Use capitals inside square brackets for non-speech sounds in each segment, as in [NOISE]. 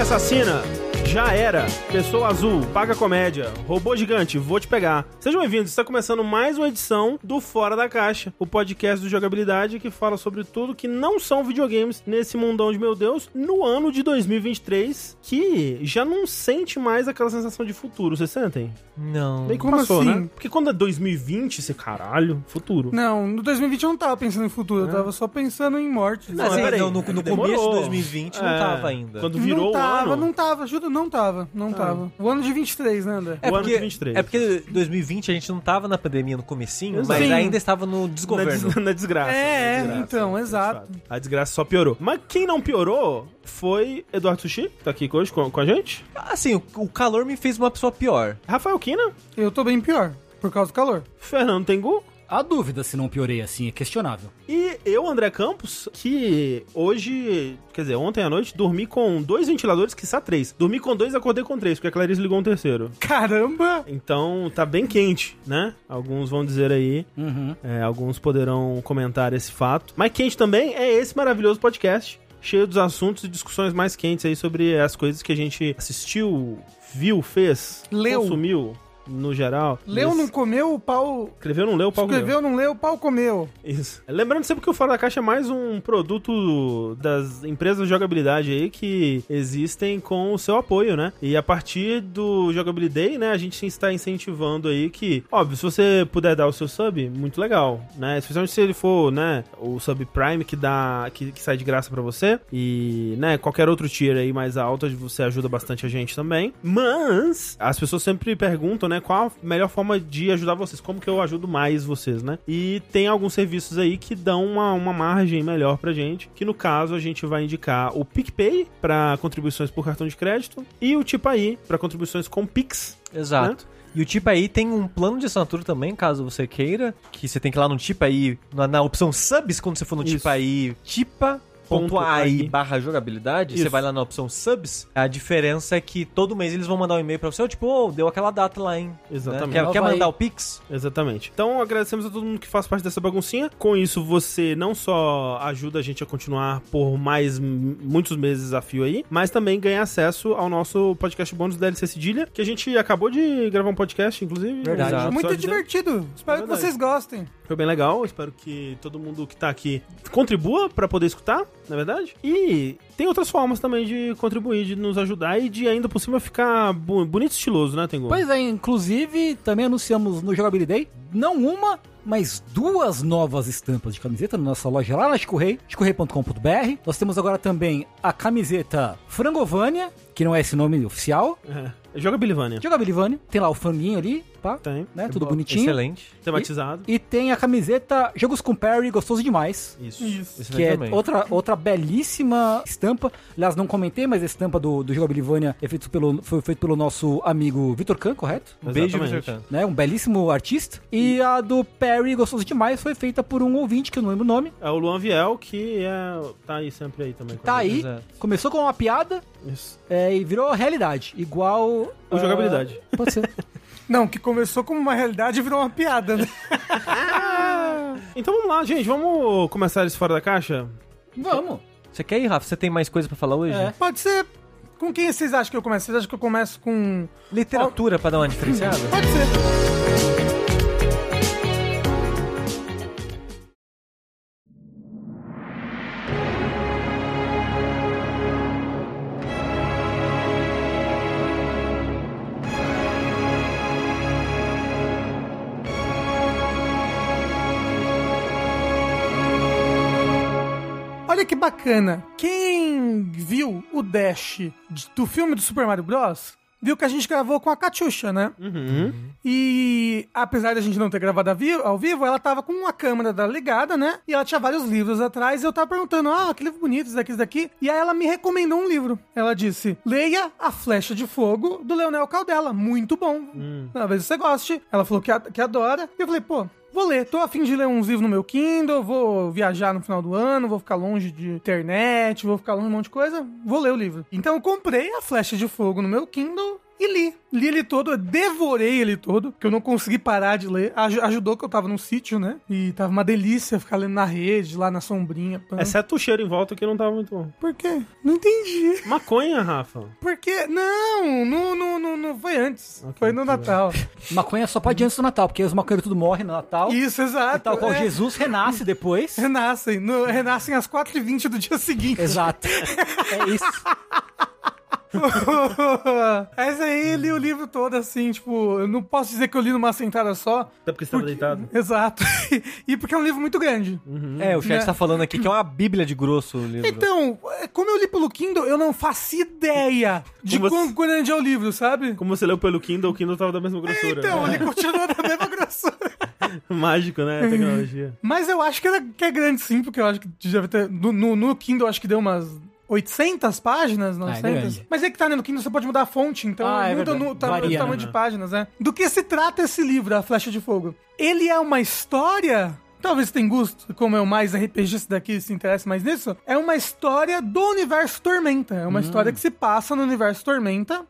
Assassina. Já era. Pessoa azul, paga comédia. Robô gigante, vou te pegar. Sejam bem-vindos. Está começando mais uma edição do Fora da Caixa, o podcast do Jogabilidade que fala sobre tudo que não são videogames nesse mundão de meu Deus, no ano de 2023, que já não sente mais aquela sensação de futuro. Vocês sentem? Não. Que Como passou, assim? né? Porque quando é 2020, você caralho, futuro. Não, no 2020 eu não tava pensando em futuro, eu tava só pensando em morte. Não, Assim, mas peraí, não, no, no começo de 2020 não É, tava ainda. Quando virou não tava, o ano. não tava, juro, não tava, não tava. O ano de 23, né, André? É o ano porque, de 23. é porque 2020 a gente não tava na pandemia no comecinho, mas Sim. ainda estava no Na, desgoverno. des- [LAUGHS] na desgraça. É, na desgraça, então, de exato. A desgraça só piorou. Mas quem não piorou foi Eduardo Sushi, que tá aqui hoje com, com a gente. Assim, o, o calor me fez uma pessoa pior. Rafael Kina, Eu tô bem pior, por causa do calor. Fernando Tengu. A dúvida se não piorei assim é questionável. E eu, André Campos, que hoje, quer dizer, ontem à noite, dormi com dois ventiladores, que três. Dormi com dois, acordei com três, porque a Clarice ligou um terceiro. Caramba! Então tá bem quente, né? Alguns vão dizer aí, Uhum. é, alguns poderão comentar esse fato. Mas quente também é esse maravilhoso podcast, cheio dos assuntos e discussões mais quentes aí sobre as coisas que a gente assistiu, viu, fez, Leu. consumiu, no geral. Leu, não comeu, o pau... Escreveu, não leu, o pau comeu. Escreveu, não leu, o pau comeu. Isso. Lembrando sempre que o Fora da Caixa é mais um produto das empresas de jogabilidade aí que existem com o seu apoio, né? E a partir do Jogabilidade, né, a gente está incentivando aí que, óbvio, se você puder dar o seu sub, muito legal, né? Especialmente se ele for, né, o sub Prime que dá que, que sai de graça pra você e, né, qualquer outro tier aí mais alto, você ajuda bastante a gente também. Mas as pessoas sempre perguntam, né, qual a melhor forma de ajudar vocês, como que eu ajudo mais vocês, né? E tem alguns serviços aí que dão uma, uma margem melhor pra gente, que no caso a gente vai indicar o PicPay pra contribuições por cartão de crédito e o Tipaí pra contribuições com Pix. Exato. E o Tipo aí tem um plano de assinatura também, caso você queira, que você tem que ir lá no Tipo aí, na, na opção subs, quando você for no Isso. Tipo aí, tipa AI barra jogabilidade, Isso. você vai lá na opção subs, a diferença é que todo mês eles vão mandar um e-mail pra você, tipo, ô, deu aquela data lá, hein? Exatamente. Né? Quer, quer Vai- mandar o Pix? Exatamente. Então agradecemos a todo mundo que faz parte dessa baguncinha. Com isso, você não só ajuda a gente a continuar por mais muitos meses a fio aí, mas também ganha acesso ao nosso podcast bônus da LC Cedilha, que a gente acabou de gravar um podcast, inclusive. Verdade. um Exato. Muito né? divertido. Espero É que vocês gostem. Foi bem legal. Espero que todo mundo que tá aqui contribua pra poder escutar, na verdade. E tem outras formas também de contribuir, de nos ajudar e de ainda por cima ficar bonito e estiloso, né, Tengu? Pois é, inclusive também anunciamos no Jogabilidade não uma, mas duas novas estampas de camiseta na nossa loja lá na Chicorrei, chicorrei.com.br. Nós temos agora também a camiseta Frangovânia, que não é esse nome oficial, É. Joga Bilivânia. Jogabilivânia. Tem lá o franguinho ali, pá, Tem. né, tudo bom. bonitinho. Excelente. Tematizado. E tem a camiseta Jogos com Perry, gostoso demais. Isso. Isso. Que é também. outra, outra belíssima estampa. Aliás, não comentei, mas a estampa do, do Jogabilivânia é feito pelo, foi feito pelo nosso amigo Vitor Khan, correto? Um beijo. Vitor Khan. Né? Um belíssimo artista. E a do Perry, gostoso demais, foi feita por um ouvinte, que eu não lembro o nome. É o Luan Viel, que é, tá aí sempre aí também. Tá aí. Exato. Começou com uma piada Isso. é, e virou realidade. Igual. O ah, jogabilidade. Pode ser. [LAUGHS] Não, que começou como uma realidade e virou uma piada, né? [LAUGHS] Então vamos lá, gente. Vamos começar esse fora da caixa? Vamos. Você quer ir, Rafa? Você tem mais coisa pra falar hoje? É. Pode ser... Com quem vocês acham que eu começo? Vocês acham que eu começo com... Literatura pra dar uma diferenciada? Pode ser. Bacana. Quem viu o Dash do filme do Super Mario Bros. Viu que a gente gravou com a Katyusha, né? Uhum. E apesar da gente não ter gravado ao vi- ao vivo, ela tava com a câmera ligada, né? E ela tinha vários livros atrás. E eu tava perguntando, ah, que livro bonito, esse daqui, esse daqui. E aí ela me recomendou um livro. Ela disse, leia A Flecha de Fogo, do Leonel Caldela. Muito bom. Talvez você goste. Ela falou que, a- que adora. E eu falei, pô, Vou ler, tô afim de ler uns livros no meu Kindle, vou viajar no final do ano, vou ficar longe de internet, vou ficar longe de um monte de coisa, vou ler o livro. Então eu comprei a Flecha de Fogo no meu Kindle, e li. Li ele todo, eu devorei ele todo, que eu não consegui parar de ler. Aj- ajudou que eu tava num sítio, né? E tava uma delícia ficar lendo na rede, lá na sombrinha. pã. Exceto o cheiro em volta que não tava muito bom. Por quê? Não entendi. Maconha, Rafa. Por quê? Não, não, não, não, não foi antes. Ok, foi no Natal. [LAUGHS] Maconha só pode ir antes do Natal, porque os maconheiros tudo morrem no Natal. Isso, exato. E tal qual é. Jesus renasce depois. [LAUGHS] Renascem. No- renascem às 4h20 do dia seguinte. Exato. [LAUGHS] É isso. Essa aí li o livro todo, assim, tipo, eu não posso dizer que eu li numa sentada só. Até porque você tava deitado. Exato. [LAUGHS] e porque é um livro muito grande. É, o chat Né? tá falando aqui que é uma bíblia de grosso o livro. Então, é, como eu li pelo Kindle, eu não faço ideia de Como quão você- grande é o livro, sabe? Como você leu pelo Kindle, o Kindle tava da mesma grossura. Então, né? ele continua da mesma [LAUGHS] grossura. [LAUGHS] Mágico, né? A tecnologia. Mas eu acho que, era, que é grande sim, porque eu acho que deve ter. No, no, no Kindle, acho que deu umas 800 páginas, 900. grande. Mas é que tá, né? No Kindle você pode mudar a fonte, então Ah, é muda no, ta- Varia, o tamanho né? de páginas, né? Do que se trata esse livro, A Flecha de Fogo? Ele é uma história. Talvez tenha gosto, como é o mais RPG esse daqui se interessa mais nisso. É uma história do universo Tormenta. É uma história que se passa no universo Tormenta.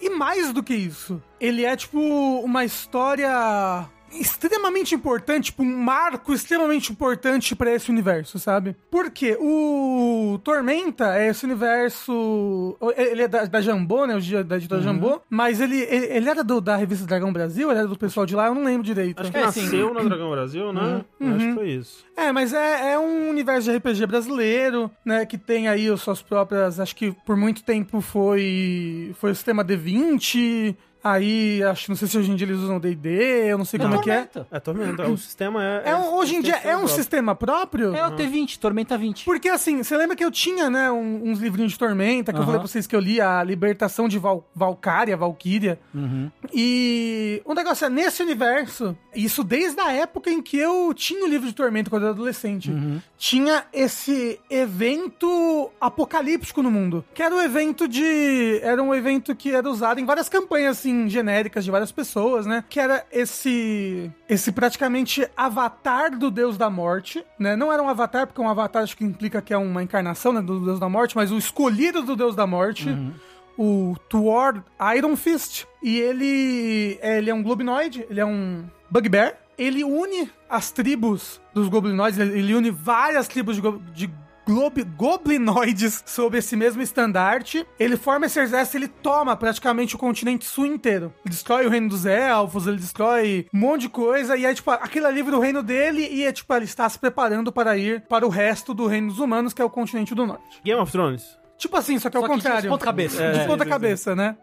E mais do que isso, ele é tipo uma história extremamente importante, tipo um marco extremamente importante pra esse universo, sabe? Porque o Tormenta é esse universo, ele é da, da Jambô, né, o dia da editora Jambô, mas ele, ele, ele era do- da revista Dragão Brasil, ele era do pessoal de lá, eu não lembro direito. Acho que É, sim. nasceu na Dragão Brasil, né? Acho que foi isso. É, mas é, é um universo de RPG brasileiro, né? Que tem aí as suas próprias. Acho que por muito tempo foi. Foi o sistema D20. Aí, acho não sei se hoje em dia eles usam D&D, eu não sei como é que é. Tormenta. É Tormenta. O sistema é. É um- hoje em dia é um sistema. sistema próprio? É o T20, Tormenta 20. Porque assim, você lembra que eu tinha, né, um- uns livrinhos de Tormenta, que eu Aham. falei pra vocês que eu li a Libertação de Val Valkyria, Valkyria. Uhum. E o negócio é, nesse universo, isso desde a época em que eu tinha o livro de Tormenta quando eu era adolescente, tinha esse evento apocalíptico no mundo. Que era um evento de. Era um evento que era usado em várias campanhas, assim, genéricas de várias pessoas, né? Que era esse. Esse praticamente avatar do Deus da Morte, né? Não era um avatar, porque um avatar acho que implica que é uma encarnação né, do Deus da Morte, mas o escolhido do Deus da Morte o Tuor Iron Fist. E ele, ele é um globinoide, ele é um bugbear. Ele une as tribos dos goblinoides, ele une várias tribos de, go- de goblinoides sob esse mesmo estandarte. Ele forma esse exército, ele toma praticamente o continente sul inteiro. Ele destrói o reino dos elfos, ele destrói um monte de coisa. E aí, tipo, aquilo ali vira o reino dele e é tipo, ele está se preparando para ir para o resto do reino dos humanos, que é o continente do norte. Game of Thrones. Tipo assim, só que é o que de contrário. ponta cabeça. De É, ponta isso, cabeça, né?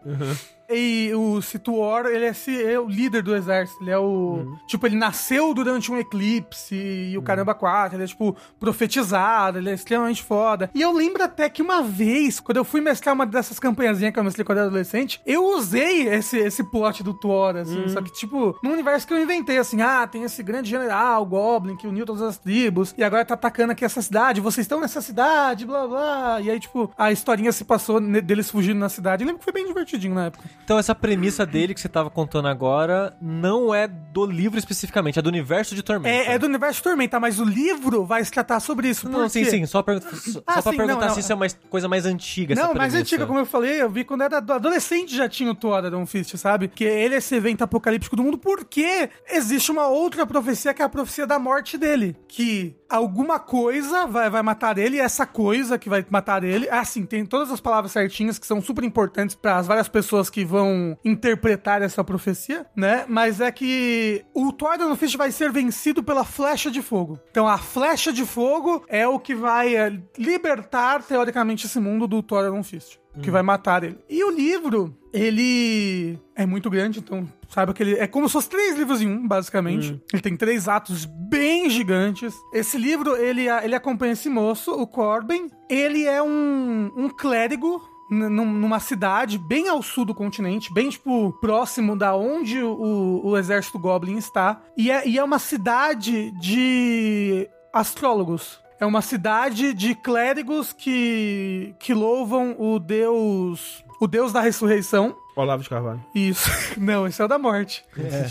E o Situor, ele é, é o líder do exército. Ele é o. Tipo, ele nasceu durante um eclipse e o caramba quatro. Ele é, tipo, profetizado. Ele é extremamente foda. E eu lembro até que uma vez, quando eu fui mestrar uma dessas campanhazinhas que eu mestrei quando era adolescente, eu usei esse, esse plot do Tuor, assim. Só que, tipo, num universo que eu inventei, assim, ah, tem esse grande general, Goblin, que uniu todas as tribos, e agora tá atacando aqui essa cidade, vocês estão nessa cidade, blá blá. E aí, tipo, a historinha se passou deles fugindo na cidade. Eu lembro que foi bem divertidinho na época. Então essa premissa dele que você tava contando agora não é do livro especificamente, é do universo de Tormenta. É, é do universo de Tormenta, mas o livro vai se tratar sobre isso. Não, sim, quê? sim, só, só Ah, pra sim, perguntar não, não. se isso é uma coisa mais antiga, Não, mais antiga, como eu falei, eu vi quando era ado- adolescente já tinha o Thor Iron Fist, sabe? Que ele é esse evento apocalíptico do mundo, porque existe uma outra profecia que é a profecia da morte dele. Que alguma coisa vai, vai matar ele, e essa coisa que vai matar ele. Assim, tem todas as palavras certinhas que são super importantes para as várias pessoas que vão interpretar essa profecia, né? Mas é que o Thor Fist vai ser vencido pela flecha de fogo. Então a flecha de fogo é o que vai é, libertar, teoricamente, esse mundo do Thor Fist. Que vai matar ele. E o livro, ele é muito grande, então saiba que ele é como se fosse três livros em um, basicamente. Ele tem três atos bem gigantes. Esse livro, ele, ele acompanha esse moço, o Corben. Ele é um, um clérigo numa cidade bem ao sul do continente, bem, tipo, próximo da onde o, o exército Goblin está. E é, e é uma cidade de astrólogos. É uma cidade de clérigos que, que louvam o deus... O deus da ressurreição. Olavo de Carvalho. Isso. [LAUGHS] Não, esse é o da morte.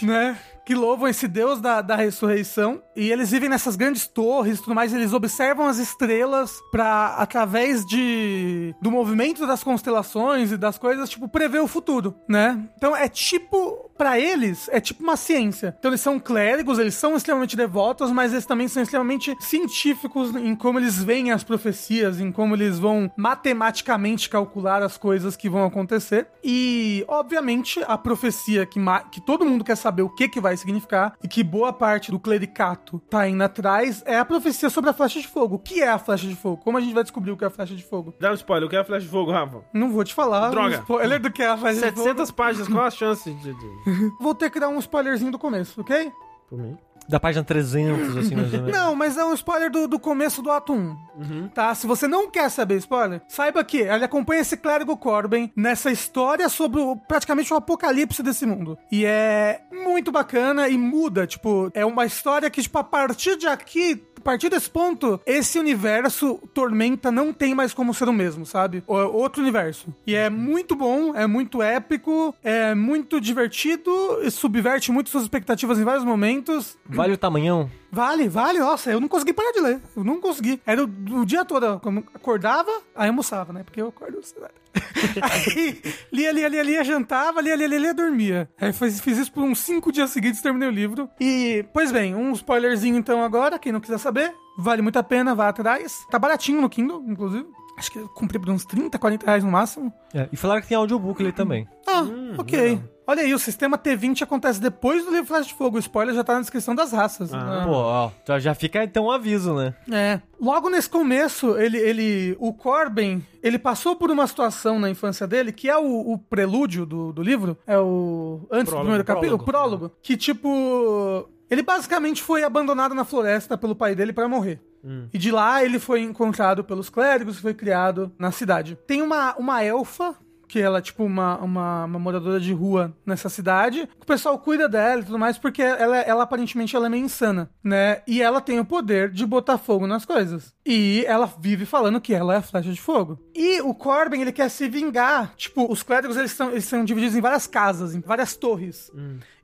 Né? Que louvam esse Deus da, da ressurreição. E eles vivem nessas grandes torres e tudo mais. Eles observam as estrelas pra, através de do movimento das constelações e das coisas, tipo, prever o futuro, né? Então é tipo, pra eles, é tipo uma ciência. Então eles são clérigos, eles são extremamente devotos, mas eles também são extremamente científicos em como eles veem as profecias, em como eles vão matematicamente calcular as coisas que vão acontecer. E, obviamente, a profecia que, que todo mundo quer saber o que, que vai significar e que boa parte do clericato tá indo atrás é a profecia sobre a flecha de fogo. O que é a flecha de fogo? Como a gente vai descobrir o que é a flecha de fogo? Dá um spoiler, o que é a flecha de fogo, Rafa? Não vou te falar. Droga. um spoiler do que é a flecha de fogo. 700 páginas, qual a chance de... Vou ter que dar um spoilerzinho do começo, ok? Por mim. Da página 300, assim, mais ou menos. Não, mas é um spoiler do, do começo do ato 1. Tá? Se você não quer saber spoiler, saiba que ele acompanha esse clérigo Corbin nessa história sobre o, praticamente o apocalipse desse mundo. E é muito bacana e muda, tipo, é uma história que, tipo, a partir de aqui. A partir desse ponto, esse universo Tormenta não tem mais como ser o mesmo, sabe? O- Outro universo. E é muito bom, é muito épico, é muito divertido, e subverte muito suas expectativas em vários momentos. Vale o tamanhão? Vale, vale, nossa, eu não consegui parar de ler. Eu não consegui. Era o, o dia todo, eu como acordava, aí almoçava, né? Porque eu acordo. [LAUGHS] aí lia, lia, lia, lia, jantava, lia, lia, lia, lia, dormia. Aí fiz, fiz isso por uns cinco dias seguidos, terminei o livro. E, pois bem, um spoilerzinho então agora, quem não quiser saber, vale muito a pena, vá atrás. Tá baratinho no Kindle, inclusive. Acho que eu comprei por uns 30, 40 reais no máximo. É, e falaram que tem audiobook ali também. Ah, ok. Olha aí, o sistema T20 acontece depois do livro Flash de Fogo. O spoiler já tá na descrição das raças. Ah. Pô, ó, já- já fica então um aviso, né? É. Logo nesse começo, ele, ele, o Corbin, ele passou por uma situação na infância dele, que é o, o prelúdio do, do livro, é o antes do Prólogo, primeiro capítulo, o prólogo. prólogo, que tipo, ele basicamente foi abandonado na floresta pelo pai dele pra morrer. E de lá ele foi encontrado pelos clérigos e foi criado na cidade. Tem uma, uma elfa que ela é tipo uma, uma, uma moradora de rua nessa cidade. O pessoal cuida dela e tudo mais, porque ela, ela aparentemente ela é meio insana, né? E ela tem o poder de botar fogo nas coisas. E ela vive falando que ela é a flecha de fogo. E o Corbin, ele quer se vingar. Tipo, os clérigos, eles são, eles são divididos em várias casas, em várias torres.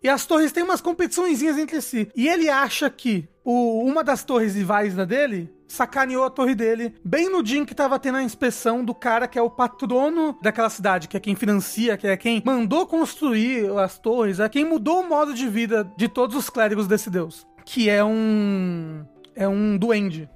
E as torres têm umas competiçõezinhas entre si. E ele acha que o, uma das torres rivais da dele sacaneou a torre dele bem no dia em que tava tendo a inspeção do cara que é o patrono daquela cidade, que é quem financia, que é quem mandou construir as torres, é quem mudou o modo de vida de todos os clérigos desse deus. Que é um. É um duende.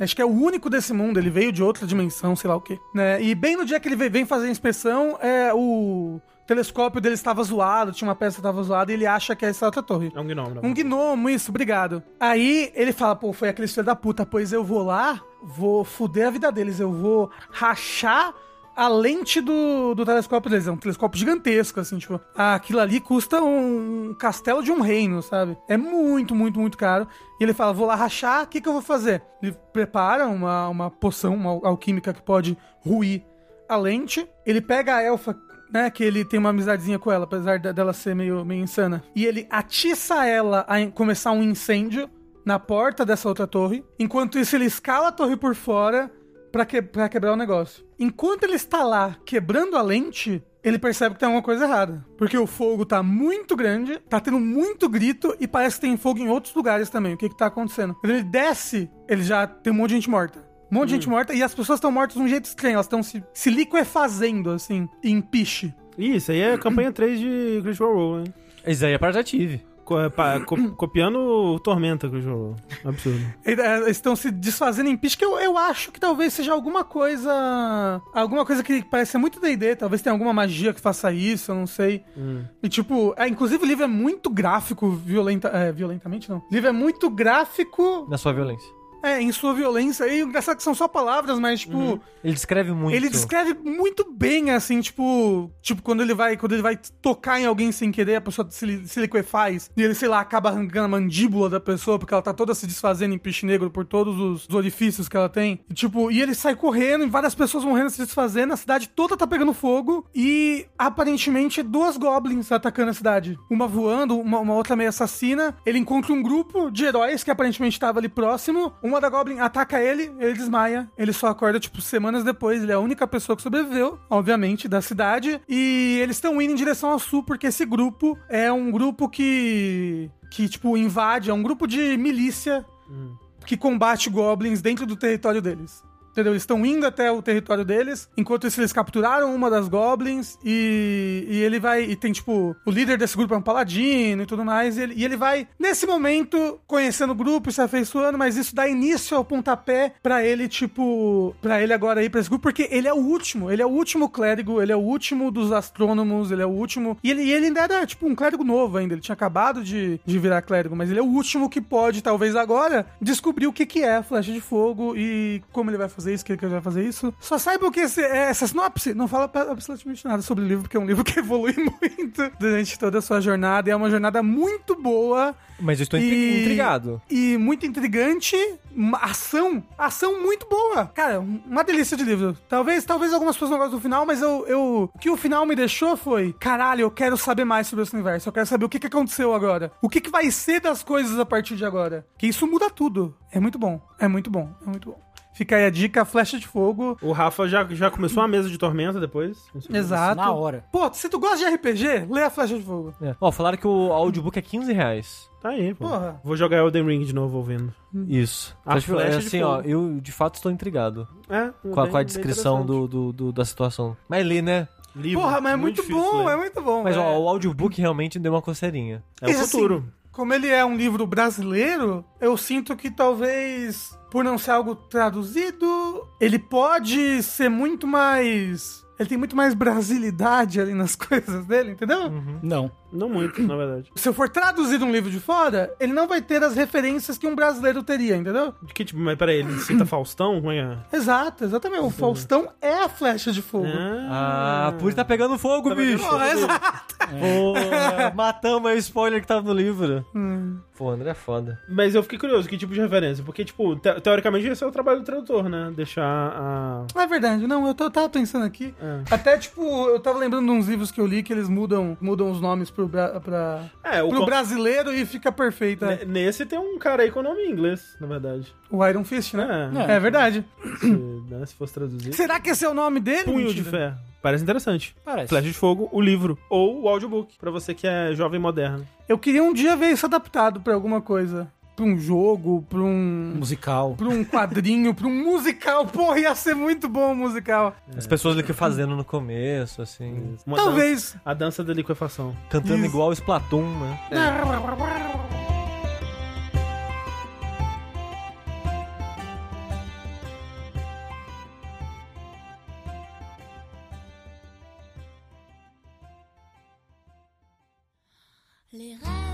Acho que é o único desse mundo, ele veio de outra dimensão, sei lá o quê. Né? E bem no dia que ele ve- vem fazer a inspeção, é o telescópio dele estava zoado, tinha uma peça que estava zoada, e ele acha que é essa outra torre. É um gnomo. Um gnomo, isso, obrigado. Aí ele fala, pô, foi aquele filho da puta, pois eu vou lá, vou fuder a vida deles, eu vou rachar a lente do, do telescópio deles. É um telescópio gigantesco, assim, tipo, aquilo ali custa um castelo de um reino, sabe? É muito, muito, muito caro. E ele fala, vou lá rachar, o que, que eu vou fazer? Ele prepara uma, uma poção, uma alquímica que pode ruir a lente. Ele pega a elfa né, que ele tem uma amizadezinha com ela, apesar de- dela ser meio, meio insana. E ele atiça ela a começar um incêndio na porta dessa outra torre. Enquanto isso, ele escala a torre por fora pra, que, pra quebrar o negócio. Enquanto ele está lá quebrando a lente, ele percebe que tem alguma coisa errada. Porque o fogo tá muito grande, tá tendo muito grito e parece que tem fogo em outros lugares também. O que que tá acontecendo? Quando ele desce, ele já tem um monte de gente morta. Um monte de gente morta e as pessoas estão mortas de um jeito estranho. Elas estão se, se liquefazendo, assim, em piche. Ih, Isso aí é a campanha 3 de Critical Role, hein? Isso aí é pra já tive. Co- é pa- co- [COUGHS] copiando o Tormenta Critical Role. Absurdo. É, Eles estão se desfazendo em piche, que eu, eu acho que talvez seja alguma coisa. Alguma coisa que parece ser muito DD. Talvez tenha alguma magia que faça isso, eu não sei. E tipo, é, inclusive o livro é muito gráfico, violenta, é, violentamente não. O livro é muito gráfico Na sua violência. É, em sua violência. E o engraçado que são só palavras, mas tipo. Ele descreve muito. Ele descreve muito bem, assim, tipo, tipo, quando ele vai, quando ele vai tocar em alguém sem querer, a pessoa se, se liquefaz, e ele, sei lá, acaba arrancando a mandíbula da pessoa, porque ela tá toda se desfazendo em piche negro por todos os, os orifícios que ela tem. E, tipo, e ele sai correndo, e várias pessoas morrendo, se desfazendo, a cidade toda tá pegando fogo, e aparentemente duas goblins atacando a cidade. Uma voando, uma, uma outra meio assassina. Ele encontra um grupo de heróis que aparentemente tava ali próximo. Um Moda Goblin ataca ele, ele desmaia. Ele só acorda, tipo, semanas depois. Ele é a única pessoa que sobreviveu, obviamente, da cidade. E eles estão indo em direção ao sul, porque esse grupo é um grupo que. que, tipo, invade, é um grupo de milícia que combate goblins dentro do território deles. Entendeu? Eles estão indo até o território deles. Enquanto isso, eles capturaram uma das goblins. E, e ele vai. E tem, tipo, o líder desse grupo é um paladino e tudo mais. E ele, e ele vai, nesse momento, conhecendo o grupo se afeiçoando. Mas isso dá início ao pontapé pra ele, tipo. Pra ele agora ir pra esse grupo. Porque ele é o último. Ele é o último clérigo. Ele é o último dos astrônomos. Ele é o último. E ele, e ele ainda era, tipo, um clérigo novo ainda. Ele tinha acabado de, de virar clérigo. Mas ele é o último que pode, talvez agora, descobrir o que, que é a flecha de fogo e como ele vai fazer isso, que ele vai fazer isso. Só saiba que esse, é, essa sinopse não fala absolutamente nada sobre o livro, porque é um livro que [LAUGHS] evolui muito durante toda a sua jornada. E é uma jornada muito boa Mas eu estou E- intrigado. e muito intrigante. Ação, ação muito boa. Cara, uma delícia de livro. Talvez, talvez algumas pessoas não gostem do final, mas eu, eu, o que o final me deixou foi, caralho, eu quero saber mais sobre esse universo. Eu quero saber o que, que aconteceu agora. O que, que vai ser das coisas a partir de agora. Que isso muda tudo. É muito bom. É muito bom. É muito bom. Fica aí a dica, flecha de fogo. O Rafa já, já começou a mesa de tormenta depois. Exato. Na hora. Pô, se tu gosta de RPG, lê a flecha de fogo. É. Ó, falaram que o audiobook é 15 reais. Tá aí, pô. Porra. Vou jogar Elden Ring de novo ouvindo. Isso. A flecha é de assim, fogo. ó, eu de fato estou intrigado É, com a, com a descrição do, do- do- da situação. Mas li, né? livro. Porra, mas é muito, difícil bom, ler. é muito bom. Mas é. ó, o audiobook realmente deu uma coceirinha. É o E assim, futuro. Como ele é um livro brasileiro, eu sinto que talvez, por não ser algo traduzido, ele pode ser muito mais. Ele tem muito mais brasilidade ali nas [LAUGHS] coisas dele, entendeu? Não. Não muito, na verdade. Se eu for traduzir um livro de fora, ele não vai ter as referências que um brasileiro teria, entendeu? De que tipo, mas peraí, ele cita [CLEARS THROAT] Faustão? Como é é? Exato, exatamente. O Faustão é a flecha de fogo. Ah, por tá pegando fogo, Tá pegando bicho. Porra, [LAUGHS] exato. Porra, matamos aí o spoiler que tava no livro. Hum. Pô, André é foda. Mas eu fiquei curioso, que tipo de referência? Porque, tipo, te- teoricamente esse é o trabalho do tradutor, né? Deixar a. É verdade, não, eu tava pensando aqui. É. Até, tipo, eu tava lembrando de uns livros que eu li que eles mudam, mudam os nomes pro, pra, É, o pro brasileiro e fica perfeita. Ne- Nesse tem um cara aí com nome em inglês, na verdade. O Iron Fist, né? É, É, verdade. se, né, se fosse traduzir. Será que esse é o nome dele? Punho de Mentira. Fé. Parece interessante. Parece. Flecha de Fogo, o livro. Ou o audiobook, pra você que é jovem moderno. Eu queria um dia ver isso adaptado pra alguma coisa. Pra um jogo, pra um. Musical. Pra um quadrinho, pra um musical. Porra, ia ser muito bom o musical. As pessoas ali que fazendo no começo, assim. Uma Talvez. dança- a dança da liquefação. Cantando igual o Splatoon, né? Les rêves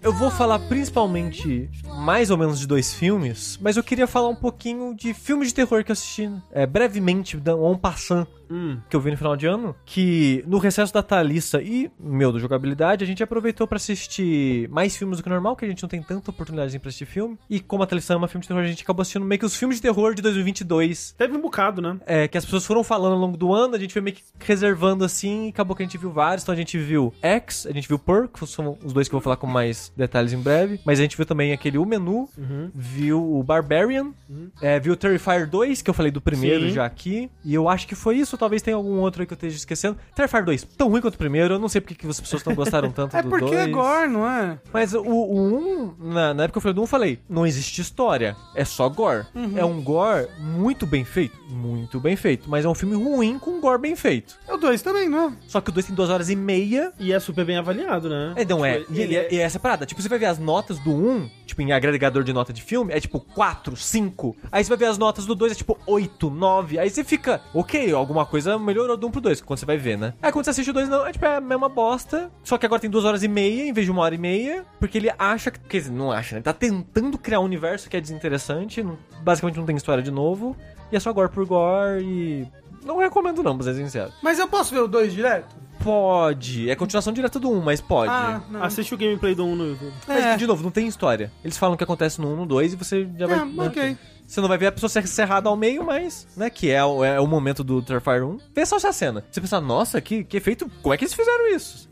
Eu vou falar principalmente mais ou menos de dois filmes, mas eu queria falar um pouquinho de filmes de terror que eu assisti, é, brevemente, um passant Hum. que eu vi no final de ano, que no recesso da Thalissa e meu do jogabilidade, a gente aproveitou pra assistir mais filmes do que normal, que a gente não tem tanta oportunidade pra assistir filme. E como a Thalissa ama filme de terror, a gente acabou assistindo meio que os filmes de terror de 2022. Teve um bocado, né? É, que as pessoas foram falando ao longo do ano, a gente foi meio que reservando assim, e acabou que a gente viu vários. Então a gente viu X, a gente viu Perk, que são os dois que eu vou falar com mais detalhes em breve. Mas a gente viu também aquele O Menu, viu o Barbarian, é, viu o Terrifier 2, que eu falei do primeiro Sim. já aqui. E eu acho que foi isso, talvez tenha algum outro aí que eu esteja esquecendo. Terrifier 2, tão ruim quanto o primeiro, eu não sei porque que as pessoas não gostaram tanto [LAUGHS] É do porque 2. é gore, não é? Mas o, o 1, na, na época que eu falei do 1, eu falei, não existe história, é só gore. É um gore muito bem feito, muito bem feito, mas é um filme ruim com gore bem feito. É o 2 também, não é? Só que o 2 tem 2 horas e meia. E é super bem avaliado, né? É, não é. Tipo, E, ele é, e é essa parada. Tipo, você vai ver as notas do 1, tipo, em agregador de nota de filme, é tipo 4, 5. Aí você vai ver as notas do 2, é tipo 8, 9. Aí você fica, ok, alguma coisa melhorou do 1 pro 2, quando você vai ver, né? Aí quando você assiste o 2, não, é tipo, é a mesma bosta. Só que agora tem 2 horas e meia, em vez de uma hora e meia. Porque ele acha, que- quer dizer, não acha, né? Ele tá tentando criar um universo que é desinteressante. não- basicamente não tem história de novo. E é só gore por gore e... Não recomendo não, pra ser sincero. Mas eu posso ver o 2 direto? Pode. É continuação direta do 1, mas pode. Ah, não. Assiste o gameplay do 1 no YouTube. Mas, É. de novo, não tem história. Eles falam o que acontece no 1, no 2 e você já vai... É, né? ok. Você não vai ver a pessoa ser serrada ao meio, mas, né, que é, o- é o momento do Terrifier 1. Vê só essa cena. Você pensa, nossa, que, que efeito, como é que eles fizeram isso?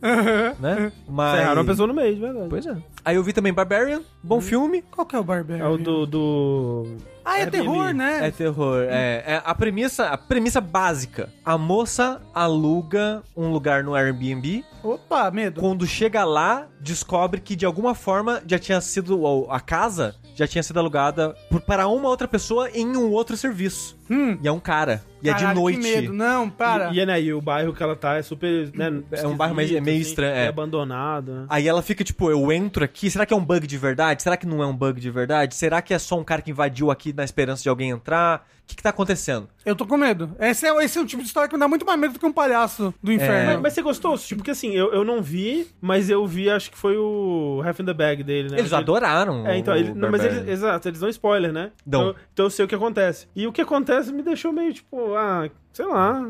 né? Mas... Ferraram uma pessoa no meio, de verdade. Pois é. Aí eu vi também Barbarian, bom filme. Qual que é o Barbarian? É o do. do... Ah, é Airbnb. terror, né? É terror. É, é a premissa, a premissa básica. A moça aluga um lugar no Airbnb. Opa, medo. Quando chega lá, descobre que de alguma forma já tinha sido ou a casa já tinha sido alugada por, para uma outra pessoa em um outro serviço. Hum. E é um cara. E é de Caralho, noite. Que medo. Não, para. E, e, né, e o bairro que ela tá é super. Né, É um bairro mais- é meio esquisito, estranho, É é. abandonado, né? Aí ela fica tipo, eu entro aqui, será que é um bug de verdade? Será que não é um bug de verdade? Será que é só um cara que invadiu aqui na esperança de alguém entrar? O que, que tá acontecendo? Eu tô com medo. Esse é, esse é um tipo de história que me dá muito mais medo do que um palhaço do inferno. Mas, mas você gostou? Tipo, porque assim, eu, eu não vi, mas eu vi, acho que foi o Half in the Bag dele, né? Eles Ele- adoraram. É, então, o ele, não, mas Barbarian. eles, exato, eles dão spoiler, né? Dão. Então, então eu sei o que acontece. E o que acontece me deixou meio tipo, ah, sei lá.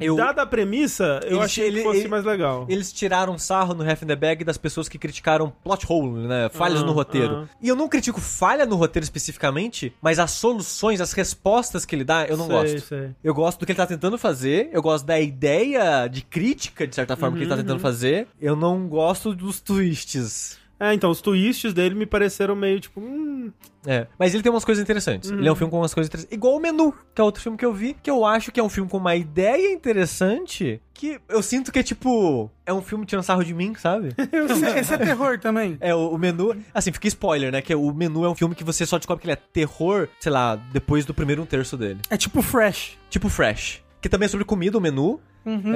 Eu- Dada a premissa, eu Ele- achei ele- que fosse ele- mais legal. Eles tiraram sarro no Half in the Bag das pessoas que criticaram plot hole, né? Falhas Aham, no roteiro. aham. E eu não critico falha no roteiro especificamente, mas as soluções, as respostas que ele dá, eu não Sei, gosto. sei. Eu gosto do que ele tá tentando fazer, eu gosto da ideia de crítica, de certa forma, que ele tá Uhum, tentando fazer. Eu não gosto dos twists. É, então, os twists dele me pareceram meio tipo, hum, É, mas ele tem umas coisas interessantes. Ele é um filme com umas coisas interessantes. Igual o Menu, que é outro filme que eu vi, que eu acho que é um filme com uma ideia interessante, que eu sinto que é tipo... É um filme tirando sarro de mim, sabe? [LAUGHS] Esse, esse é terror também. É, o, o menu. Assim, fica spoiler, né? Que o menu é um filme que você só descobre que ele é terror, sei lá, depois do primeiro um terço dele. É tipo Fresh. Tipo Fresh. Que também é sobre comida, o menu.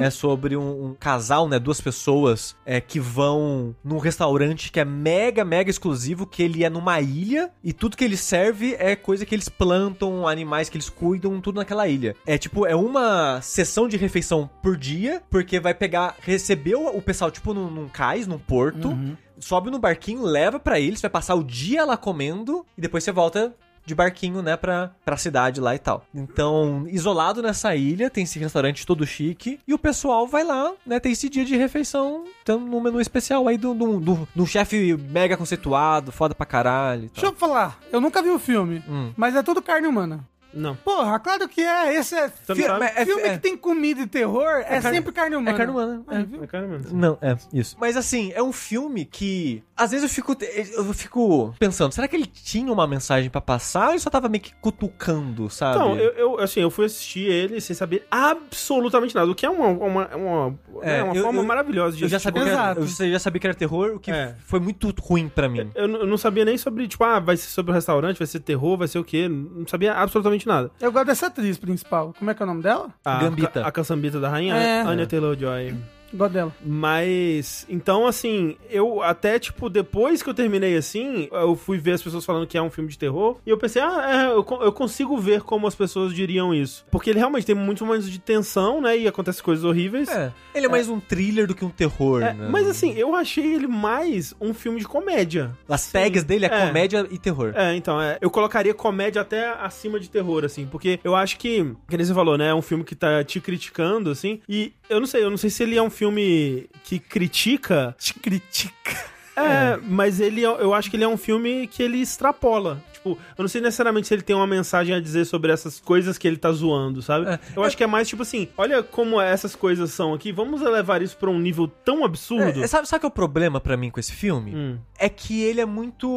É sobre um, um casal, né? Duas pessoas é, que vão num restaurante que é mega, mega exclusivo, que ele é numa ilha e tudo que ele serve é coisa que eles plantam, animais que eles cuidam, tudo naquela ilha. É tipo, é uma sessão de refeição por dia, porque vai pegar, receber o, pessoal, tipo, num, num cais, num porto, sobe no barquinho, leva pra eles, vai passar o dia lá comendo e depois você volta de barquinho, né, pra, pra cidade lá e tal. Então, isolado nessa ilha, tem esse restaurante todo chique, e o pessoal vai lá, né, tem esse dia de refeição, tendo um menu especial aí do, do, do, do chefe mega conceituado, foda pra caralho. Deixa eu falar, eu nunca vi o filme, Hum. mas é tudo carne humana. Não. Porra, claro que é. Esse é. Você não fi- sabe? É- filme é- que tem comida e terror é, carne- sempre carne humana. É carne humana. Aí, é. viu? É cara mesmo. Não, é, isso. Mas assim, é um filme que. Às vezes eu fico. Eu fico pensando, será que ele tinha uma mensagem pra passar ou ele só tava meio que cutucando, sabe? Então, eu, eu, assim, eu fui assistir ele sem saber absolutamente nada, o que é uma, uma, uma, É, é, uma eu- forma eu- maravilhosa de Eu já, assistir sabia que era, Exato. eu já sabia que era terror, o que É. foi muito ruim pra mim. Eu, n- eu não sabia nem sobre, tipo, ah, vai ser sobre o restaurante, vai ser terror, vai ser o quê. Não sabia absolutamente nada. Eu gosto dessa atriz principal. Como é que é o nome dela? A, Gambita. A, a caçambita da rainha, É. Anya Taylor-Joy. Gosto dela. Mas, então, assim, eu até, tipo, depois que eu terminei assim, eu fui ver as pessoas falando que é um filme de terror, e eu pensei, ah, é, eu, eu consigo ver como as pessoas diriam isso. Porque ele realmente tem muitos momentos de tensão, né, e acontecem coisas horríveis. É. Ele é mais um thriller do que um terror, É, né? mas assim, eu achei ele mais um filme de comédia. As tags dele é, É. comédia e terror. É, então, é, eu colocaria comédia até acima de terror, assim, porque eu acho que, que nem você falou, né, é um filme que tá te criticando, assim, e eu não sei, eu não sei se ele é um filme que critica, Te critica. é, mas ele, é- eu acho que ele é um filme que ele extrapola. Tipo, eu não sei necessariamente se ele tem uma mensagem a dizer sobre essas coisas que ele tá zoando, sabe? É. Eu acho que é mais tipo assim, olha como essas coisas são aqui, vamos elevar isso pra um nível tão absurdo. É, sabe, sabe qual é o problema pra mim com esse filme? Hum. É que ele é muito.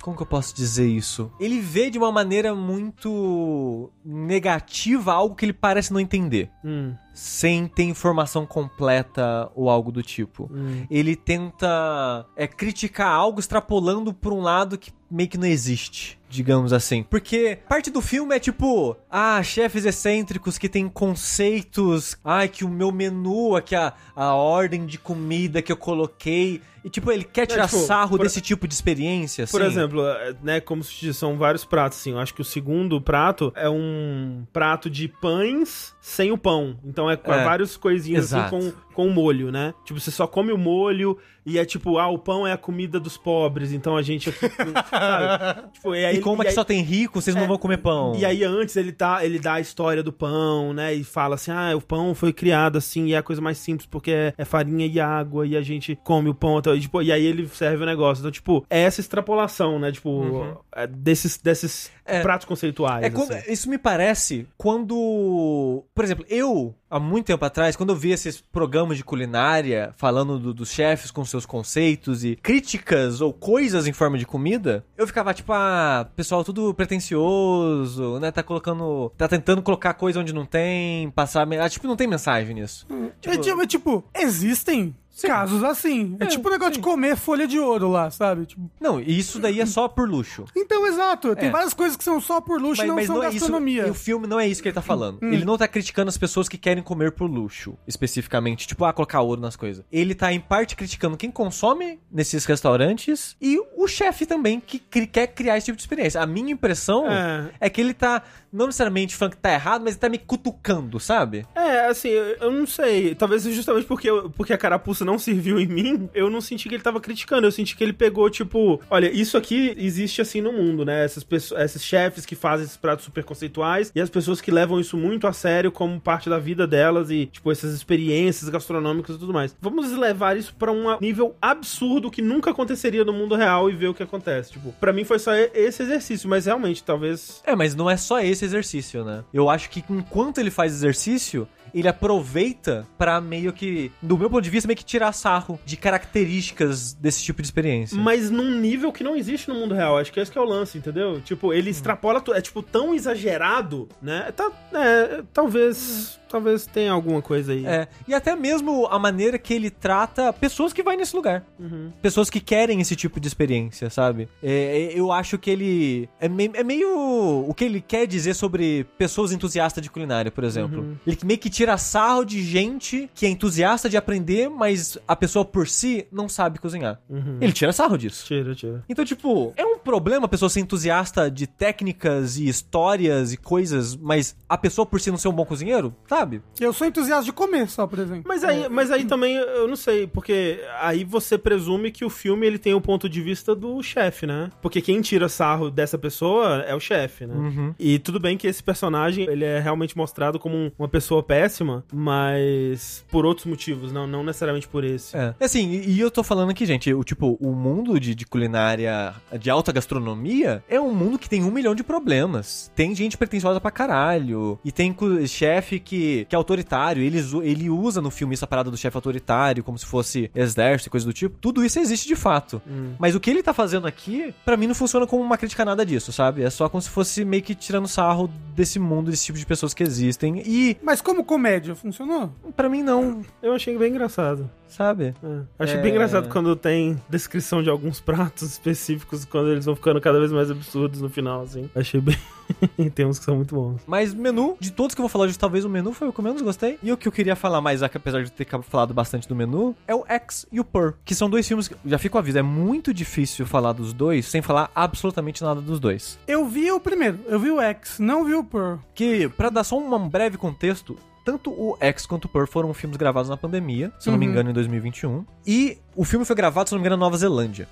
Como que eu posso dizer isso? Ele vê de uma maneira muito negativa algo que ele parece não entender. Hum, Sem ter informação completa ou algo do tipo. hum. Ele tenta é, criticar algo extrapolando por um lado que meio que não existe, digamos assim. Porque parte do filme é tipo, ah, chefes excêntricos que têm conceitos, ai, que o meu menu, aqui a, a ordem de comida que eu coloquei. E tipo, ele quer tirar tipo, sarro por- desse tipo de experiência, assim. Por exemplo, é, né, como se diz, são vários pratos, assim. Eu acho que o segundo prato é um prato de pães sem o pão. Então é, com É. vários coisinhas Exato. assim com, com o molho, né? Tipo, você só come o molho e é tipo, ah, o pão é a comida dos pobres, então a gente aqui. [LAUGHS] sabe? Tipo, e aí, E como é e que aí- só tem rico, vocês É, não vão comer pão. E aí antes ele tá, ele dá a história do pão, né? E fala assim: "Ah, o pão foi criado assim e é a coisa mais simples porque é, é farinha e água e a gente come o pão até e, tipo, e aí ele serve o negócio. Então, tipo, é essa extrapolação, né? Tipo, é desses, desses É. pratos conceituais. É quando- assim. isso me parece quando. Por exemplo, eu, há muito tempo atrás, quando eu vi esses programas de culinária falando do- dos chefes com seus conceitos e críticas ou coisas em forma de comida, eu ficava tipo, ah, pessoal, tudo pretencioso, né? Tá colocando. Tá tentando colocar coisa onde não tem, passar. Ah, tipo, não tem mensagem nisso. É tipo, é tipo, existem casos assim. É, É, tipo o negócio sim. de comer folha de ouro lá, sabe? Tipo, Não, e isso daí é só por luxo. então, exato. Tem É. várias coisas que são só por luxo e não são é isso. gastronomia. E o filme não é isso que ele tá falando. Ele não tá criticando as pessoas que querem comer por luxo, especificamente. Tipo, ah, colocar ouro nas coisas. Ele tá, em parte, criticando quem consome nesses restaurantes e o chefe também, que quer criar esse tipo de experiência. A minha impressão É. é, que ele tá, não necessariamente falando que tá errado, mas ele tá me cutucando, sabe? É, assim, eu, eu não sei. Talvez justamente porque, porque a carapuça não serviu em mim, eu não senti que ele tava criticando. Eu senti que ele pegou, tipo, olha, isso aqui existe assim no mundo, né? Essas pessoas, esses chefes que fazem esses pratos super conceituais e as pessoas que levam isso muito a sério como parte da vida delas e, tipo, essas experiências gastronômicas e tudo mais. Vamos levar isso pra um nível absurdo que nunca aconteceria no mundo real e ver o que acontece. Tipo, pra mim foi só esse exercício, mas realmente, talvez. É, mas não é só esse exercício, né? Eu acho que enquanto ele faz exercício, ele aproveita pra meio que, do meu ponto de vista, meio que tirar sarro de características desse tipo de experiência. Mas num nível que não existe no mundo real. Acho que esse que é o lance, entendeu? Tipo, ele extrapola tudo. É, tipo, tão exagerado, né? Tá, é, talvez... Talvez tenha alguma coisa aí. É, e até mesmo a maneira que ele trata pessoas que vão nesse lugar. Uhum. Pessoas que querem esse tipo de experiência, sabe? É, eu acho que ele. É meio, é meio o que ele quer dizer sobre pessoas entusiastas de culinária, por exemplo. Ele meio que tira sarro de gente que é entusiasta de aprender, mas a pessoa por si não sabe cozinhar. Uhum. Ele tira sarro disso. Tira, tira. Então, tipo, é um problema a pessoa ser entusiasta de técnicas e histórias e coisas, mas a pessoa por si não ser um bom cozinheiro, sabe? Eu sou entusiasta de comer só, por exemplo. Mas aí, mas aí também, eu não sei, porque aí você presume que o filme ele tem o ponto de vista do chefe, né? Porque quem tira sarro dessa pessoa é o chefe, né? Uhum. E tudo bem que esse personagem, ele é realmente mostrado como um- uma pessoa péssima, mas por outros motivos, não, não necessariamente por esse. É. Assim, e eu tô falando aqui, gente, o tipo, o mundo de, de culinária, de alta gastronomia, é um mundo que tem um milhão de problemas. Tem gente pretensiosa pra caralho. E tem chefe que, que é autoritário. Ele, ele usa no filme essa parada do chefe autoritário, como se fosse exército e coisa do tipo. Tudo isso existe de fato. Mas o que ele tá fazendo aqui, pra mim, não funciona como uma crítica a nada disso, sabe? É só como se fosse meio que tirando sarro desse mundo, desse tipo de pessoas que existem. E, Mas como comédia, funcionou? pra mim, não, Eu achei bem engraçado. sabe? É. Achei É. bem engraçado quando tem descrição de alguns pratos específicos, quando eles vão ficando cada vez mais absurdos no final, assim. Achei bem. [LAUGHS] tem uns que são muito bons. Mas menu, de todos que eu vou falar hoje, talvez o menu foi o que eu menos gostei. E o que eu queria falar mais, apesar de ter falado bastante do menu, é o X e o Purr, que são dois filmes que, já fico aviso, é muito difícil falar dos dois sem falar absolutamente nada dos dois. Eu vi o primeiro, eu vi o X, não vi o Pearl. Que, pra dar só um breve contexto, tanto o X quanto o Purr foram filmes gravados na pandemia, se eu não me Uhum. engano, em 2021. E o filme foi gravado, se não me engano, na Nova Zelândia.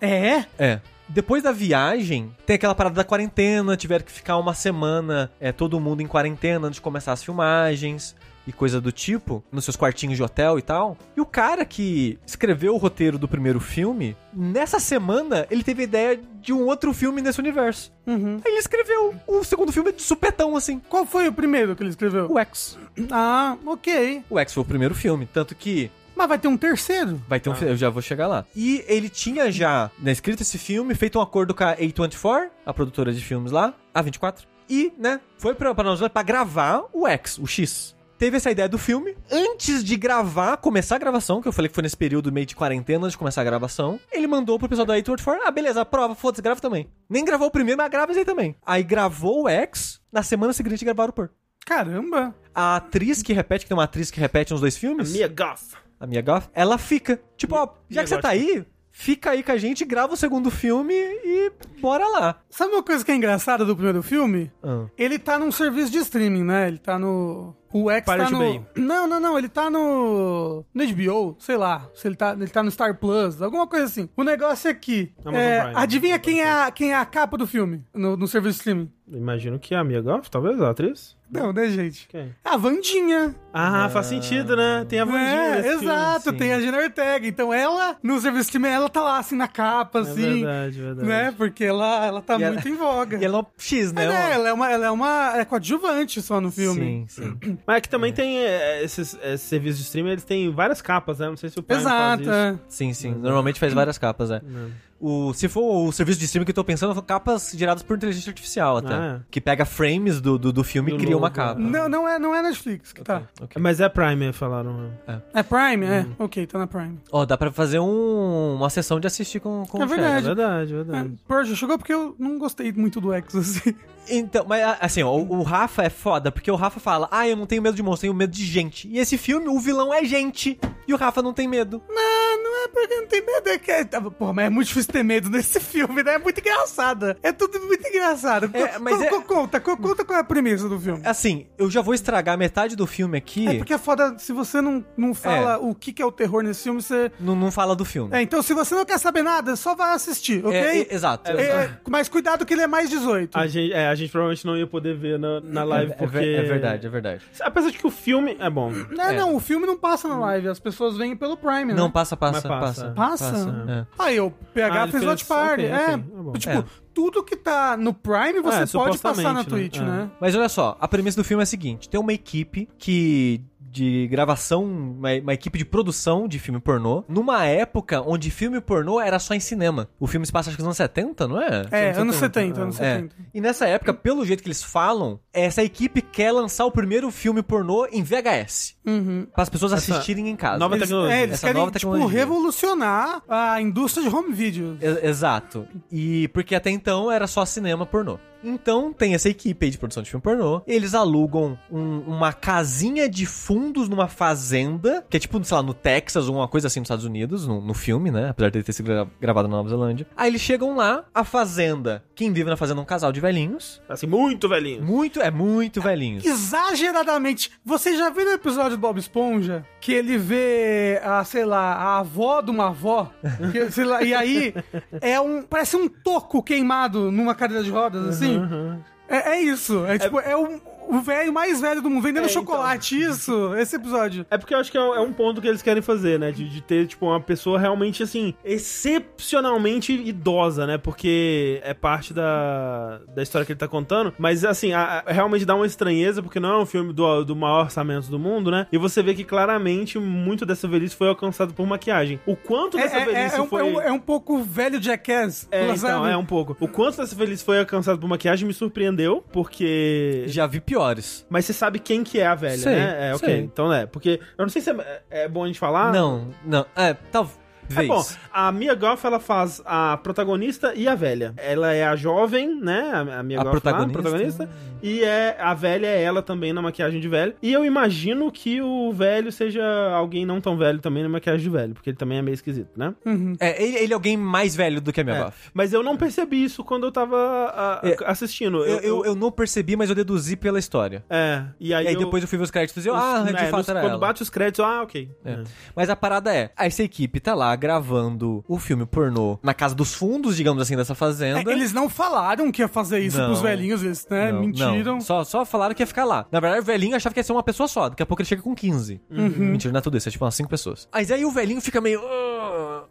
É? É. Depois da viagem, tem aquela parada da quarentena, tiveram que ficar uma semana, é, todo mundo em quarentena antes de começar as filmagens e coisa do tipo, nos seus quartinhos de hotel e tal. E o cara que escreveu o roteiro do primeiro filme, nessa semana, ele teve a ideia de um outro filme nesse universo. Uhum. Aí ele escreveu o segundo filme de supetão, assim. Qual foi o primeiro que ele escreveu? O X. Ah, ok. O X foi o primeiro filme, tanto que Mas vai ter um terceiro? Vai ter um filme, eu já vou chegar lá. E ele tinha já, né, escrito esse filme, feito um acordo com a A24, a produtora de filmes lá, A24. E, né, foi pra, pra Nova Zelândia pra gravar o X, o X. Teve essa ideia do filme. Antes de gravar, começar a gravação, que eu falei que foi nesse período meio de quarentena, de começar a gravação, ele mandou pro pessoal da A24, ah, beleza, aprova, foda-se, grava também. Nem gravou o primeiro, mas grava esse aí também. Aí gravou o X, na semana seguinte gravaram o Pur. Caramba. A atriz que repete, que tem uma atriz que repete uns dois filmes Mia Goth. A minha Goth, ela fica. Tipo, ó, já que você tá aí, fica aí com a gente, grava o segundo filme e bora lá. Sabe uma coisa que é engraçada do primeiro filme? Ah. Ele tá num serviço de streaming, né? Ele tá no O X tá Pirate no... Bay. Não, não, não. Ele tá no... No HBO, sei lá. Se ele tá, ele tá no Star Plus, alguma coisa assim. O negócio é que... É, Prime. adivinha quem é, a, quem é a capa do filme no, no serviço streaming? Imagino que é a Mia Goff, talvez, a atriz. Não, né, gente? Quem? É a Vandinha. Ah, faz sentido, né? Tem a Vandinha É, filme. exato, sim. tem a Jenna Ortega. Então ela, no serviço streaming, ela tá lá, assim, na capa, É assim. verdade, verdade. né? Porque ela, ela tá E ela- muito em voga. [LAUGHS] E ela é um X, né? É, ela é uma, ela é uma é coadjuvante só no filme. Sim, sim. [CLEARS THROAT] Mas é que também tem é, esses, esses serviços de streaming, eles têm várias capas, né? Não sei se o Prime Exato. faz isso. é. Sim, sim. Normalmente faz várias capas, é. O, se for o serviço de streaming que eu tô pensando, são capas geradas por inteligência artificial até. Ah, é. Que pega frames do, do, do filme Do e cria uma capa. Não, não é, não é Netflix que tá. Ok. Mas é Prime, falaram. É Prime? É. Hum. Ok, tá na Prime. Ó, dá pra fazer um- uma sessão de assistir com, com É o Chad. É verdade. verdade, É, verdade. Porsche, chegou porque eu não gostei muito do X, assim. Então, mas assim, ó, o, o Rafa é foda, porque o Rafa fala, ah, eu não tenho medo de monstro, tenho medo de gente. E esse filme, o vilão é gente. E o Rafa não tem medo. Não, não é porque não tem medo. É que, é- porra, mas é muito difícil ter medo nesse [LAUGHS] filme, né? É muito engraçado. É tudo muito engraçado. É, mas co- é- co- Conta, co- conta qual é a premissa do filme. Assim, eu já vou estragar metade do filme aqui. É porque é foda, se você não, não fala o que, que é o terror nesse filme, você... Não, não fala do filme. É, então se você não quer saber nada, só vai assistir, ok? É, é, exato. É, mas cuidado que ele é mais 18. A gente, é, a gente provavelmente não ia poder ver na, na live, É, porque... ver- é verdade, é verdade. Apesar de que o filme é bom. Não, não, o filme não passa na live, as pessoas vêm pelo Prime, né? Não, passa, passa, Mas passa. passa. Passa? É. Aí o PH Ah, ele fez Watch Party. ok, é, tá bom. tipo, É. tudo que tá no Prime você É, pode passar na supostamente, Twitch, né? né? Mas olha só, a premissa do filme é a seguinte: tem uma equipe que. De gravação, uma, uma equipe de produção de filme pornô, numa época onde filme pornô era só em cinema. O filme se passa acho que nos anos 70, não é? É, Anos anos 70, 70, anos É. 70. E nessa época, pelo jeito que eles falam, essa equipe quer lançar o primeiro filme pornô em VHS. Uhum. Para as pessoas Essa assistirem em casa. nova Eles, tecnologia. é, eles Essa querem, nova tipo, revolucionar a indústria de home video. E- Exato. E porque até então era só cinema pornô. Então tem essa equipe aí de produção de filme pornô. Eles alugam um- uma casinha de fundos numa fazenda, que é tipo, sei lá, no Texas ou uma coisa assim nos Estados Unidos, no, no filme, né? Apesar de ter sido gra- gravado na Nova Zelândia. Aí eles chegam lá, a fazenda. Quem vive na fazenda é um casal de velhinhos. Assim, muito velhinho. Muito, é muito velhinhos. Exageradamente. Você já viu no episódio do Bob Esponja que ele vê a, sei lá, a avó de uma avó? [LAUGHS] Que, sei lá, e aí é um. Parece um toco queimado numa cadeira de rodas, assim. É, é isso. É tipo, é, um- o velho mais velho do mundo vendendo É, chocolate. Isso, esse episódio. É porque eu acho que é é um ponto que eles querem fazer, né? De, de ter, tipo, uma pessoa realmente, assim, excepcionalmente idosa, né? Porque é parte da, da história que ele tá contando. Mas, assim, a- a- realmente dá uma estranheza, porque não é um filme do, do maior orçamento do mundo, né? E você vê que claramente muito dessa velhice foi alcançado por maquiagem. O quanto É, dessa é- é- velhice é um, foi. é um- é um pouco velho Jackass. É, então, é um pouco. O quanto dessa velhice foi alcançado por maquiagem me surpreendeu, porque. Já vi piores. Mas você sabe quem que é a velha, Sei, né? É, ok. sei. Então é. Porque eu não sei se é, é bom a gente falar. Não, não. É, talvez. É bom, a Mia Goff, ela faz a protagonista e a velha. Ela é a jovem, né? A a Mia A Goff lá, protagonista. protagonista. E é, a velha é ela também na maquiagem de velho. E eu imagino que o velho seja alguém não tão velho também na maquiagem de velho, porque ele também é meio esquisito, né? Uhum. É, ele, ele é alguém mais velho do que a minha É. Goff. Mas eu não percebi isso quando eu tava a- a- É. assistindo. Eu, eu, eu não percebi, mas eu deduzi pela história. É, e aí, E aí eu- depois eu fui ver os créditos e eu, ah, os- de é, fato nos- era Quando ela. bate os créditos, eu, ah, ok. É. Mas a parada é, essa equipe tá lá gravando o filme pornô na casa dos fundos, digamos assim, dessa fazenda. É, eles não falaram que ia fazer isso Não. pros velhinhos, eles, né? Não, Mentiram. não. Só, só falaram que ia ficar lá. Na verdade, o velhinho achava que ia ser uma pessoa só. Daqui a pouco ele chega com 15. Uhum. Mentira, não é tudo isso. É tipo umas 5 pessoas. Mas aí o velhinho fica meio...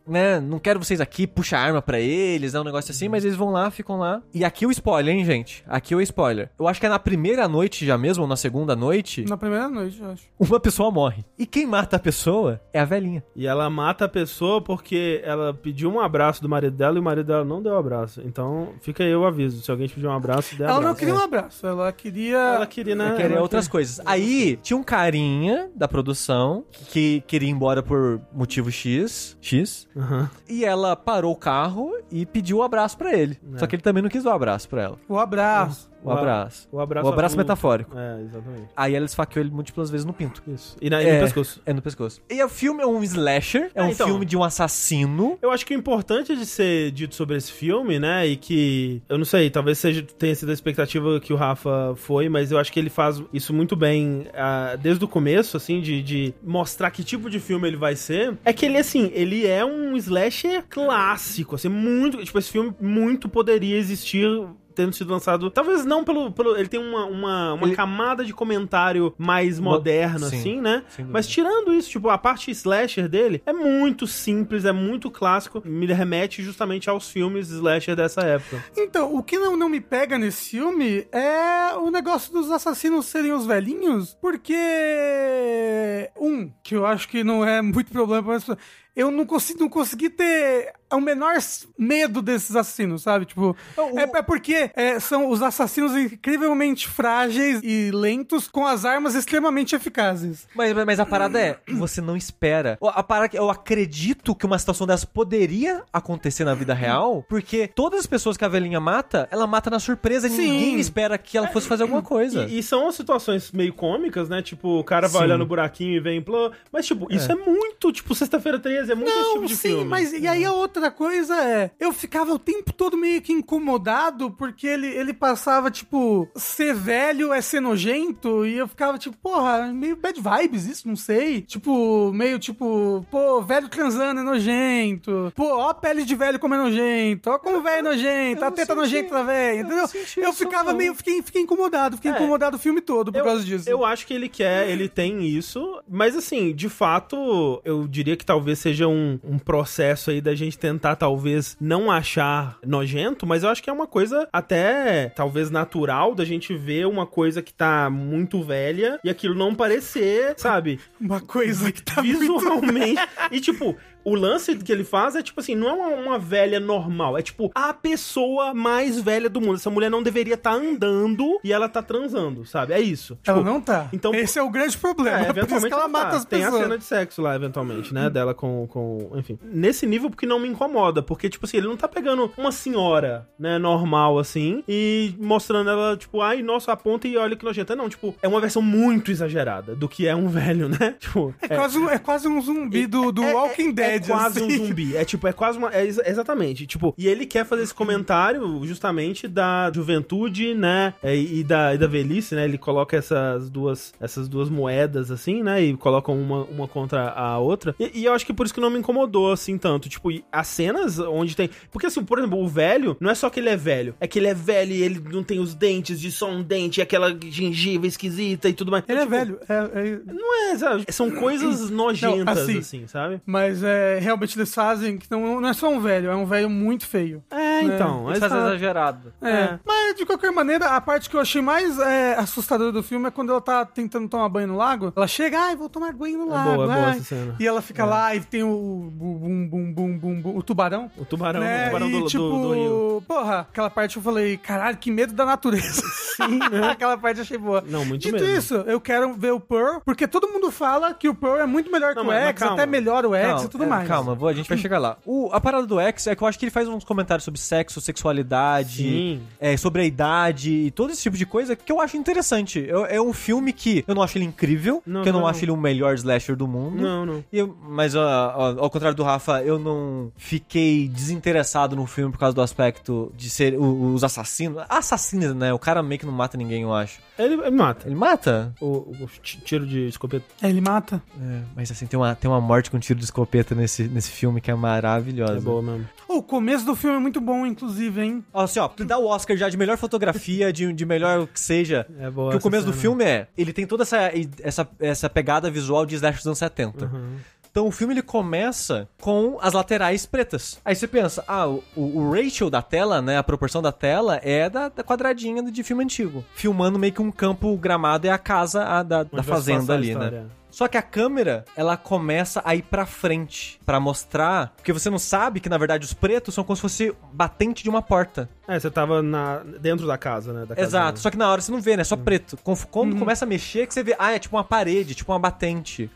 Né? Não quero vocês aqui, puxa a arma pra eles, é um negócio assim. Mas eles vão lá, ficam lá. E aqui o spoiler, hein, gente? Aqui o spoiler. Eu acho que é na primeira noite já mesmo, ou na segunda noite, Na primeira noite, eu acho. uma pessoa morre. E quem mata a pessoa é a velhinha. E ela mata a pessoa porque ela pediu um abraço do marido dela e o marido dela não deu abraço. Então, fica aí o aviso. Se alguém te pedir um abraço, dê Ela abraço. não queria um abraço, ela queria. Ela queria, né? Eu queria ela outras coisas. Aí, tinha um carinha da produção que queria ir embora por motivo X. X. Aham. E ela parou o carro e pediu o abraço pra ele. É. Só que ele também não quis dar o abraço pra ela. O abraço. O abraço. O abraço, O abraço metafórico. É, exatamente. Aí ela esfaqueou ele múltiplas vezes no pinto. Isso. E, na, e é, no pescoço. É no pescoço. E o filme é um slasher, é É, um então. filme de um assassino. Eu acho que o importante de ser dito sobre esse filme, né, e que, eu não sei, talvez seja, tenha sido a expectativa que o Rafa foi, mas eu acho que ele faz isso muito bem ah, desde o começo, assim, de, de mostrar que tipo de filme ele vai ser, é que ele, assim, ele é um slasher clássico, assim, muito, tipo, esse filme muito poderia existir tendo sido lançado, talvez não pelo, pelo ele tem uma, uma, uma Ele- camada de comentário mais Mo- moderno, sim, assim, né? Mas tirando isso, tipo, a parte slasher dele é muito simples, é muito clássico, me remete justamente aos filmes slasher dessa época. Então, o que não, não me pega nesse filme é o negócio dos assassinos serem os velhinhos, porque. Um, que eu acho que não é muito problema pessoas. Eu não consegui, não consegui ter o menor medo desses assassinos, sabe? Tipo, O- é, é porque é, são os assassinos incrivelmente frágeis e lentos com as armas extremamente eficazes. Mas, mas a parada é, [CLEARS THROAT] você não espera. A parada que eu acredito que uma situação dessa poderia acontecer na vida real, porque todas as pessoas que a velhinha mata, ela mata na surpresa e Sim. ninguém espera que ela fosse fazer alguma coisa. E, e são situações meio cômicas, né? Tipo, o cara vai Sim. olhar no buraquinho e vem plô. Mas, tipo, isso é, muito, tipo, sexta-feira 13, é muito esse tipo de sim, filme. mas e aí a outra coisa é, eu ficava o tempo todo meio que incomodado porque ele, ele passava, tipo, ser velho é ser nojento e eu ficava tipo, porra, meio bad vibes isso, não sei. Tipo, meio tipo, pô, velho transando é nojento. Pô, ó a pele de velho como é nojento. Ó como velho é nojento. A teta nojenta da velha, entendeu? Eu ficava meio, fiquei, fiquei incomodado, fiquei É. incomodado o filme todo por eu, causa disso. Eu acho que ele quer, ele tem isso, mas assim, de fato, eu diria que talvez seja um, um processo aí da gente tentar, talvez, não achar nojento, mas eu acho que é uma coisa até, talvez, natural da gente ver uma coisa que tá muito velha e aquilo não parecer, sabe, Uma coisa que tá visualmente. e tipo. O lance que ele faz é tipo assim, não é uma, uma velha normal, é tipo a pessoa mais velha do mundo. Essa mulher não deveria estar andando e ela tá transando, sabe? É isso. Ela Tipo, não tá. então- Esse é o grande problema. é, eventualmente que ela ela mata tá. as Tem pessoas. a cena de sexo lá, eventualmente, né? Dela com, com. Enfim. Nesse nível, porque não me incomoda. Porque, tipo assim, ele não tá pegando uma senhora, né, normal, assim, e mostrando ela, tipo, ai, nossa, aponta e olha que nojenta. Não, tipo, é uma versão muito exagerada do que é um [LAUGHS] velho, né? Tipo. É, quase, um- é quase um zumbi do, do é- Walking é- É quase assim. um zumbi. É tipo, é quase uma. É exa- exatamente. Tipo, e ele quer fazer esse comentário justamente da juventude, né? é, E da, e da velhice, né? Ele coloca essas duas, essas duas moedas, assim, né? E coloca uma, uma contra a outra. E, e eu acho que por isso que não me incomodou, assim, tanto. Tipo, as cenas onde tem. Porque, assim, por exemplo, o velho, não é só que ele é velho, é que ele é velho e ele não tem os dentes de só um dente, e aquela gengiva esquisita e tudo mais. Ele é Tipo, velho. é- é- Não é, sabe? São coisas nojentas, assim, assim, sabe? mas é, realmente eles fazem que não, não é só um velho, é um velho muito feio. É, então. Eles mas fazem tá- exagerado. É. É. Mas de qualquer maneira, a parte que eu achei mais é, assustadora do filme é quando ela tá tentando tomar banho no lago. Ela chega, ai, vou tomar banho no É lago. boa, é boa essa cena. E ela fica lá e tem o bum, bum, bum, bum, bum, o tubarão. O tubarão, né? o tubarão e, do, do- tipo, do rio. porra, aquela parte eu falei, caralho, que medo da natureza. [LAUGHS] Sim, né? [LAUGHS] aquela parte eu achei boa. Não, muito Dito mesmo. isso, eu quero ver o Pearl, porque todo mundo fala que o Pearl é muito melhor Não, que o X, até melhor o X Calma, e tudo é, mais. Calma, vou- a gente vai chegar lá. O- a parada do X é que eu acho que ele faz uns comentários sobre sexo, sexualidade, é, sobre a idade e todo esse tipo de coisa que eu acho interessante. Eu- é um filme que eu não acho ele incrível, Não, que eu não, não. acho ele o melhor slasher do mundo. Não, não. E eu- mas ó, ó, ao contrário do Rafa, eu não fiquei desinteressado no filme por causa do aspecto de ser o- os assassinos. Assassinos, né? O cara meio que não mata ninguém, eu acho. Ele, ele mata. Ele mata? O, o ti- tiro de escopeta. É, ele mata. É, mas assim, tem uma, tem uma morte com tiro de escopeta nesse, nesse filme que é maravilhosa. É boa mesmo. O começo do filme é muito bom, inclusive, hein? Ó, Assim, ó, dá o Oscar já de melhor fotografia, de, de melhor o que seja. É boa. Porque o começo do cena. filme é. Ele tem toda essa, essa, essa pegada visual de Slash dos anos 70. Uhum. Então o filme ele começa com as laterais pretas. Aí você pensa, ah, o, o ratio da tela, né? A proporção da tela é da, da quadradinha de filme antigo. Filmando meio que um campo gramado é a casa a da, da fazenda ali, né? Só que a câmera, ela começa a ir pra frente, pra mostrar, porque você não sabe que na verdade os pretos são como se fosse batente de uma porta. É, você tava na, dentro da casa, né? Da casa Exato, só que na hora você não vê, né? Só preto. Conf- Quando começa a mexer, que você vê, ah, é tipo uma parede, tipo uma batente.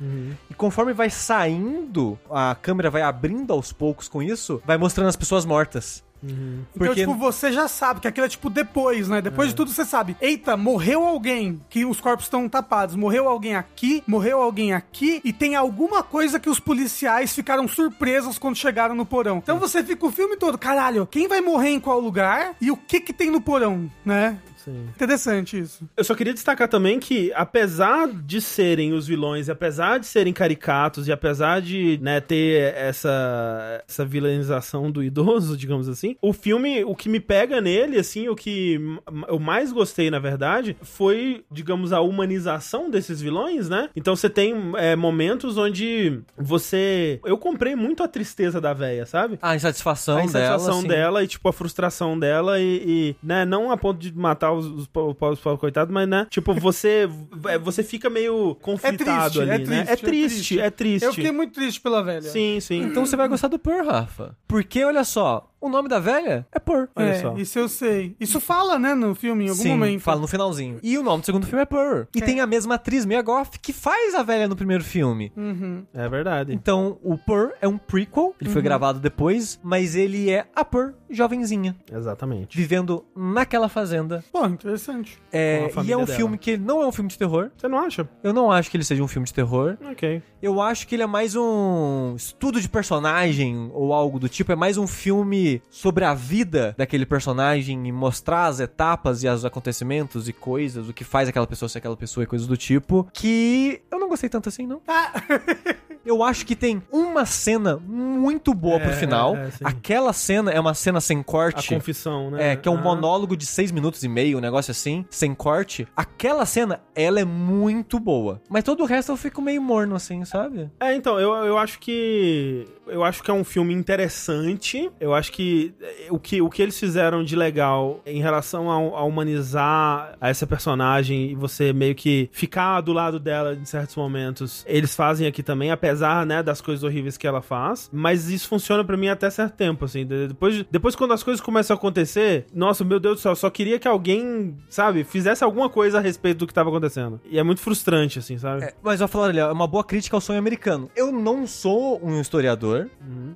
E conforme vai saindo, a câmera vai abrindo aos poucos com isso, vai mostrando as pessoas mortas. Então, Porque tipo, você já sabe que aquilo é tipo depois, né? Depois de tudo você sabe. Eita, morreu alguém, que os corpos estão tapados. Morreu alguém aqui, morreu alguém aqui, e tem alguma coisa que os policiais ficaram surpresos quando chegaram no porão. Então você fica o filme todo, caralho, quem vai morrer em qual lugar e o que que tem no porão, né? Sim. Interessante isso. Eu só queria destacar também que, apesar de serem os vilões, e apesar de serem caricatos, e apesar de né, ter essa, essa vilanização do idoso, [LAUGHS] digamos assim, o filme, o que me pega nele, assim, o que eu mais gostei, na verdade, foi, digamos, a humanização desses vilões, né? Então você tem é, momentos onde você. Eu comprei muito a tristeza da véia, sabe? A insatisfação, a insatisfação dela. dela, e, tipo, a frustração dela e, e, né, não a ponto de matar os, os, po- pobres pobres coitados, mas, né, tipo, você, é, você fica meio conflitado triste, ali, é né? triste, É é triste, triste. é triste. Eu fiquei muito triste pela velha. Sim, sim. Então você vai gostar do Pur, Rafa. Porque, olha só, o nome da velha é Pur. Olha é, só. isso eu sei. Isso fala, né, no filme, em algum Sim, momento. fala no finalzinho. E o nome do segundo filme é Pur. E É. tem a mesma atriz, Mia Goff, que faz a velha no primeiro filme. Uhum. É verdade. Então, o Pur é um prequel, ele foi gravado depois, mas ele é a Pur jovenzinha, Exatamente. vivendo naquela fazenda. Pô, interessante. É, Com a e é um dela. filme que não é um filme de terror. Você não acha? Eu não acho que ele seja um filme de terror. Ok. Eu acho que ele é mais um estudo de personagem ou algo do tipo. É mais um filme sobre a vida daquele personagem e mostrar as etapas e os acontecimentos e coisas, o que faz aquela pessoa ser aquela pessoa e coisas do tipo. Que eu não gostei tanto assim, não. Ah, [LAUGHS] Eu acho que tem uma cena muito boa pro É, final. é, sim. Aquela cena é uma cena sem A corte. confissão, né? É, que é um Ah. monólogo de seis minutos e meio, um negócio assim, sem corte. Aquela cena, ela é muito boa. Mas todo o resto eu fico meio morno, assim, sabe? É, então, eu, eu acho que. Eu acho que é um filme interessante. Eu acho que eh, o que, o que eles fizeram de legal em relação a, a humanizar a essa personagem e você meio que ficar do lado dela em certos momentos, eles fazem aqui também, apesar, né, das coisas horríveis que ela faz. Mas isso funciona pra mim até certo tempo, assim. De- Depois, depois quando as coisas começam a acontecer, nossa, meu Deus do céu, eu só queria que alguém, sabe, fizesse alguma coisa a respeito do que tava acontecendo. E é muito frustrante, assim, sabe? É, mas eu falar, olha, é uma boa crítica ao sonho americano. Eu não sou um historiador.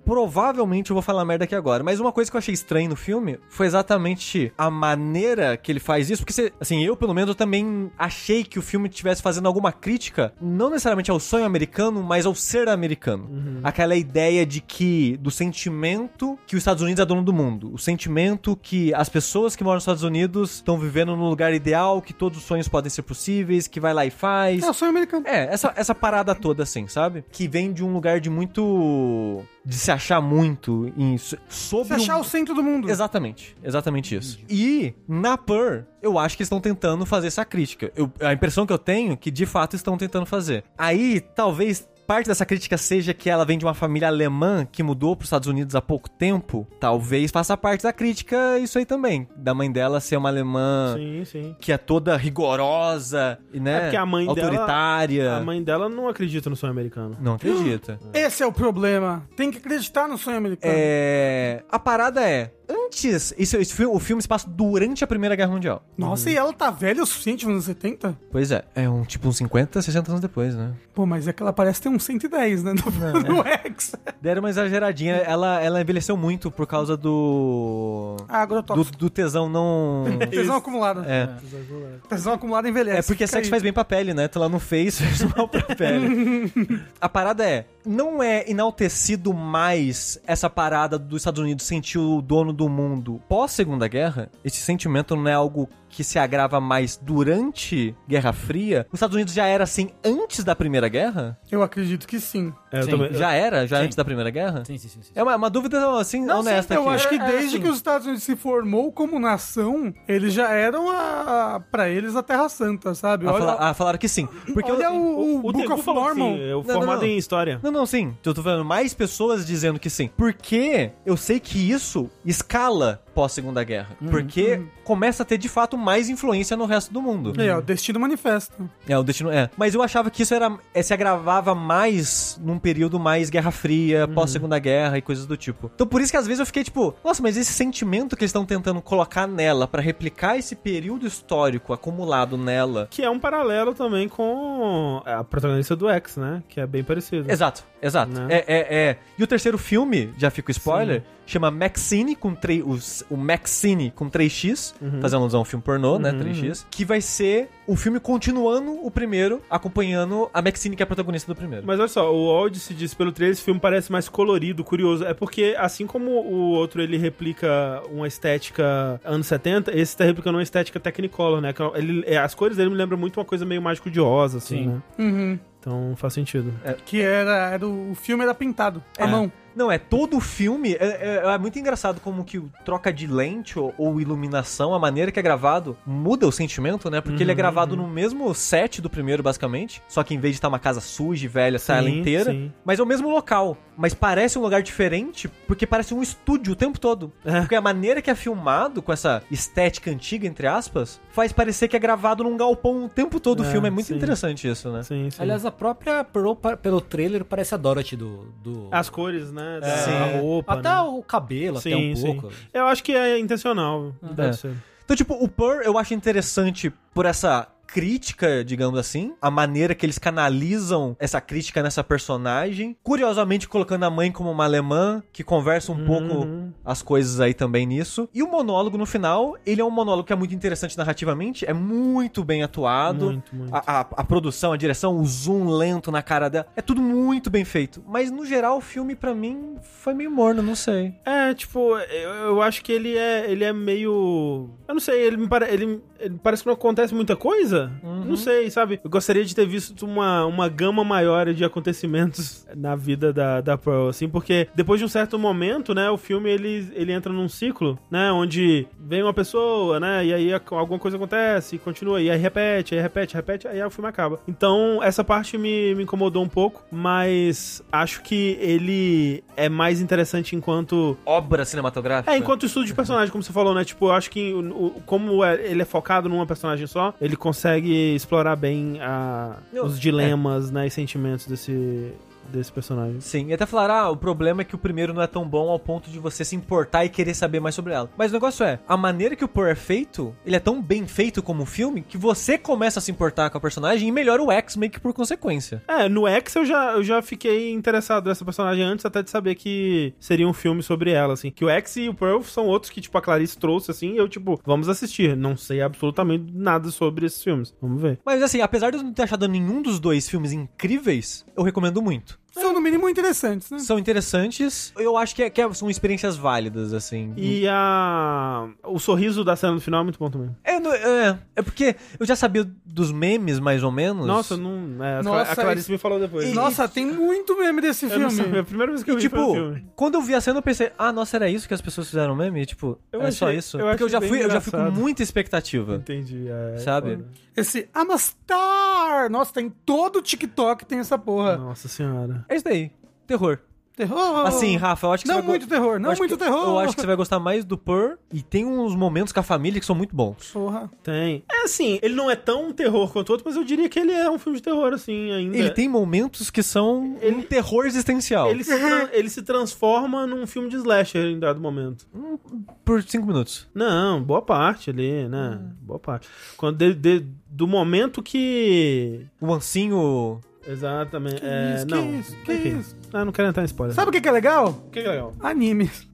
Provavelmente eu vou falar merda aqui agora. Mas uma coisa que eu achei estranha no filme foi exatamente a maneira que ele faz isso. Porque, você- assim, eu pelo menos eu também achei que o filme estivesse fazendo alguma crítica, não necessariamente ao sonho americano, mas ao ser americano. Aquela ideia de que, do sentimento que os Estados Unidos é dono do mundo. O sentimento que as pessoas que moram nos Estados Unidos estão vivendo num lugar ideal, que todos os sonhos podem ser possíveis, que vai lá e faz. é o sonho americano. É, essa, essa parada toda, assim, sabe? Que vem de um lugar de muito. De se achar muito em, so- sobre. Você achar um- o centro do mundo. Exatamente, exatamente isso. E na Pur, eu acho que estão tentando fazer essa crítica. Eu- a impressão que eu tenho é que de fato estão tentando fazer. Aí, talvez parte dessa crítica seja que ela vem de uma família alemã que mudou para os Estados Unidos há pouco tempo. Talvez faça parte da crítica isso aí também, da mãe dela ser uma alemã Sim, sim. que é toda rigorosa, e, né? É porque a mãe dela- autoritária. A mãe dela não acredita no sonho americano. Não acredita. [GASPS] Esse é o problema. Tem que acreditar no sonho americano. É. A parada é. Antes. Isso, filme, o filme se passa durante a Primeira Guerra Mundial. Nossa, e ela tá velha o suficiente nos anos 70? Pois é. É um tipo uns 50, 60 anos depois, né? Pô, mas é que ela parece ter uns 110, né? No, [LAUGHS] no X. Deram uma exageradinha. Ela, ela envelheceu muito por causa do. Ah, Do, do tesão não. [LAUGHS] Tesão acumulado. É. Tesão acumulado envelhece. É porque sexo aí. faz bem pra pele, né? Tu lá não fez, [LAUGHS] fez mal pra pele. a parada é, não é enaltecido mais essa parada dos Estados Unidos sentir o dono do mundo pós Segunda Guerra? Esse sentimento não é algo que se agrava mais durante Guerra Fria? Os Estados Unidos já era assim antes da Primeira Guerra? Eu acredito que sim. É, eu Sim, também- Já era? Já Sim. antes da Primeira Guerra? Sim, sim, sim. sim. É uma, uma dúvida assim honesta Eu aqui. acho que É, desde assim. que os Estados Unidos se formou como nação, eles já eram a, a para eles a Terra Santa, sabe? Ah, Olha, fala- ah, falaram que sim. Porque olha eu- o, o, Book of Mormon. sim, eu Não, formado não, não. em história. Não, não, sim. Eu tô vendo mais pessoas dizendo que sim. Porque eu sei que isso escala pós-segunda guerra. Porque começa a ter, de fato, mais influência no resto do mundo. Aí, ó, Destino Manifesto. É, o destino é. Mas eu achava que isso era é, se agravava mais num período mais Guerra Fria, pós-segunda guerra e coisas do tipo. Então por isso que às vezes eu fiquei tipo, nossa, mas esse sentimento que eles estão tentando colocar nela pra replicar esse período histórico acumulado nela. Que é um paralelo também com a protagonista do X, né? Que é bem parecido. Exato, exato. Né? É, é, é. E o terceiro filme, já fica o spoiler, chama Maxine com 3. O Maxine com 3x, fazendo alusão ao filme pornô, né? 3x. Que vai ser o filme continuando o primeiro, acompanhando a Maxine, que é a protagonista do primeiro. Mas olha só, o Odyssey diz pelo trailer, esse filme parece mais colorido, curioso. É porque, assim como o outro ele replica uma estética anos 70, esse tá replicando uma estética Technicolor, né? Que Ele, é, as cores dele me lembram muito uma coisa meio mágico de Oz, assim, Sim. né? Uhum. Então faz sentido. Que era, era o o filme era pintado à É. mão. Não, é todo o filme. É, é- é muito engraçado como que o troca de lente ou, ou iluminação, a maneira que é gravado, muda o sentimento, né? Porque ele é gravado no mesmo set do primeiro, basicamente. Só que em vez de estar uma casa suja e velha, sai ela inteira. sim. Mas é o mesmo local. Mas parece um lugar diferente, porque parece um estúdio o tempo todo. É. Porque a maneira que é filmado, com essa estética antiga, entre aspas, faz parecer que é gravado num galpão o tempo todo o É, filme. É muito sim. interessante isso, né? Sim, sim. Aliás, a própria Pearl, pelo trailer, parece a Dorothy do... do... as cores, né? Da Sim. a roupa, Até né? o cabelo, até Sim, um sim. pouco. Eu acho que é intencional. Deve É. ser. Então, tipo, o Purr eu acho interessante por essa crítica, digamos assim, a maneira que eles canalizam essa crítica nessa personagem, curiosamente colocando a mãe como uma alemã que conversa um pouco as coisas aí também nisso. E o monólogo no final, ele é um monólogo que é muito interessante narrativamente, é muito bem atuado. Muito, muito. A, a- a produção, a direção, o zoom lento na cara dela, é tudo muito bem feito. Mas no geral o filme pra mim foi meio morno, não sei. É, tipo, eu, eu acho que ele é, ele é meio. Eu não sei, ele me pare, ele, ele parece que não acontece muita coisa. Não sei, sabe? Eu gostaria de ter visto uma, uma gama maior de acontecimentos [LAUGHS] na vida da, da Pearl, assim, porque depois de um certo momento, né, o filme ele, ele entra num ciclo, né, onde vem uma pessoa, né, e aí alguma coisa acontece e continua, e aí repete, aí repete, repete, aí o filme acaba. Então, essa parte me, me incomodou um pouco, mas acho que ele é mais interessante enquanto Obra cinematográfica. é, enquanto estudo de personagem, como você falou, né? Tipo, eu acho que o- o- como é- ele é focado numa personagem só, ele consegue explorar bem a- os dilemas, né, e sentimentos desse, desse personagem. Sim, e até falaram, ah, o problema é que o primeiro não é tão bom ao ponto de você se importar e querer saber mais sobre ela. Mas o negócio é, a maneira que o Purr é feito, ele é tão bem feito como um filme, que você começa a se importar com a personagem e melhora o X meio que por consequência. É, no X eu já, eu já fiquei interessado nessa personagem antes até de saber que seria um filme sobre ela, assim. Que o X e o Pearl são outros que, tipo, a Clarice trouxe, assim, e eu, tipo, vamos assistir. Não sei absolutamente nada sobre esses filmes. Vamos ver. Mas assim, apesar de eu não ter achado nenhum dos dois filmes incríveis, eu recomendo muito. São, no mínimo, interessantes, né? São interessantes, eu acho que, é- que é- são experiências válidas, assim. E a... o sorriso da cena no final é muito bom também. É, é, é porque eu já sabia dos memes, mais ou menos. Nossa, não... É, a Nossa, a Clarice isso- me falou depois. Nossa, tem muito meme desse Eu não filme. sabia, a primeira vez que eu E, vi foi o tipo, filme. quando eu vi a cena, eu pensei, ah, nossa, era isso que as pessoas fizeram meme? E, tipo, Eu é só achei- isso. eu Porque eu já fui, eu já fui com muita expectativa. Entendi. é, Sabe? foda. Esse I'm a Star! Nossa, tem todo o TikTok tem essa porra. Nossa senhora. É isso daí. Terror. Terror! Assim, Rafa, eu acho que Não você vai go- muito terror, eu não acho muito que- terror. Eu acho que você vai gostar mais do Purr. E tem uns momentos com a família que são muito bons. Porra. Tem. É assim, ele não é tão terror quanto o outro, mas eu diria que ele é um filme de terror, assim, ainda. Ele tem momentos que são um terror existencial. Ele se, tran- ele se transforma num filme de slasher em dado momento. Por cinco minutos. Não, boa parte ali, né? Boa parte. Quando de- de- do momento que. O ancinho... Exatamente. Que é, isso, que não. isso, que Enfim. isso? Ah, não quero entrar em spoiler. Sabe o que que é legal? o que é legal? Animes.「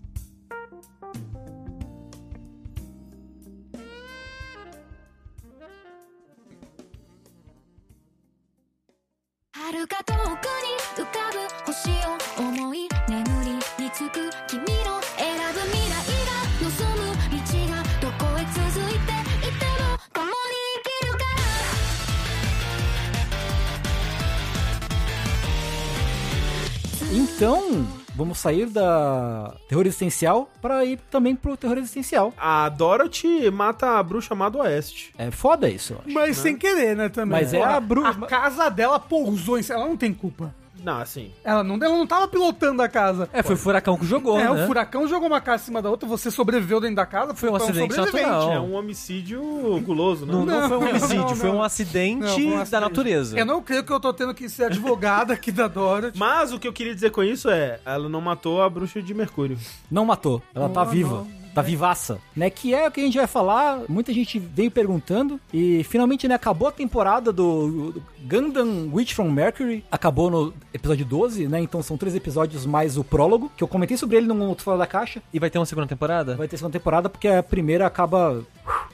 vamos sair da terror existencial para ir também pro terror existencial. A Dorothy mata a bruxa chamada Oeste. É foda isso, eu acho. Mas sem querer, né, também. Mas é Porra, a Bru- A casa dela pousou em... Ela não tem culpa. Não, assim. Ela não, ela não tava pilotando a casa. É, foi o furacão que jogou, É, né? o furacão jogou uma casa em cima da outra, você sobreviveu dentro da casa. Foi um acidente natural. É um homicídio guloso, né? Não, não foi um Não, homicídio, não, foi um não. acidente Não, foi um da acidente. natureza. Eu não creio que eu tô tendo que ser advogada aqui da Dora. Mas o que eu queria dizer com isso é, ela não matou a bruxa de Mercúrio. Não matou. Ela tá Não, viva. Tá vivaça, né? Que é o que a gente vai falar. Muita gente veio perguntando e finalmente, né, acabou a temporada do do Gundam Witch from Mercury. Acabou no episódio 12, né? Então são três episódios mais o prólogo, que eu comentei sobre ele num outro fora da caixa. E vai ter uma segunda temporada? Vai ter segunda temporada porque a primeira acaba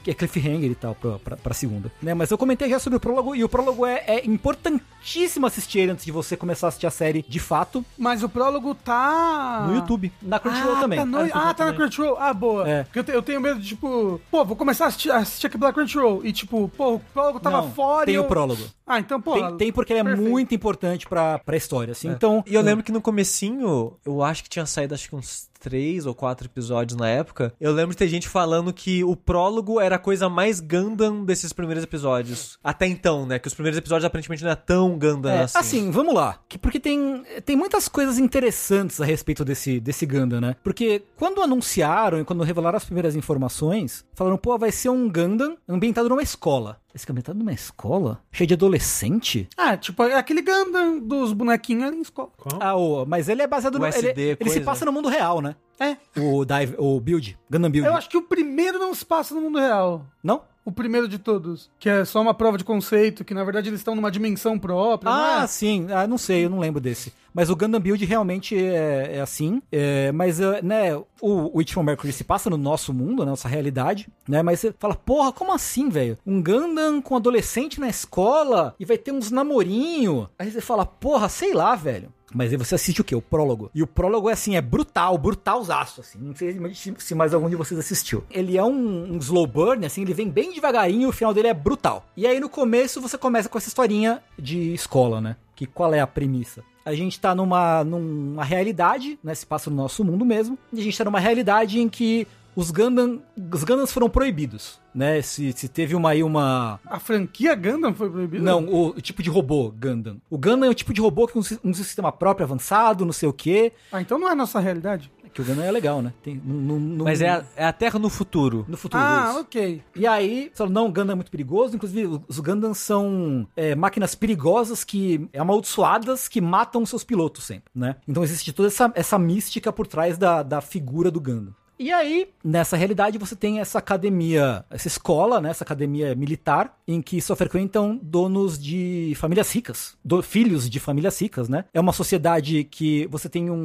que é cliffhanger e tal pra, pra, pra segunda, né? Mas eu comentei já sobre o prólogo e o prólogo é, é importantíssimo assistir ele antes de você começar a assistir a série de fato Mas o prólogo tá. no YouTube, na Crunchyroll ah, também. Tá no... Ah, Ah, tá na Crunchyroll. Ah, boa. É. Porque eu, te- eu tenho medo de, tipo, pô, vou começar a assistir, a assistir aqui pela Crunchyroll. E, tipo, pô, o prólogo tava Não, fora. Tem e o eu... prólogo. Ah, então, pô. Tem, tem porque ele é perfeito. muito importante pra, pra história, assim. Então, E eu lembro que no comecinho, eu acho que tinha saído acho que uns três ou quatro episódios na época. Eu lembro de ter gente falando que o prólogo era a coisa mais Gundam desses primeiros episódios. Até então, né? Que os primeiros episódios aparentemente não é tão Gundam É, assim. assim, vamos lá. Que- Porque tem, tem muitas coisas interessantes a respeito desse, desse Gundam, né? Porque quando anunciaram e quando revelaram as primeiras informações, falaram, pô, vai ser um Gundam ambientado numa escola. Esse ambientado numa escola? Cheio de adolescente? Ah, tipo, é aquele Gundam dos bonequinhos ali em escola. Qual? Ah, o, mas ele é baseado no. USD, Ele, ele se passa no mundo real, né? É. O Dive, o Build, Gundam Build. Eu acho que o primeiro não se passa no mundo real. Não? O primeiro de todos. Que é só uma prova de conceito, que na verdade eles estão numa dimensão própria. Ah, é? sim. Ah, não sei, eu não lembro desse. Mas o Gundam Build realmente é, é assim. É, mas, eh, né, o Witch from Mercury se passa no nosso mundo, né, nossa realidade, né? Mas você fala, porra, como assim, velho? Um Gundam com adolescente na escola e vai ter uns namorinho. Aí você fala, porra, sei lá, velho. Mas aí você assiste o quê? O prólogo. E o prólogo é assim, é brutal, brutalzaço, assim. Não sei se- mais algum de vocês assistiu. Ele é um, um slow burn, assim, ele vem bem devagarinho e o final dele é brutal. E aí no começo você começa com essa historinha de escola, né? Que qual é a premissa? A gente tá numa, numa realidade, né? Se passa no nosso mundo mesmo. E a gente tá numa realidade em que os Gundam, os Gundams foram proibidos, né? Se, se teve uma aí uma A franquia Gundam foi proibida? não, o, o tipo de robô Gundam. O Gundam é um tipo de robô que usa um sistema próprio avançado, não sei o quê. Ah, então não é a nossa realidade. Que o Gundam é legal, né? Tem, não, não- Mas é a, é a Terra no futuro. no futuro. Ah, isso. ok. E aí, falam, não, o Gundam é muito perigoso. Inclusive, os Gundams são é, máquinas perigosas que amaldiçoadas que matam seus pilotos sempre, né? Então existe toda essa, essa mística por trás da, da figura do Gundam. E aí, nessa realidade, você tem essa academia, essa escola, né, essa academia militar, em que só frequentam donos de famílias ricas, do- filhos de famílias ricas, né? É uma sociedade que você tem um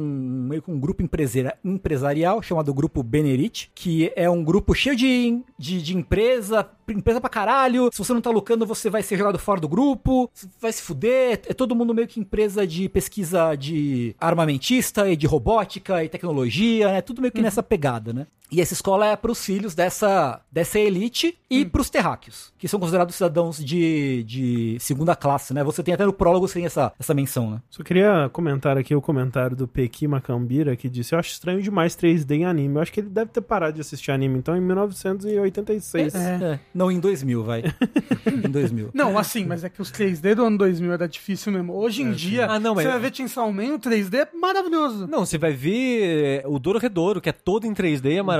meio que um grupo empresarial chamado Grupo Benerit, que é um grupo cheio de, de, de empresa, empresa pra caralho. Se você não tá lucrando, você vai ser jogado fora do grupo, vai se fuder. É todo mundo meio que empresa de pesquisa de armamentista e de robótica e tecnologia, né? Tudo meio que nessa pegada, né? E essa escola é pros filhos dessa, dessa elite e pros terráqueos, que são considerados cidadãos de, de segunda classe, né? Você tem até no prólogo sem essa, essa menção, né? Só queria comentar aqui o comentário do Pequi Macambira, que disse: Eu acho estranho demais 3D em anime. Eu acho que ele deve ter parado de assistir anime, então, em 1986. É. Não, em 2000, vai. [LAUGHS] em 2000. Não, assim, mas é que os 3D do ano 2000 era difícil mesmo. Hoje em dia, Ah, não, mas- você vai ver Chainsaw Man, o 3D é maravilhoso. Não, você vai ver o Doro Redouro, que é todo em 3D, é maravilhoso.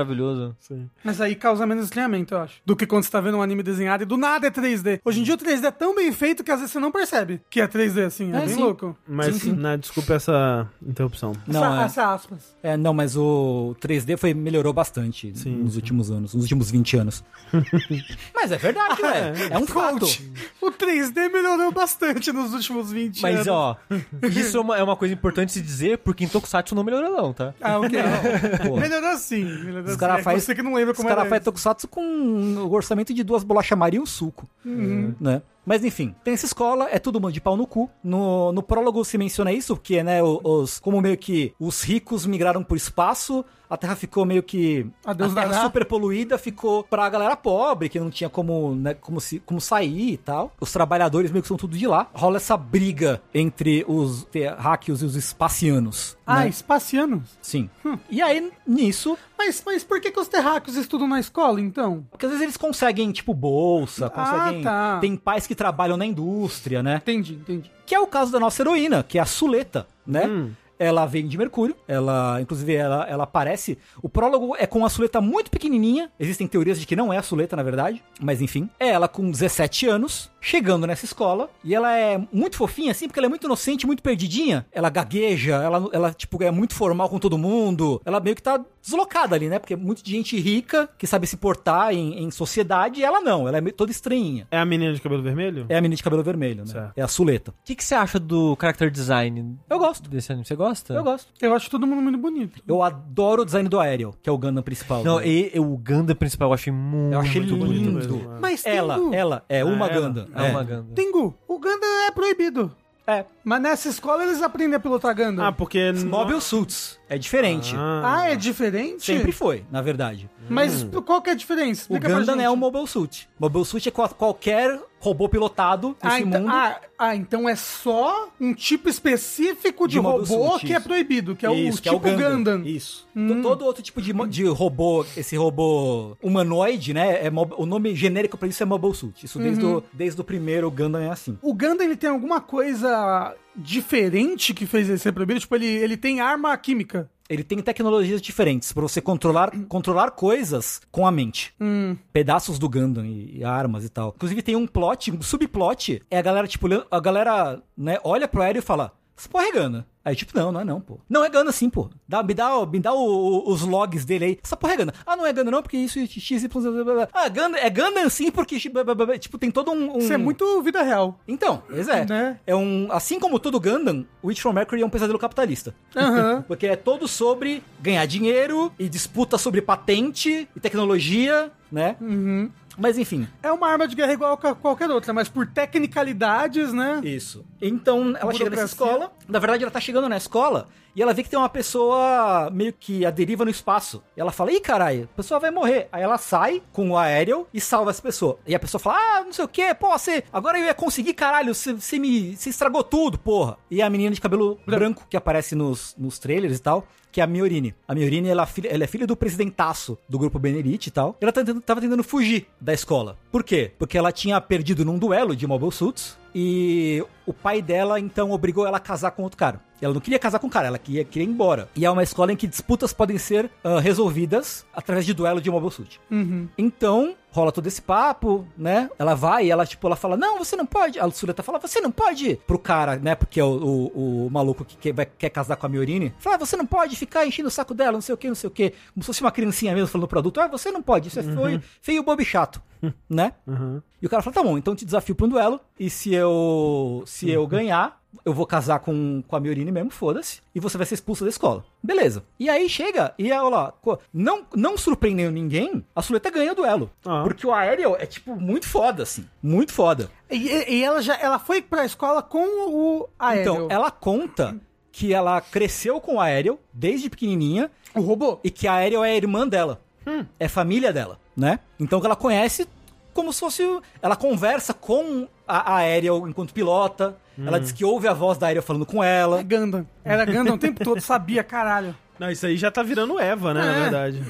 Sim. Mas aí causa menos estranhamento, eu acho. Do que quando você tá vendo um anime desenhado e do nada é 3D. Hoje em dia o 3D é tão bem feito que às vezes você não percebe que é 3D assim. É, É, bem sim. louco. Mas, Sim, sim. né, desculpa essa interrupção. Não, essa, é. essa aspas. É, não, mas o 3D foi, melhorou bastante Sim, nos sim. últimos anos, nos últimos 20 anos. [LAUGHS] mas é verdade, velho. É um fato. O 3D melhorou bastante nos últimos 20 anos. Mas, ó, [LAUGHS] isso é uma, é uma coisa importante se dizer, porque em Tokusatsu não melhorou não, tá? Ah, ok. Melhorou sim. Melhorou Os caras É faz, Você que não lembra os como cara era faz isso. tokusatsu com o orçamento de duas bolachas Maria e um suco. Né? Mas enfim, tem essa escola, é todo mundo de pau no cu. No, no prólogo se menciona isso, porque, né, os, como meio que os ricos migraram pro espaço, a Terra ficou meio que. Adeus a Terra dará. super poluída ficou pra galera pobre, que não tinha como, né, como, se, como sair e tal. Os trabalhadores meio que são tudo de lá. Rola essa briga entre os terráqueos e os espacianos. Ah, né? espacianos. Sim. E aí, nisso, Mas, mas por que, que os terráqueos estudam na escola, então? porque às vezes eles conseguem, tipo, bolsa, conseguem. tá. Tem pais que trabalham na indústria, né? Entendi, entendi. Que é o caso da nossa heroína, que é a Suleta, né? Hum. Ela vem de Mercúrio, ela, inclusive, ela, ela aparece. O prólogo é com a Suleta muito pequenininha. Existem teorias de que não é a Suleta, na verdade, mas enfim. É ela com 17 anos, chegando nessa escola. E ela é muito fofinha, assim, porque ela é muito inocente, muito perdidinha. Ela gagueja, ela, ela tipo, é muito formal com todo mundo. Ela meio que tá deslocada ali, né? Porque é muito de gente rica que sabe se portar em, em sociedade. E ela não, ela é toda estranhinha. É a menina de cabelo vermelho? É a menina de cabelo vermelho, né? Certo. É a Suleta. O que, que você acha do character design Eu gosto. desse anime? Você gosta? Eu gosto. Eu acho todo mundo muito bonito. Eu adoro o design do Aéreo, que é o Gundam principal. Não, né? e, e o Ganda principal eu achei muito Eu achei bonito. lindo. mesmo, é. Mas Ela, ela, é uma ela. Gundam. É uma Ganda. Tengu, o Gundam é proibido. É. Mas nessa escola eles aprendem a pilotar Gundam. Ah, porque... Mobile Suits. É diferente. Ah, é diferente? Sempre foi, na verdade. Mas qual que é a diferença? O Explica pra Gundam gente. é um Mobile Suit. Mobile Suit é qual- qualquer robô pilotado nesse Ah então, mundo. ah, ah, então é só um tipo específico de, De Mobile robô Suit, que é isso. proibido, que é Isso, o que tipo é o Gundam. Isso. Hum. Todo outro tipo de, mo- de robô, esse robô humanoide, né? É mob- o nome genérico pra isso é Mobile Suit. Isso desde, Uhum. o, desde o primeiro Gundam é assim. O Gundam ele tem alguma coisa diferente que fez ele ser proibido? Tipo, ele, ele tem arma química. Ele tem tecnologias diferentes pra você controlar, controlar coisas com a mente. Hum. Pedaços do Gundam e, e armas e tal. Inclusive tem um plot, um subplot, é a galera, tipo, a galera, né, olha pro aéreo e fala, porra é. Aí, tipo, não, não é não, pô. Não é Gundam sim, pô. Dá, me dá, me dá o- o- os logs dele aí. Essa porra é. Ah, não é Gundam não, porque isso, x, y, blá, blá, blá. Ah, Gundam, é Gundam sim, porque, tipo, tem todo um... um... Isso é muito vida real. Então, pois é. Né? É um... Assim como todo Gundam, o Witch from Mercury é um pesadelo capitalista. Aham. [LAUGHS] Porque é todo sobre ganhar dinheiro e disputa sobre patente e tecnologia, né? Uhum. Mas enfim, É uma arma de guerra igual a qualquer outra, mas por tecnicalidades, né? isso. Então ela chega nessa escola. Na verdade, ela tá chegando na escola e ela vê que tem uma pessoa meio que a deriva no espaço. E ela fala: ih, caralho, a pessoa vai morrer. Aí ela sai com o aéreo e salva essa pessoa. E a pessoa fala: ah, não sei o que, pô, você. Agora eu ia conseguir, caralho, você, você me. Você estragou tudo, porra. E a menina de cabelo branco que aparece nos, nos trailers e tal. Que é a Miorine. A Miorine, ela, é filha- ela é filha do presidentaço do grupo Benerite e tal. Ela tá tentando- tava tentando fugir da escola. Por quê? Porque ela tinha perdido num duelo de Mobile Suits. E o pai dela, então, obrigou ela a casar com outro cara. Ela não queria casar com o cara, ela queria, queria ir embora. E é uma escola em que disputas podem ser ah, resolvidas através de duelo de Mobile Suit. Uhum. Então, rola todo esse papo, né? Ela vai e ela, tipo, ela fala, não, você não pode. A Suleta fala, você não pode. Pro cara, né? Porque é o, o, o maluco que quer, vai- quer casar com a Miorine. Fala, ah, você não pode ficar enchendo o saco dela, não sei o que, não sei o que. Como se fosse uma criancinha mesmo falando pro adulto, ah, você não pode, isso é feio, feio, bobo e chato, [LAUGHS] né? E o cara fala, tá bom, então eu te desafio pra um duelo. E se eu, se eu ganhar, eu vou casar com, com a Miorine mesmo, foda-se. E você vai ser expulso da escola. Beleza. E aí chega, e olha lá, não, não surpreendendo ninguém, a Suleta ganha o duelo. Ah. Porque o Aéreo é, tipo, muito foda, assim. Muito foda. E, e ela já ela foi pra escola com o aéreo. Então, ela conta que ela cresceu com o Aéreo desde pequenininha O robô. e que a Aéreo é a irmã dela. Hum. É família dela, né? Então que ela conhece como se fosse. Ela conversa com a, a Aéreo enquanto pilota. Ela diz que ouve a voz da Aéreo falando com É ela. Gundam. Era Gundam o tempo todo, sabia, caralho. Não, isso aí já tá virando Eva, né, na É. verdade.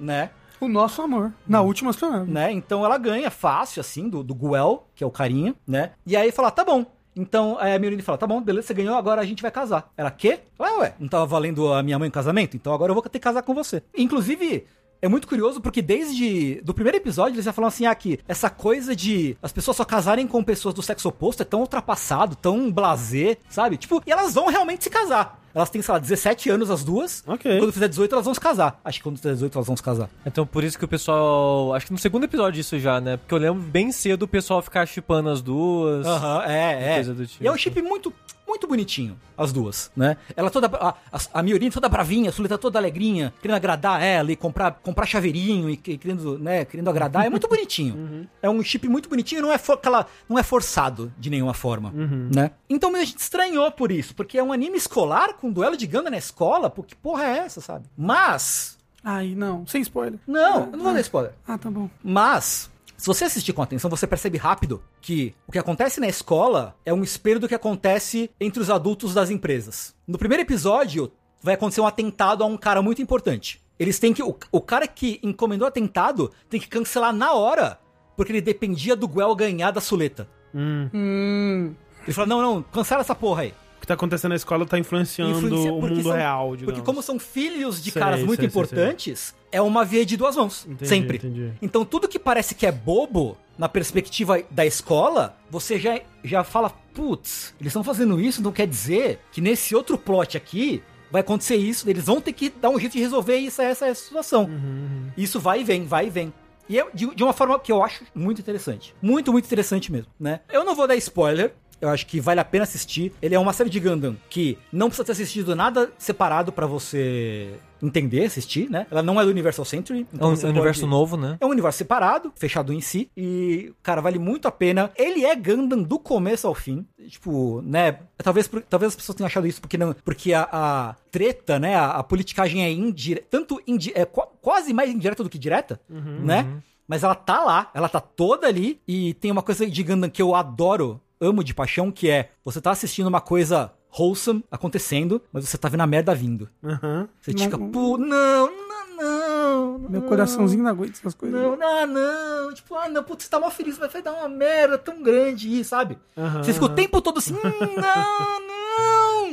Né? O nosso amor. Na última astronave. né? Então ela ganha fácil, assim, do, do Guel, que é o carinha, né? E aí fala, tá bom. Então aí a Miorine fala, tá bom, beleza, você ganhou, agora a gente vai casar. Ela, quê? Ela, ué, não tava valendo a minha mãe em casamento? Então agora eu vou ter que casar com você. Inclusive... É muito curioso porque desde do primeiro episódio eles já falam assim, ah, que essa coisa de as pessoas só casarem com pessoas do sexo oposto é tão ultrapassado, tão blasé, sabe? Tipo, e elas vão realmente se casar. Elas têm, sei lá, 17 anos as duas. Ok. Quando fizer 18 elas vão se casar. Acho que quando fizer 18 elas vão se casar. Então por isso que o pessoal. Acho que no segundo episódio disso já, né? Porque eu lembro bem cedo o pessoal ficar chipando as duas. Aham, é, é. Coisa do tipo. E é um chip muito, muito bonitinho, as duas, né? Ela toda. A, a, a Miorine toda bravinha, a Suleta toda alegrinha, querendo agradar ela e comprar, comprar chaveirinho e que- querendo, né, querendo agradar. É muito bonitinho. [LAUGHS] É um chip muito bonitinho e não é, for, aquela, não é forçado de nenhuma forma, né? Então a gente estranhou por isso, porque é um anime escolar com duelo de Ganda na escola, pô, que porra é essa, sabe? Mas. Ai, não. Sem spoiler. Não, eu não vou dar spoiler. Ah, tá bom. Mas, se você assistir com atenção, você percebe rápido que o que acontece na escola é um espelho do que acontece entre os adultos das empresas. No primeiro episódio, vai acontecer um atentado a um cara muito importante. Eles têm que. O, o cara que encomendou o atentado tem que cancelar na hora, porque ele dependia do Guel ganhar da suleta. Hum. Ele falou: não, não, cancela essa porra aí. Que tá acontecendo na escola tá influenciando Influencia- o mundo são- real, digamos. Porque como são filhos de Sei, caras muito sei, sei, importantes, é uma via de duas mãos. Entendi, sempre. entendi. Então tudo que parece que é bobo, na perspectiva da escola, você já, já fala, putz, eles estão fazendo isso, não quer dizer que nesse outro plot aqui vai acontecer isso, eles vão ter que dar um jeito de resolver isso, essa, essa situação. Uhum, Isso vai e vem, vai e vem. E é de, de uma forma que eu acho muito interessante. Muito, muito interessante mesmo, né? Eu não vou dar spoiler. Eu acho que vale a pena assistir. Ele é uma série de Gundam que não precisa ter assistido nada separado pra você entender, assistir, né? Ela não é do Universal Century. É um universo pode- novo, né? é um universo separado, fechado em si. E, cara, vale muito a pena. Ele é Gundam do começo ao fim. Tipo, né? Talvez, por- talvez as pessoas tenham achado isso porque, não, porque a, a treta, né? A, a politicagem é indireta. Tanto indi é qua- quase mais indireta do que direta, né? Mas ela tá lá, ela tá toda ali. E tem uma coisa de Gundam que eu adoro, amo de paixão, que é você tá assistindo uma coisa wholesome acontecendo, mas você tá vendo a merda vindo. Aham. Você Não- fica, pô, não, não, não. Meu não. coraçãozinho não aguenta essas coisas. Não, não, não. Tipo, ah, não, putz, você tá mal feliz, mas vai dar uma merda tão grande aí, sabe? Aham, Você fica o tempo todo assim, "Hum, [LAUGHS] não,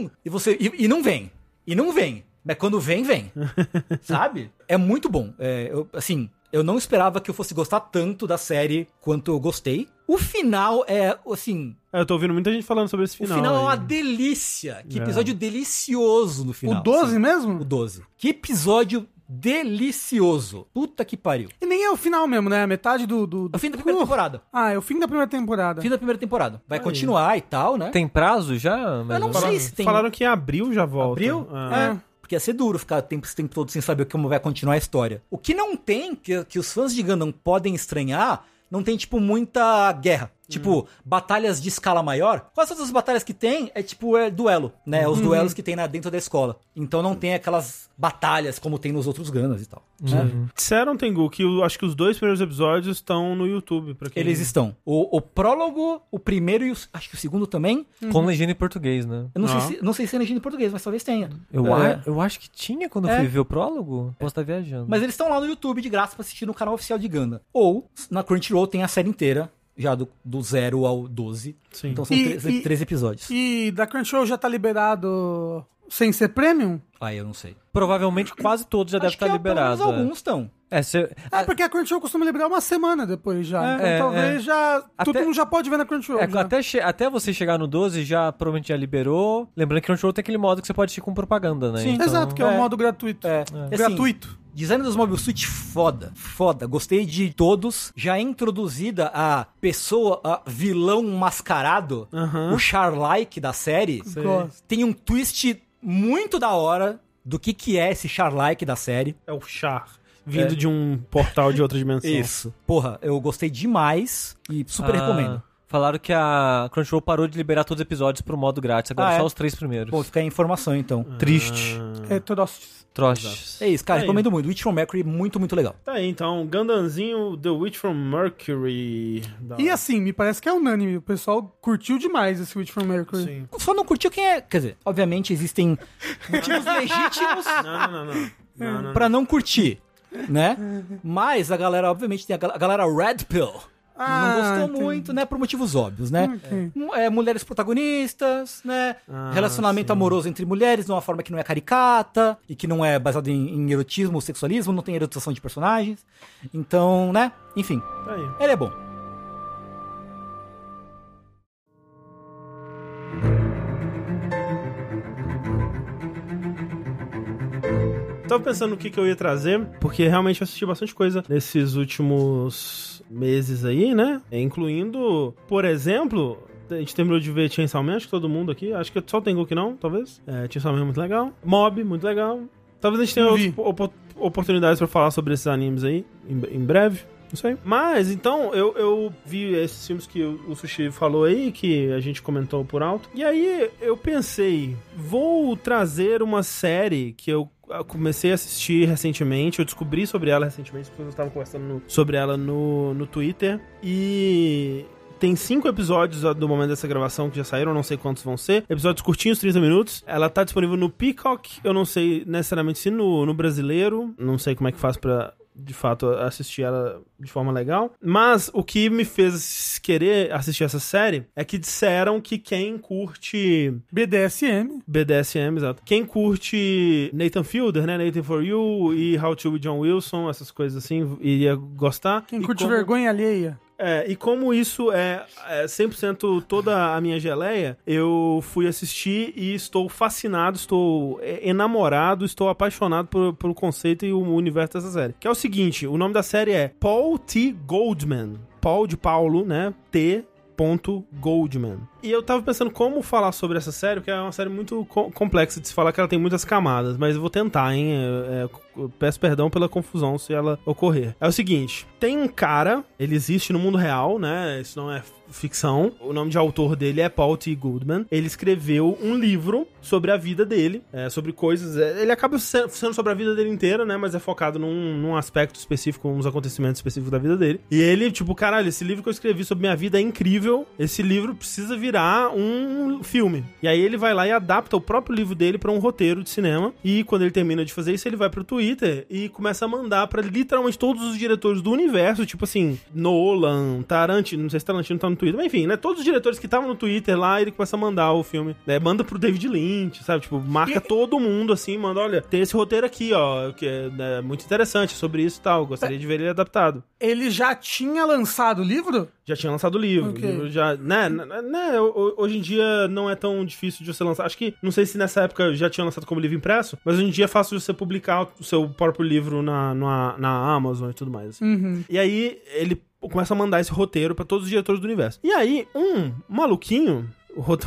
não. E você. E, e não vem. E não vem. Mas quando vem, vem. [LAUGHS] sabe? É muito bom. É, eu, assim, eu não esperava que eu fosse gostar tanto da série quanto eu gostei. O final é, assim. É, Eu tô ouvindo muita gente falando sobre esse O final. final é uma aí. delícia. Que É. episódio delicioso no final. o 12 assim. mesmo? O 12. Que episódio delicioso. Puta que pariu. E nem é o final mesmo, né? A metade do. do, É o fim da primeira Uh, temporada. Ah, é o fim da primeira temporada. Fim da primeira temporada. Vai Aí. continuar e tal, né? Tem prazo já? Eu não Mas- sei se tem. Falaram que em abril já volta. Abril? Ah. É. Porque ia ser duro ficar o tempo, esse tempo todo sem saber como vai continuar a história. O que não tem, que, que os fãs de Gundam podem estranhar, não tem, tipo, muita guerra. Tipo, batalhas de escala maior. Quase todas as batalhas que tem é, tipo, é duelo, né? Os duelos que tem na, dentro da escola. Então não tem aquelas batalhas como tem nos outros Gundams e tal. né? Disseram, Tengu, que eu acho que os dois primeiros episódios estão no YouTube. Pra quem... Eles estão. O, o prólogo, o primeiro e o, acho que o segundo também. Com legenda em português, né? Eu não, Ah. sei, se, não sei se é legenda em português, mas talvez tenha. Eu, É. a- eu acho que tinha quando eu É. fui ver o prólogo. Posso estar viajando. Mas eles estão lá no YouTube de graça pra assistir no canal oficial de Gundam. Ou, na Crunchyroll tem a série inteira, já do, do 0 ao 12. Sim. Então são E- três, e- três episódios. E da Crunchyroll já tá liberado sem ser premium? Ah, eu não sei. Provavelmente quase todos já devem estar é, pelo menos liberados. alguns estão. É, cê- É, porque a Crunchyroll costuma liberar uma semana depois já. É, então é, talvez já. Todo Até- mundo já pode ver na Crunchyroll. é, já. até, che- até você chegar no 12 já provavelmente já liberou. Lembrando que show tem aquele modo que você pode assistir com propaganda, né? Sim, Então- exato, que é, o é. modo gratuito. É. Assim, Gratuito. Design dos Mobile Suit foda, foda. Gostei de todos. Já é introduzida a pessoa, a vilão mascarado, Aham. o Charlike da série. Sei. Tem um twist muito da hora do que que é esse Charlike da série. É o Char. Vindo É. de um portal de outra [LAUGHS] dimensão. Isso. Porra, eu gostei demais e super Ah, recomendo. Falaram que a Crunchyroll parou de liberar todos os episódios pro modo grátis, agora Ah, é? só os três primeiros. Pô, fica aí a informação então. Triste. É Trostes. Trostes. É isso, cara, Aí. recomendo muito. Witch from Mercury, muito, muito legal. Tá aí, então. Gandanzinho The Witch from Mercury. Da E assim, me parece que é unânime. O pessoal curtiu demais esse Witch from Mercury. Sim. Só não curtiu quem é. Quer dizer, obviamente existem motivos legítimos [LAUGHS] Não, não, não, não. não, não. pra não curtir, né? Mas a galera, obviamente, tem a gal- a galera Red Pill. Ah, não gostou entendi. muito, né? Por motivos óbvios, né? Ok. Mu- é, mulheres protagonistas, né? Ah, Relacionamento sim. amoroso entre mulheres de uma forma que não é caricata e que não é baseado em, em erotismo ou sexualismo, não tem erotização de personagens. Então, né? Enfim, Tá aí. ele é bom. Tava pensando no que, que eu ia trazer, porque realmente eu assisti bastante coisa nesses últimos meses aí, né? Incluindo, por exemplo, a gente terminou de ver Chainsaw Man, acho que todo mundo aqui. Acho que só o Tengu que não, talvez. É, Chainsaw Man é muito legal. Mob, muito legal. Talvez a gente tenha vi. opo- oportunidades pra falar sobre esses animes aí, em, em breve. Não sei. Mas, então, eu, eu vi esses filmes que o, Sushi falou aí, que a gente comentou por alto. E aí, eu pensei, vou trazer uma série que eu eu comecei a assistir recentemente, eu descobri sobre ela recentemente, as pessoas estavam conversando no- sobre ela no, no Twitter. E tem cinco episódios do momento dessa gravação que já saíram, não sei quantos vão ser. Episódios curtinhos, 30 minutos. Ela tá disponível no Peacock, eu não sei necessariamente se no, no brasileiro, não sei como é que faz pra. De fato, assistir ela de forma legal. Mas o que me fez querer assistir essa série é que disseram que quem curte BDSM. BDSM, exato. Quem curte Nathan Fielder, né? Nathan For You e How to John Wilson, essas coisas assim, iria gostar. Quem E curte como- vergonha alheia. É, e como isso é, é 100% toda a minha geleia, eu fui assistir e estou fascinado, estou é, enamorado, estou apaixonado pelo conceito e o universo dessa série. Que é o seguinte, o nome da série é Paul T. Goldman. Paul de Paulo, né? T. Goldman. E eu tava pensando como falar sobre essa série, porque é uma série muito co- complexa de se falar que ela tem muitas camadas, mas eu vou tentar, hein? É, é, peço perdão pela confusão se ela ocorrer. É o seguinte: tem um cara, ele existe no mundo real, né? Isso não é ficção. O nome de autor dele é Paul T. Goodman. Ele escreveu um livro sobre a vida dele, é, sobre coisas. é, ele acaba se- sendo sobre a vida dele inteira, né? Mas é focado num, num aspecto específico, uns acontecimentos específicos da vida dele. E ele, tipo, caralho, esse livro que eu escrevi sobre minha vida é incrível. Esse livro precisa virar um filme. E aí ele vai lá e adapta o próprio livro dele pra um roteiro de cinema. E quando ele termina de fazer isso, ele vai pro Twitter e começa a mandar pra literalmente todos os diretores do universo, tipo assim, Nolan, Tarantino, não sei se Tarantino tá no Twitter, mas enfim, né? Todos os diretores que estavam no Twitter lá, ele começa a mandar o filme. Né? Manda pro David Lynch, sabe? Tipo, marca E- todo mundo assim, manda, olha, tem esse roteiro aqui, ó, que é né, muito interessante sobre isso e tal. Gostaria de ver ele adaptado. Ele já tinha lançado o livro? Já tinha lançado o livro. Ok. O livro já, né, né, né, ho- hoje em dia não é tão difícil de você lançar. Acho que, não sei se nessa época já tinha lançado como livro impresso, mas hoje em dia é fácil de você publicar o seu próprio livro na, na, na Amazon e tudo mais. assim. Uhum. E aí ele começa a mandar esse roteiro pra todos os diretores do universo. E aí, um maluquinho,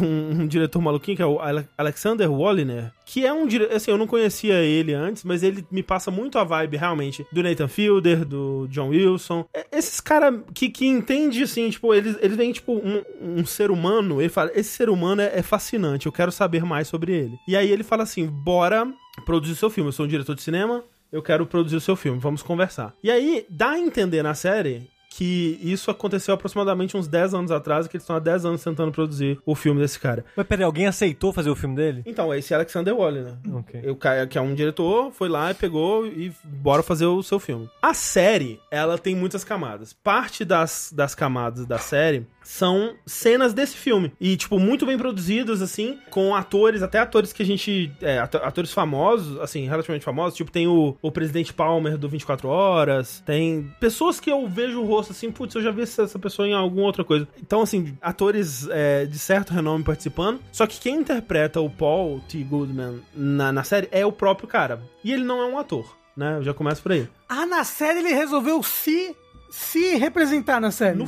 um, um diretor maluquinho, que é o Ale- Alexander Walliner, que é um diretor. Assim, eu não conhecia ele antes, mas ele me passa muito a vibe, realmente, do Nathan Fielder, do John Wilson. É- Esses caras que, que entende, assim, tipo, eles, eles veem, tipo, um, um ser humano, ele fala, esse ser humano é, é fascinante, eu quero saber mais sobre ele. E aí ele fala assim, bora produzir seu filme. Eu sou um diretor de cinema, eu quero produzir o seu filme, vamos conversar. E aí, dá a entender na série que isso aconteceu aproximadamente uns 10 anos atrás, que eles estão há 10 anos tentando produzir o filme desse cara. Mas peraí, alguém aceitou fazer o filme dele? Então, esse é Alexander Waller, né? Ok. O cara que é um diretor, foi lá e pegou e bora fazer o seu filme. A série, ela tem muitas camadas. Parte das, das camadas da série são cenas desse filme. E, tipo, muito bem produzidas, assim, com atores, até atores que a gente. É, ato- atores famosos, assim, relativamente famosos. Tipo, tem o, o presidente Palmer do 24 Horas. Tem pessoas que eu vejo o rosto assim, putz, eu já vi essa, pessoa em alguma outra coisa. Então, assim, atores é, de certo renome participando. Só que quem interpreta o Paul T. Goodman na, na série é o próprio cara. E ele não é um ator, né? Eu já começo por aí. Ah, na série ele resolveu se, se representar na série. No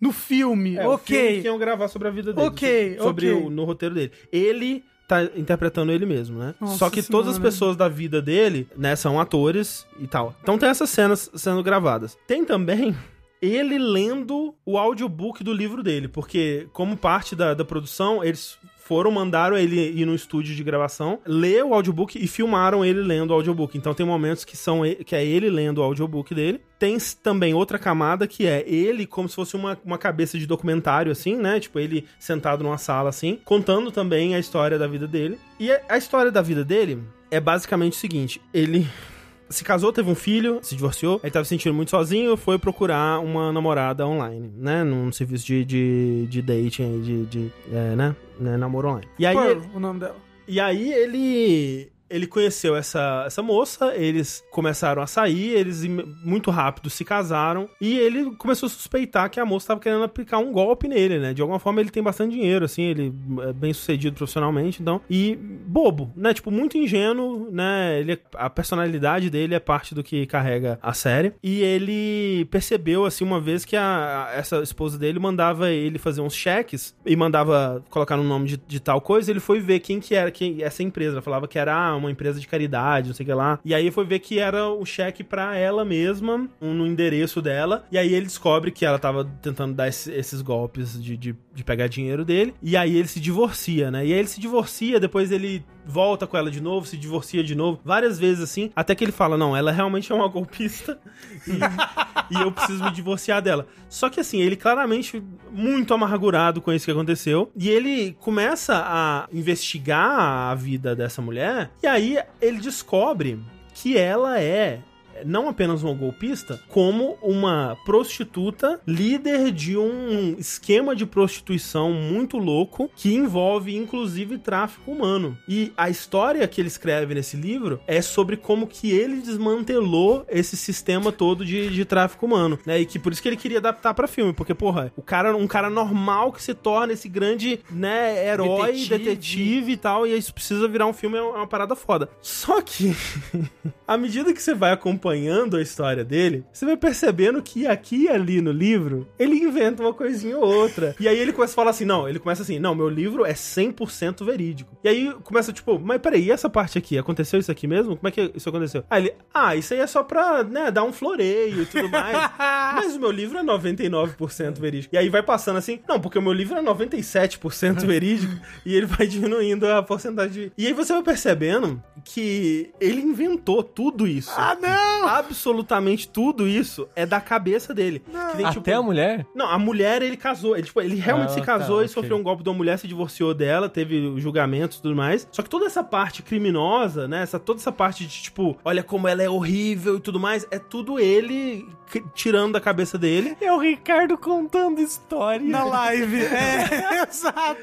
No, filme. É, o filme ok. que iam gravar sobre a vida dele. Ok, sobre ok. o no roteiro dele. Ele tá interpretando ele mesmo, né? Nossa Só que todas as Senhora. pessoas da vida dele, né, são atores e tal. Então tem essas cenas sendo gravadas. Tem também ele lendo o audiobook do livro dele, porque como parte da, da produção, eles foram, mandaram ele ir no estúdio de gravação, ler o audiobook e filmaram ele lendo o audiobook. Então tem momentos que são que é ele lendo o audiobook dele. Tem também outra camada que é ele como se fosse uma, uma cabeça de documentário, assim, né? Tipo, ele sentado numa sala, assim, contando também a história da vida dele. E a história da vida dele é basicamente o seguinte: ele [LAUGHS] se casou, teve um filho, se divorciou, aí tava se sentindo muito sozinho, foi procurar uma namorada online, né? Num serviço de, de, de dating, aí, de, de é, né? né? Namoro online. E aí, ele- o nome dela. e aí ele ele conheceu essa, essa moça, eles começaram a sair, eles muito rápido se casaram e ele começou a suspeitar que a moça estava querendo aplicar um golpe nele, né? De alguma forma ele tem bastante dinheiro, assim, ele é bem sucedido profissionalmente, então. E bobo, né? Tipo, muito ingênuo, né? Ele, a personalidade dele é parte do que carrega a série. E ele percebeu, assim, uma vez que a, a- essa esposa dele mandava ele fazer uns cheques e mandava colocar no nome de, de tal coisa. Ele foi ver quem que era quem, essa empresa. Ela falava que era uma empresa de caridade, não sei o que lá. E aí foi ver que era o cheque pra ela mesma, um, no endereço dela. E aí ele descobre que ela tava tentando dar esse- esses golpes de, de, de pegar dinheiro dele. E aí ele se divorcia, né? E aí ele se divorcia, depois ele volta com ela de novo, se divorcia de novo, várias vezes assim, até que ele fala: Não, ela realmente é uma golpista e, e eu preciso me divorciar dela. Só que assim, ele claramente muito amargurado com isso que aconteceu, e ele começa a investigar a vida dessa mulher, e aí ele descobre que ela é não apenas uma golpista, como uma prostituta líder de um esquema de prostituição muito louco que envolve inclusive tráfico humano. E a história que ele escreve nesse livro é sobre como que ele desmantelou esse sistema todo de, de tráfico humano, né? E que por isso que ele queria adaptar pra filme, porque porra, o cara um cara normal que se torna esse grande, né, herói, Detetive. detetive, e tal, e isso precisa virar um filme é uma parada foda. Só que [LAUGHS] à medida que você vai acompanhando a história dele, você vai percebendo que aqui e ali no livro, ele inventa uma coisinha ou outra. E aí ele começa a falar assim, não, ele começa assim, não, meu livro é 100% verídico. E aí começa tipo, mas peraí, e essa parte aqui? Aconteceu isso aqui mesmo? Como é que isso aconteceu? Aí ele, ah, isso aí é só pra, né, dar um floreio e tudo mais. [LAUGHS] mas o meu livro é 99% verídico. E aí vai passando assim, não, porque o meu livro é 97% verídico. e ele vai diminuindo a porcentagem de... E aí você vai percebendo que ele inventou tudo isso. Ah, não! Absolutamente tudo isso é da cabeça dele. Que nem, tipo, Até a mulher? Não, a mulher ele casou. Ele, tipo, ele realmente Ah, se tá, casou e ok. sofreu um golpe de uma mulher, se divorciou dela, teve julgamentos e tudo mais. Só que toda essa parte criminosa, né? Essa, toda essa parte de, tipo, olha como ela é horrível e tudo mais, é tudo ele tirando da cabeça dele. É o Ricardo contando história. Na live. É, [LAUGHS] exato.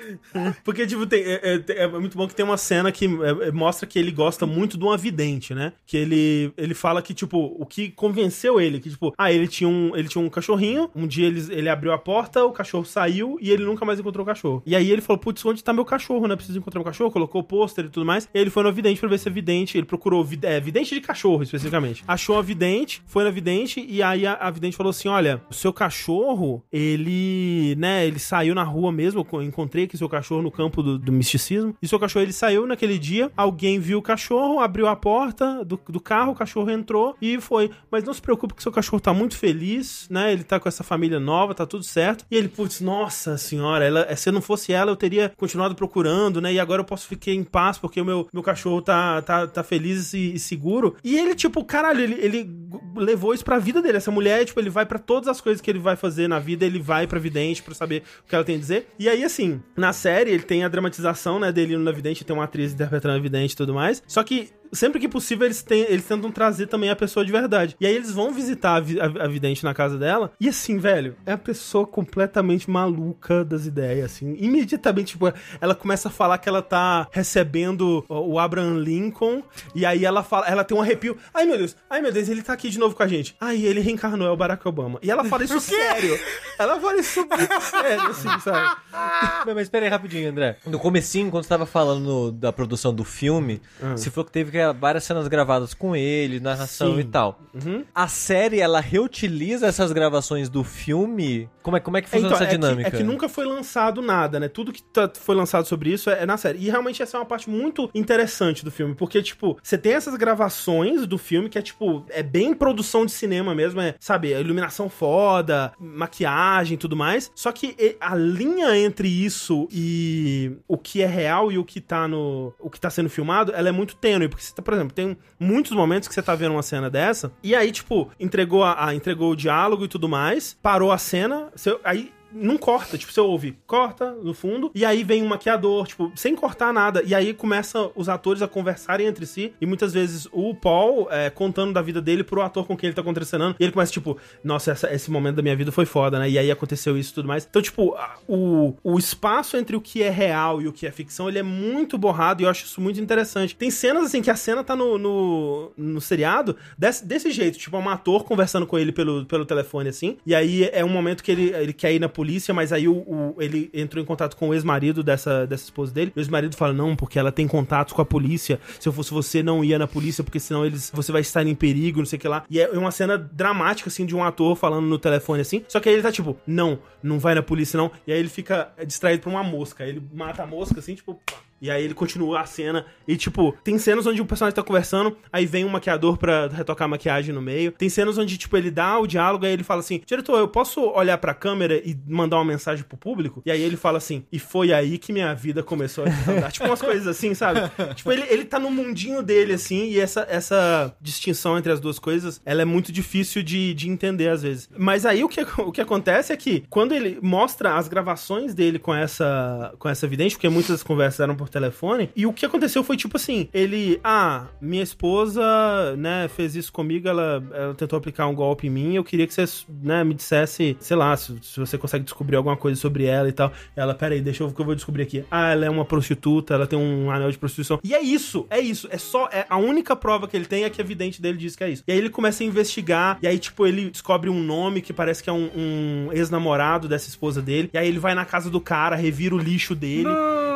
Porque, tipo, tem, é, é- é muito bom que tem uma cena que é, é, mostra que ele gosta muito de uma vidente, né? Que ele, ele fala que, tipo, o que convenceu ele, que, tipo, ah, ele tinha um, ele tinha um cachorrinho, um dia ele, ele abriu a porta, o cachorro saiu e ele nunca mais encontrou o cachorro. E aí ele falou, putz, onde tá meu cachorro, né? Preciso encontrar meu cachorro, colocou o pôster e tudo mais. E ele foi no vidente pra ver se é vidente, ele procurou, vid- é, vidente de cachorro, especificamente. Achou a vidente, foi na vidente e aí a, a vidente falou assim, olha, o seu cachorro, ele, né, ele saiu na rua mesmo, eu encontrei aqui seu cachorro no campo do, do misticismo, e seu cachorro, ele saiu naquele dia, alguém viu o cachorro, abriu a porta do, do carro, o cachorro entrou e foi. Mas não se preocupe que seu cachorro tá muito feliz, né, ele tá com essa família nova, tá tudo certo. E ele, putz, nossa senhora, ela, se eu não fosse ela, eu teria continuado procurando, né, e agora eu posso ficar em paz porque o meu, meu cachorro tá, tá, tá feliz e, e seguro. E ele, tipo, caralho, ele, ele levou isso pra vida dele. Essa mulher, tipo, ele vai pra todas as coisas que ele vai fazer na vida, ele vai pra vidente pra saber o que ela tem a dizer. E aí, assim, na série, ele tem a dramatização, né, dele na vidente, tem uma atriz interpretando a vidente e tudo mais. Só que sempre que possível eles, têm, eles tentam trazer também a pessoa de verdade. E aí eles vão visitar a, vi- a- a vidente na casa dela. E assim, velho, é a pessoa completamente maluca das ideias, assim. Imediatamente, tipo, ela começa a falar que ela tá recebendo o Abraham Lincoln. E aí ela fala, ela tem um arrepio. Ai, meu Deus, ai, meu Deus, ele tá aqui de novo com a gente. Ai, ele reencarnou, é o Barack Obama. E ela fala isso [LAUGHS] sério. Ela fala isso muito sério, assim, sabe? Mas espera aí rapidinho, André. No comecinho, quando você tava falando da produção do filme, você falou que teve que- várias cenas gravadas com ele, narração Sim. e tal. A série, ela reutiliza essas gravações do filme? Como é, como é que funciona essa é que- dinâmica? É que, nunca foi lançado nada, né? Tudo que tá- foi lançado sobre isso é, é na série. E realmente essa é uma parte muito interessante do filme, porque, tipo, você tem essas gravações do filme que é, tipo, é bem produção de cinema mesmo, é, sabe, a iluminação foda, maquiagem e tudo mais. Só que a linha entre isso e o que é real e o que tá no. o que tá sendo filmado, ela é muito tênue. Porque você tá, por exemplo, tem muitos momentos que você tá vendo uma cena dessa, e aí, tipo, entregou, a, a- entregou o diálogo e tudo mais, parou a cena, você- aí não corta, tipo, você ouve, corta no fundo, e aí vem um maquiador, tipo, sem cortar nada, e aí começa os atores a conversarem entre si, e muitas vezes o Paul é, contando da vida dele pro ator com quem ele tá contracenando, e ele começa, tipo, nossa, essa- esse momento da minha vida foi foda, né, e aí aconteceu isso e tudo mais. Então, tipo, a- o, o espaço entre o que é real e o que é ficção, ele é muito borrado, e eu acho isso muito interessante. Tem cenas, assim, que a cena tá no, no, no seriado desse, desse jeito, tipo, é um ator conversando com ele pelo, pelo telefone, assim, e aí é um momento que ele, ele quer ir na polícia, mas aí o, o- ele entrou em contato com o ex-marido dessa, dessa esposa dele, e o ex-marido fala, não, porque ela tem contatos com a polícia, se eu fosse você, não ia na polícia, porque senão eles, você vai estar em perigo, não sei o que lá, e é uma cena dramática, assim, de um ator falando no telefone, assim, só que aí ele tá tipo, não, não vai na polícia, não, e aí ele fica distraído por uma mosca, ele mata a mosca, assim, tipo, pá, E aí ele continua a cena. E, tipo, tem cenas onde o personagem tá conversando, aí vem um maquiador pra retocar a maquiagem no meio. Tem cenas onde, tipo, ele dá o diálogo, aí ele fala assim: Diretor, eu posso olhar pra câmera e mandar uma mensagem pro público? E aí ele fala assim: E foi aí que minha vida começou a desandar. [LAUGHS] tipo, umas coisas assim, sabe? tipo, ele, ele tá no mundinho dele, assim, e essa, essa distinção entre as duas coisas, ela é muito difícil de, de entender às vezes. Mas aí o que, o que acontece é que, quando ele mostra as gravações dele com essa, com essa vidente, porque muitas conversas eram por telefone, e o que aconteceu foi tipo assim: ele, ah, minha esposa, né, fez isso comigo, ela, ela tentou aplicar um golpe em mim, eu queria que você, né, me dissesse, sei lá, se, se você consegue descobrir alguma coisa sobre ela e tal. Ela, peraí, deixa eu ver o que eu vou descobrir aqui. Ah, ela é uma prostituta, ela tem um anel de prostituição. E é isso, é isso. É só. É, a única prova que ele tem é que a vidente dele diz que é isso. E aí ele começa a investigar, e aí, tipo, ele descobre um nome que parece que é um, um ex-namorado dessa esposa dele. E aí ele vai na casa do cara, revira o lixo dele.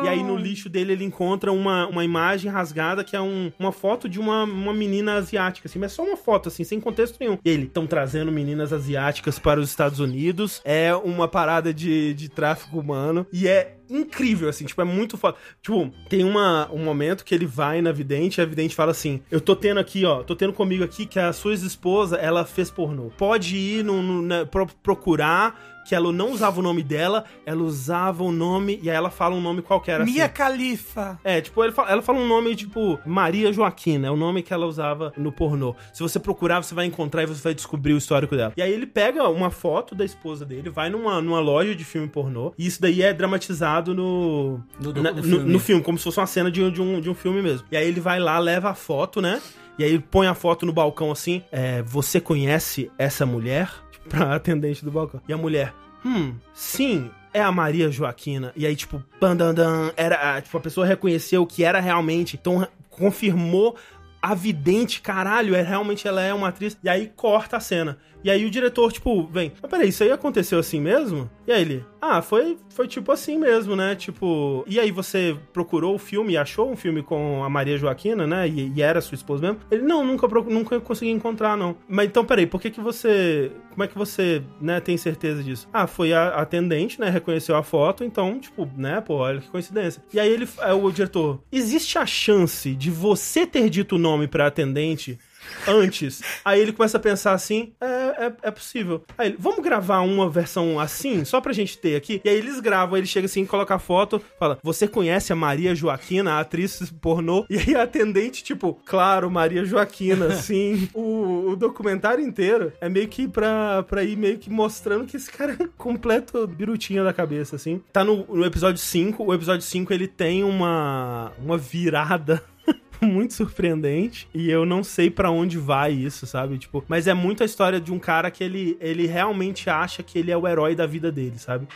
E aí no lixo dele ele encontra uma, uma imagem rasgada que é um, uma foto de uma, uma menina asiática, assim, mas só uma foto, assim, sem contexto nenhum. E ele, estão trazendo meninas asiáticas para os Estados Unidos. É uma parada de, de tráfico humano. E é incrível, assim, tipo, é muito foda. Tipo, tem uma, um momento que ele vai na vidente e a vidente fala assim: Eu tô tendo aqui, ó, tô tendo comigo aqui que a sua esposa, ela fez pornô. Pode ir no, no- pro- procurar. Que ela não usava o nome dela, ela usava o nome, e aí ela fala um nome qualquer assim. Mia Khalifa. É, tipo, ele fala- ela fala um nome tipo Maria Joaquina, é o nome que ela usava no pornô. Se você procurar, você vai encontrar e você vai descobrir o histórico dela. E aí ele pega uma foto da esposa dele, vai numa, numa loja de filme pornô, e isso daí é dramatizado no. No na- no filme. no filme, como se fosse uma cena de, um- de, um, de um filme mesmo. E aí ele vai lá, leva a foto, né? E aí ele põe a foto no balcão assim. É, você conhece essa mulher? [LAUGHS] Pra atendente do balcão. E a mulher, hum, sim, é a Maria Joaquina. E aí, tipo, pandandan, era, tipo, a pessoa reconheceu que era realmente, então confirmou a vidente, caralho, é realmente ela é uma atriz. E aí corta a cena. E aí o diretor, tipo, vem, mas peraí, isso aí aconteceu assim mesmo? E aí ele, ah, foi, foi tipo assim mesmo, né? Tipo, e aí você procurou o filme e achou um filme com a Maria Joaquina, né? E, e era sua esposa mesmo? Ele, não, nunca, nunca consegui encontrar, não. Mas então, peraí, por que que você, como é que você, né, tem certeza disso? Ah, foi a atendente, né, reconheceu a foto, então, tipo, né, pô, olha que coincidência. E aí ele, o diretor, existe a chance de você ter dito o nome pra atendente antes. Aí ele começa a pensar assim: é, é, é possível. Aí ele, vamos gravar uma versão assim, só pra gente ter aqui. E aí eles gravam, ele chega assim, coloca a foto, fala: Você conhece a Maria Joaquina, a atriz pornô? E aí a atendente, tipo, claro, Maria Joaquina, [LAUGHS] sim. O, o documentário inteiro é meio que pra, pra ir meio que mostrando que esse cara é completo birutinha da cabeça, assim. Tá no, no episódio 5. O episódio 5 ele tem uma, uma virada [LAUGHS] muito surpreendente e eu não sei pra onde vai isso, sabe? Tipo, mas é muito a história de um cara que ele, ele realmente acha que ele é o herói da vida dele, sabe?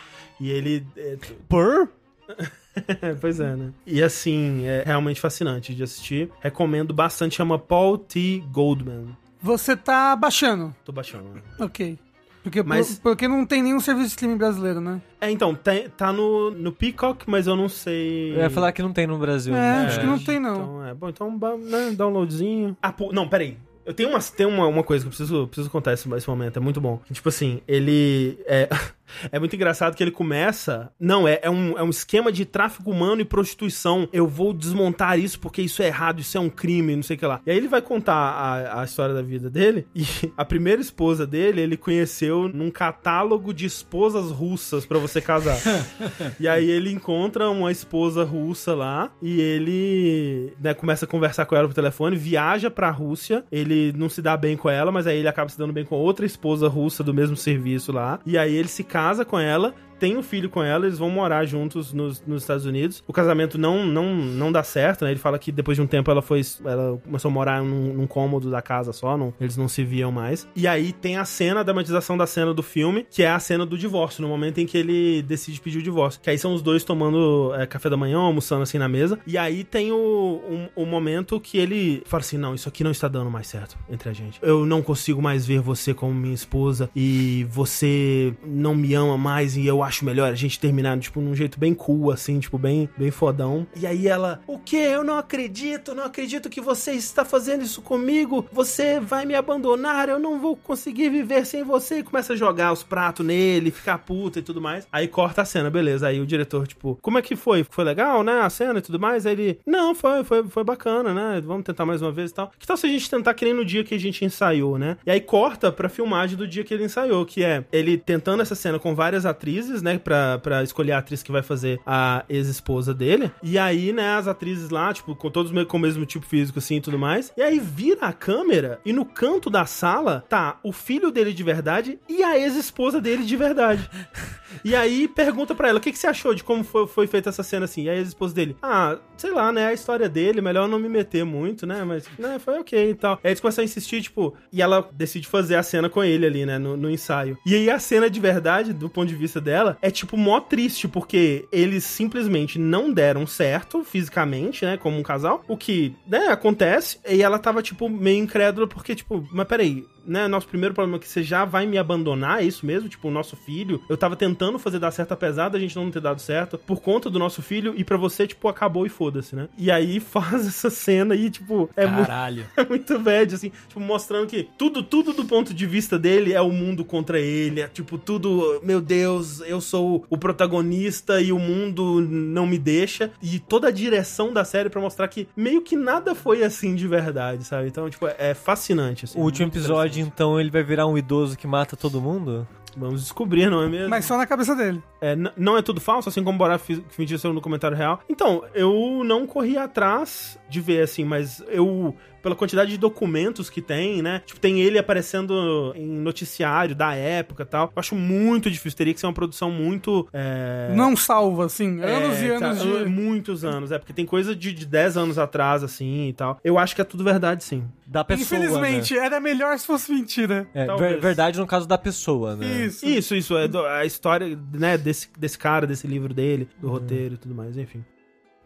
E ele é, Por? [LAUGHS] pois é, né? E assim, é realmente fascinante de assistir. Recomendo bastante, chama Paul T. Goldman. Você tá baixando. Tô baixando. Ok. Porque, Mas- por- porque não tem nenhum serviço de streaming brasileiro, né? É, então, tem- tá no, no Peacock, mas eu não sei. Eu ia falar que não tem no Brasil. É, né? acho que não tem, não. Então, é, bom, então, ba- né, downloadzinho. Ah, pô, não, peraí. Eu tenho, uma, tem uma, uma coisa que eu preciso, preciso contar esse, esse momento, é muito bom. Tipo assim, ele. É, [LAUGHS] é muito engraçado que ele começa. Não, é, é, um, é um esquema de tráfico humano e prostituição. Eu vou desmontar isso porque isso é errado, isso é um crime, não sei o que lá. E aí ele vai contar a, a história da vida dele. [LAUGHS] E a primeira esposa dele, ele conheceu num catálogo de esposas russas pra você casar. [LAUGHS] E aí ele encontra uma esposa russa lá e ele né, começa a conversar com ela por telefone, viaja pra Rússia, ele não se dá bem com ela, mas aí ele acaba se dando bem com outra esposa russa do mesmo serviço lá. E aí ele se casa com ela, tem um filho com ela, eles vão morar juntos nos, nos Estados Unidos. O casamento não, não, não dá certo, né? Ele fala que depois de um tempo ela foi. Ela começou a morar num, num cômodo da casa só, não, eles não se viam mais. E aí tem a cena, a dramatização da cena do filme, que é a cena do divórcio, no momento em que ele decide pedir o divórcio. Que aí são os dois tomando é, café da manhã, almoçando assim na mesa. E aí tem o, um, o momento que ele fala assim: não, isso aqui não está dando mais certo entre a gente. Eu não consigo mais ver você como minha esposa e você não me ama mais e eu acho acho melhor a gente terminar, tipo, num jeito bem cool, assim, tipo, bem, bem fodão. E aí ela, o quê? Eu não acredito, não acredito que você está fazendo isso comigo. Você vai me abandonar, eu não vou conseguir viver sem você. E começa a jogar os pratos nele, ficar puta e tudo mais. Aí corta a cena, beleza. Aí o diretor, tipo, como é que foi? Foi legal, né? A cena e tudo mais? Aí ele, não, foi, foi, foi bacana, né? Vamos tentar mais uma vez e tal. Que tal se a gente tentar que nem no dia que a gente ensaiou, né? E aí corta pra filmagem do dia que ele ensaiou, que é ele tentando essa cena com várias atrizes, né? Pra, pra escolher a atriz que vai fazer a ex-esposa dele. E aí, né, as atrizes lá, tipo, com todos com o mesmo tipo físico, assim e tudo mais. E aí vira a câmera e no canto da sala tá o filho dele de verdade e a ex-esposa dele de verdade. E aí pergunta pra ela, o que, que você achou de como foi, foi feita essa cena assim? E aí a esposa dele, ah, sei lá, né, a história dele, melhor não me meter muito, né, mas, né, foi ok e tal. Aí eles começam a insistir, tipo, e ela decide fazer a cena com ele ali, né, no, no ensaio. E aí a cena de verdade, do ponto de vista dela, é, tipo, mó triste, porque eles simplesmente não deram certo fisicamente, né, como um casal, o que, né, acontece, e ela tava, tipo, meio incrédula, porque, tipo, mas peraí, né, nosso primeiro problema é que você já vai me abandonar, é isso mesmo? Tipo, o nosso filho, eu tava tentando fazer dar certo, apesar da gente não ter dado certo, por conta do nosso filho, e pra você, tipo, acabou e foda-se, né? E aí [LAUGHS] faz essa cena e, tipo, é muito Caralho. [LAUGHS] é muito bad, assim, tipo, mostrando que tudo, tudo do ponto de vista dele é o mundo contra ele, é tipo, tudo, meu Deus, eu sou o protagonista e o mundo não me deixa, e toda a direção da série pra mostrar que meio que nada foi assim de verdade, sabe? Então, tipo, é fascinante, assim. O último muito episódio, interessante. então, ele vai virar um idoso que mata todo mundo? Vamos descobrir, não é mesmo? Mas só na cabeça dele. É, não é tudo falso, assim como o Borá fi- fingiu ser no comentário real. Então, eu não corri atrás de ver, assim, mas eu. Pela quantidade de documentos que tem, né? Tipo, tem ele aparecendo em noticiário da época e tal. Eu acho muito difícil. Teria que ser uma produção muito. É... Não salva, assim, anos É, e anos tá, de... Muitos anos, é, porque tem coisa de, de 10 anos atrás, assim e tal. Eu acho que é tudo verdade, sim. Da pessoa, Infelizmente, era melhor se fosse mentira. né? É, ver- verdade no caso da pessoa, né? Isso. Isso, isso, é do- a história, né, desse, desse cara, desse livro dele, Uhum. do roteiro e tudo mais, enfim.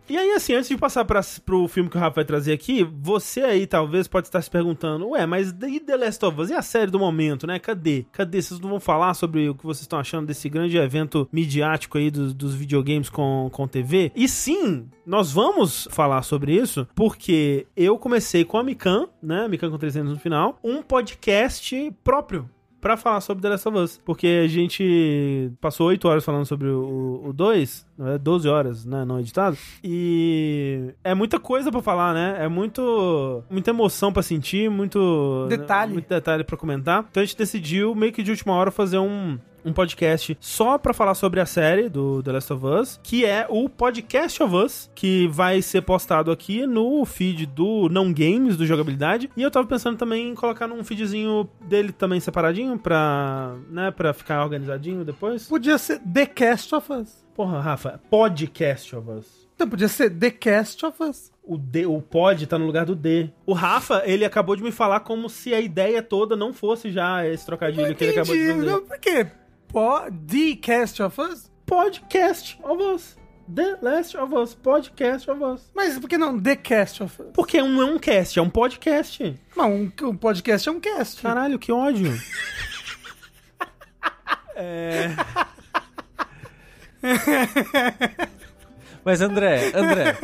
E aí, assim, antes de passar pra, pro filme que o Rafa vai trazer aqui, você aí talvez pode estar se perguntando, ué, mas e The Last of Us? E a série do momento, né? Cadê? Cadê? Vocês não vão falar sobre o que vocês estão achando desse grande evento midiático aí dos, dos videogames com, com TV? E sim, nós vamos falar sobre isso, porque eu comecei com a Mikan, né? Mikan com 300 no final, um podcast próprio pra falar sobre The Last of Us. Porque a gente passou 8 horas falando sobre o 2, 12 horas, né, não editado. E é muita coisa pra falar, né? É muito muita emoção pra sentir, muito Detalhe. muito detalhe pra comentar. Então a gente decidiu meio que de última hora fazer um um podcast só pra falar sobre a série do The Last of Us, que é o Podcast of Us, que vai ser postado aqui no feed do Não Games, do Jogabilidade. E eu tava pensando também em colocar num feedzinho dele também separadinho pra, né, pra ficar organizadinho depois. Podia ser The Cast of Us. Porra, Rafa, Podcast of Us. Então podia ser The Cast of Us. O, D, o pod tá no lugar do D. O Rafa, ele acabou de me falar como se a ideia toda não fosse já esse trocadilho que ele acabou de fazer. Não, Por quê? Po- The Cast of Us? Podcast of Us. The Last of Us. Podcast of Us. Mas por que não The Cast of Us? Porque não é um cast, é um podcast. Não, um, um podcast é um cast. Caralho, que ódio. [LAUGHS] é... Mas André, André,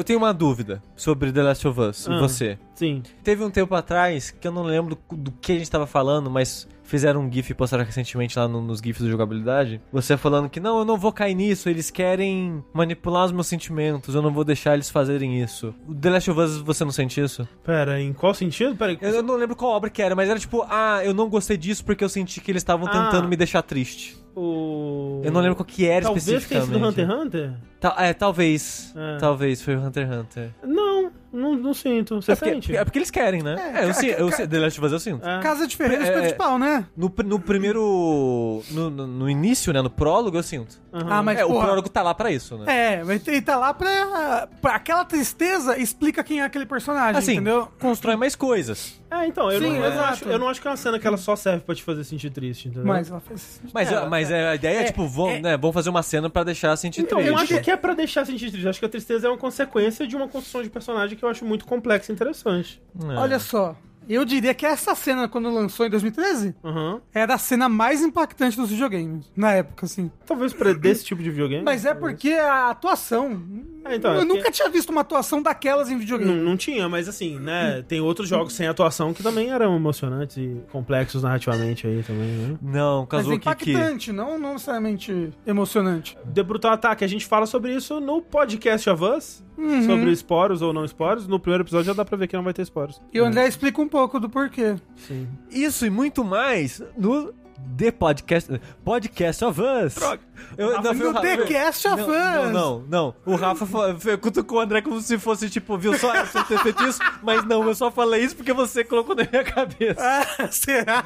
eu tenho uma dúvida sobre The Last of Us e Ah. você. Sim. Teve um tempo atrás que eu não lembro do, do que a gente tava falando, mas fizeram um GIF e postaram recentemente lá no- nos GIFs do jogabilidade. Você falando que não, eu não vou cair nisso, eles querem manipular os meus sentimentos, eu não vou deixar eles fazerem isso. O The Last of Us, você não sente isso? Pera, em qual sentido? Pera, Eu, eu não lembro qual obra que era, mas era tipo, ah, eu não gostei disso porque eu senti que eles estavam Ah. tentando me deixar triste. o... Eu não lembro qual que era Talvez tenha especificamente. sido Hunter x Hunter? É, talvez. É. Talvez foi o Hunter x Hunter. Não, não, não sinto. Você É porque, sente? é porque eles querem, né? É, É, eu, ca- eu, ca- si- The Last of Us eu sinto. É. Casa de Ferreira, É, de pau, né? No, no primeiro. No, no- início, né? No prólogo, eu sinto. Aham. Ah, mas é, o porra, prólogo tá lá pra isso, né? É, mas ele tá lá pra, pra aquela tristeza explica quem é aquele personagem, Assim, entendeu? Constrói mais coisas. É, então, eu, Sim, não, eu, não exato. acho, eu não acho que é uma cena que ela só serve pra te fazer sentir triste, entendeu? Mas ela fez. Mas, É, mas é, a ideia é, é, tipo, vão, é- né, vão fazer uma cena pra deixar sentir Então, triste. eu acho que é pra deixar sentir triste. Eu acho que a tristeza é uma consequência de uma construção de personagem que eu acho muito complexa e interessante. É. Olha só, Eu diria que essa cena, quando lançou em 2013, Aham. era a cena mais impactante dos videogames. Na época, assim. Talvez pra desse tipo de videogame. Mas é porque a atuação. É, então, é eu porque- nunca tinha visto uma atuação daquelas em Não, videogame. não tinha, mas assim, né? Tem outros jogos sem atuação que também eram emocionantes e complexos narrativamente aí também, né? Não, Mas é Kazuki que... impactante, não, não necessariamente emocionante. The Brutal Attack, a gente fala sobre isso no podcast of Us, Uhum. sobre esporos ou não esporos. No primeiro episódio já dá pra ver que não vai ter esporos. E o André explica um pouco do porquê. Sim. Isso e muito mais no The Podcast, podcast of Us. Eu, Rafa, foi Rafa- The Cast of não, Us. Não, não, não. O Rafa fa- fe- cutucou o André como se fosse, tipo, viu só eu ter feito isso, mas não, eu só falei isso porque você colocou na minha cabeça. Ah, será?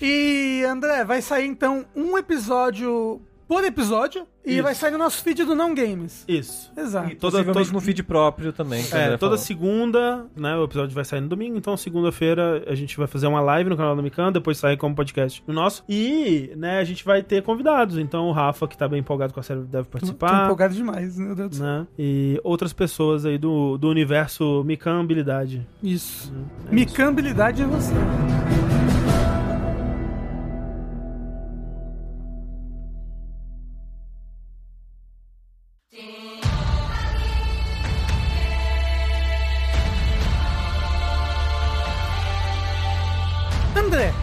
e, André, vai sair então um episódio por episódio e Isso. vai sair no nosso feed do Não Games. Isso. Exato. Toda, Possivelmente toda no feed próprio também. É, toda falou. segunda, né? O episódio vai sair no domingo, então segunda-feira a gente vai fazer uma live no canal da Mikan, depois sai como podcast no nosso. E, né, a gente vai ter convidados. Então o Rafa, que tá bem empolgado com a série, deve Tô, tô participar. empolgado demais, meu Deus do céu. Né? E outras pessoas aí do, do universo Mikan Habilidade. Isso. É Micambilidade é você.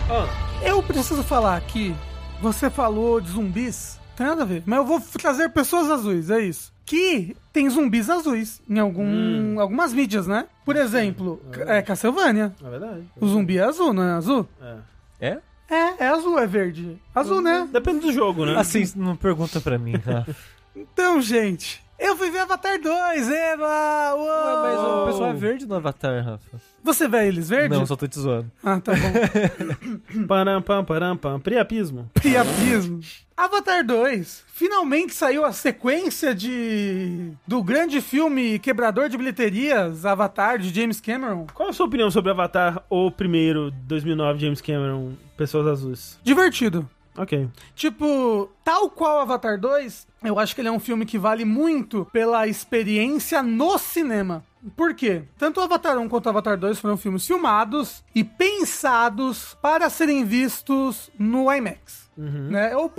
Ah, eu preciso falar aqui. Você falou de zumbis. Tem nada a ver. Mas eu vou trazer pessoas azuis, é isso. Que tem zumbis azuis em algum, algumas mídias, né? Por exemplo, é Castlevania. é verdade. O zumbi é azul, não é azul? É. É? É, é azul, é verde. Azul, né? Depende do jogo, né? Assim, não pergunta pra mim, Rafa. [LAUGHS] Então, gente, eu fui ver Avatar 2, Eva! Uou! Mas o pessoal é verde no Avatar, Rafa. Você vê eles verdes? Não, só tô te zoando. Ah, tá bom. [LAUGHS] Param, pam, param, pam. Priapismo. Priapismo. Avatar 2. Finalmente saiu a sequência de do grande filme quebrador de bilheterias, Avatar, de James Cameron. Qual a sua opinião sobre Avatar, o primeiro, 2009, James Cameron, Pessoas Azuis? Divertido. Ok. Tipo, tal qual Avatar 2, eu acho que ele é um filme que vale muito pela experiência no cinema. Por quê? Tanto o Avatar 1 quanto o Avatar 2 foram filmes filmados e pensados para serem vistos no IMAX. Né? Ou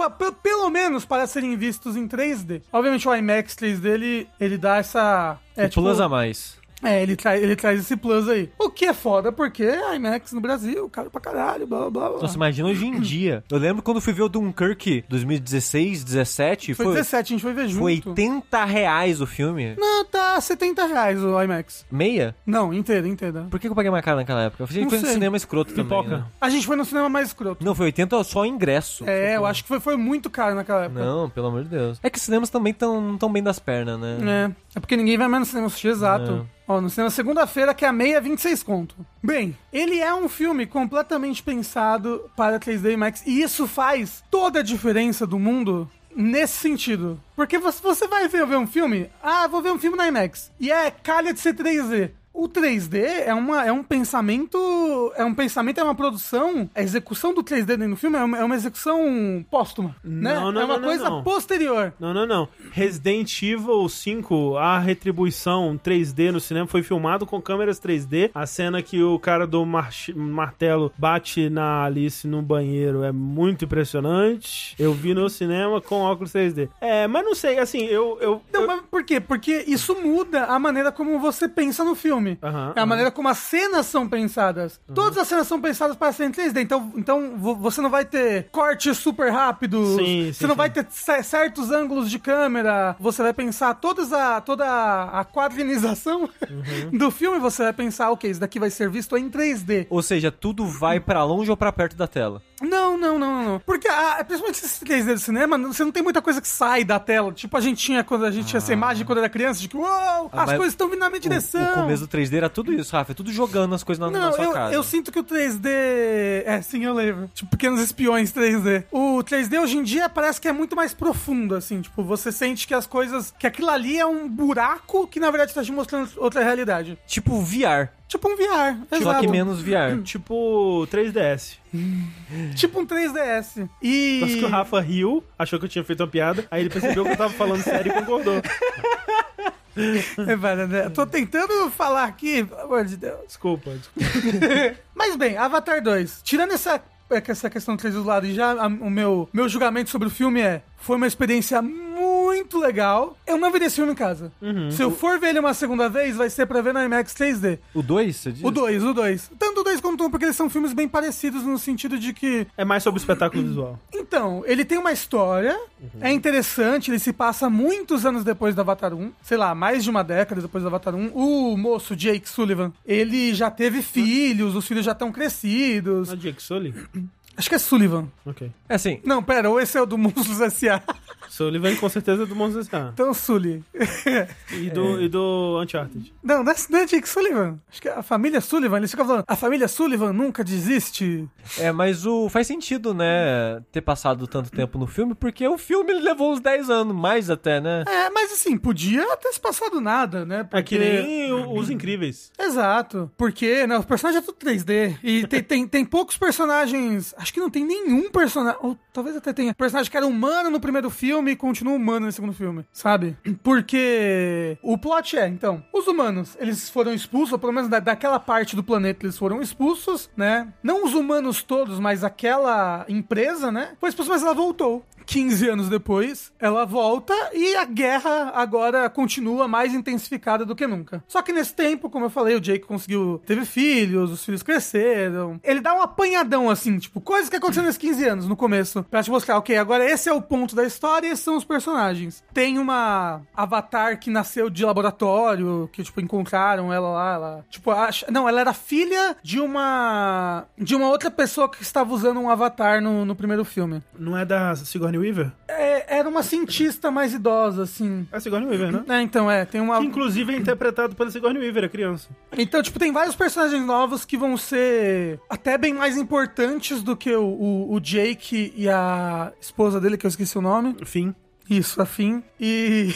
pelo menos para serem vistos em 3D. Obviamente o IMAX 3D ele, ele dá essa. É, É, Plus a mais. É, ele, tra ele traz esse plus aí. O que é foda, porque IMAX no Brasil, caro pra caralho, blá blá blá. blá. Nossa, imagina hoje em [CLEARS THROAT] dia. Eu lembro quando fui ver o Dunkirk 2016, 17, foi, foi, 17, a gente foi ver junto. foi 80 reais o filme. Não, tá 70 reais o IMAX. Meia? Não, inteiro, inteiro. Por que eu paguei mais caro naquela época? A gente Não foi no sei. cinema escroto também, Pipoca. né? A gente foi no cinema mais escroto. Não, foi 80 só ingresso. É, eu acho que foi, foi muito caro naquela época. Não, pelo amor de Deus. É que os cinemas também tão, não tão bem das pernas, né? É, é porque ninguém vai mais no cinema assistir, exato. Ó, no cinema segunda-feira, que é a meia, 26 conto. Bem, ele é um filme completamente pensado para 3D IMAX, e isso faz toda a diferença do mundo nesse sentido. Porque você, você vai ver, ver um filme, ah, vou ver um filme na IMAX, e é calha de ser 3D. O 3D é, uma, é um pensamento. É um pensamento, é uma produção. A execução do 3D dentro do filme é uma, é uma execução póstuma. né? Não, não, é uma não, coisa não. posterior. Não, não, não. Resident Evil 5, a retribuição 3D no cinema foi filmado com câmeras 3D. A cena que o cara do march- martelo bate na Alice no banheiro é muito impressionante. Eu vi no cinema com óculos 3D. É, mas não sei, assim, eu. eu, Não, eu- mas por quê? Porque isso muda a maneira como você pensa no filme. Aham, é a aham. maneira como as cenas são pensadas. Todas as cenas são pensadas para serem 3D. Então, então vo- você não vai ter cortes super rápidos. Sim, você sim, não sim. vai ter ce- certos ângulos de câmera. Você vai pensar todas a, toda a quadrinização Uhum. [LAUGHS] do filme. Você vai pensar, ok, isso daqui vai ser visto em 3D. Ou seja, tudo vai pra longe ou pra perto da tela. Não, não, não, não. Porque, ah, principalmente esse 3D do cinema, você não tem muita coisa que sai da tela. Tipo, a gente tinha quando a gente tinha essa imagem quando era criança, de que, uou, Ah, as coisas estão vindo na minha direção. O, o começo do 3D era tudo isso, Rafa. É tudo jogando as coisas na, na Não, sua eu, cara. eu sinto que o 3D. É, sim, eu lembro. Tipo, pequenos espiões 3D. O 3D hoje em dia parece que é muito mais profundo, assim. Tipo, você sente que as coisas. Que aquilo ali é um buraco que na verdade tá te mostrando outra realidade. Tipo VR. Tipo um VR. Só exato. que menos VR. Tipo 3DS. Tipo um 3DS. E. Acho que o Rafa riu, achou que eu tinha feito uma piada, aí ele percebeu que eu tava falando sério e concordou. [LAUGHS] É, né? Tô tentando falar aqui, pelo amor de Deus. Desculpa, desculpa. [LAUGHS] Mas bem, Avatar 2. Tirando essa, essa questão do 3 do lado e já a- o meu, meu julgamento sobre o filme é... Foi uma experiência muito legal. Eu não esse filme em casa. Se eu for ver ele uma segunda vez, vai ser pra ver na IMAX 3D. O 2, você diz? O 2, o 2. Tanto o 2 quanto o 1, porque eles são filmes bem parecidos no sentido de que É mais sobre o espetáculo visual. Então, ele tem uma história, é interessante, ele se passa muitos anos depois do Avatar 1, sei lá, mais de uma década depois do Avatar 1. O moço Jake Sullivan, ele já teve filhos, os filhos já estão crescidos. Não é Jake Sully? [CLEARS THROAT] Acho que é Sullivan. Ok. É assim, Não, pera, ou esse é o do Monstros S.A. [LAUGHS] Sullivan com certeza é do Monstros S.A. Então, Sully. E do, e do Uncharted. Não, não é, não é Jake Sullivan. Acho que é a família Sullivan, eles ficam falando, a família Sullivan nunca desiste. é, mas o faz sentido, né, ter passado tanto tempo no filme, porque o filme levou uns 10 anos, mais até, né? É, mas assim, podia ter se passado nada, né? É que nem os Incríveis. Exato. Porque, né, os personagens é tudo 3D. E tem, tem, tem poucos personagens. Acho que não tem nenhum personagem. Ou talvez até tenha. Personagem que era humano no primeiro filme e continua humano no segundo filme. Sabe? [CLEARS THROAT] Porque o plot é, então, os humanos, eles foram expulsos, ou pelo menos da, daquela parte do planeta eles foram expulsos, né? Não os humanos todos, mas aquela empresa, né? Foi expulsa, mas ela voltou. 15 anos depois, ela volta e a guerra agora continua mais intensificada do que nunca. Só que nesse tempo, como eu falei, o Jake conseguiu. Teve filhos, os filhos cresceram. Ele dá um apanhadão, assim, tipo, coisas que aconteceram nesses 15 anos no começo. Pra te mostrar, ok, agora esse é o ponto da história e esses são os personagens. Tem uma avatar que nasceu de laboratório, que, tipo, encontraram ela lá. Ela, tipo, acha, não, ela era filha de uma. de uma outra pessoa que estava usando um avatar no, no primeiro filme. Não é da Sigourney Weaver? É, era uma cientista mais idosa, assim. É a Sigourney Weaver, né? É, então, é, tem uma. Que inclusive é interpretado pela Sigourney Weaver, a criança. Então, tipo, tem vários personagens novos que vão ser até bem mais importantes do que o, o, o Jake e a esposa dele, que eu esqueci o nome. Fim. Isso, afim. E.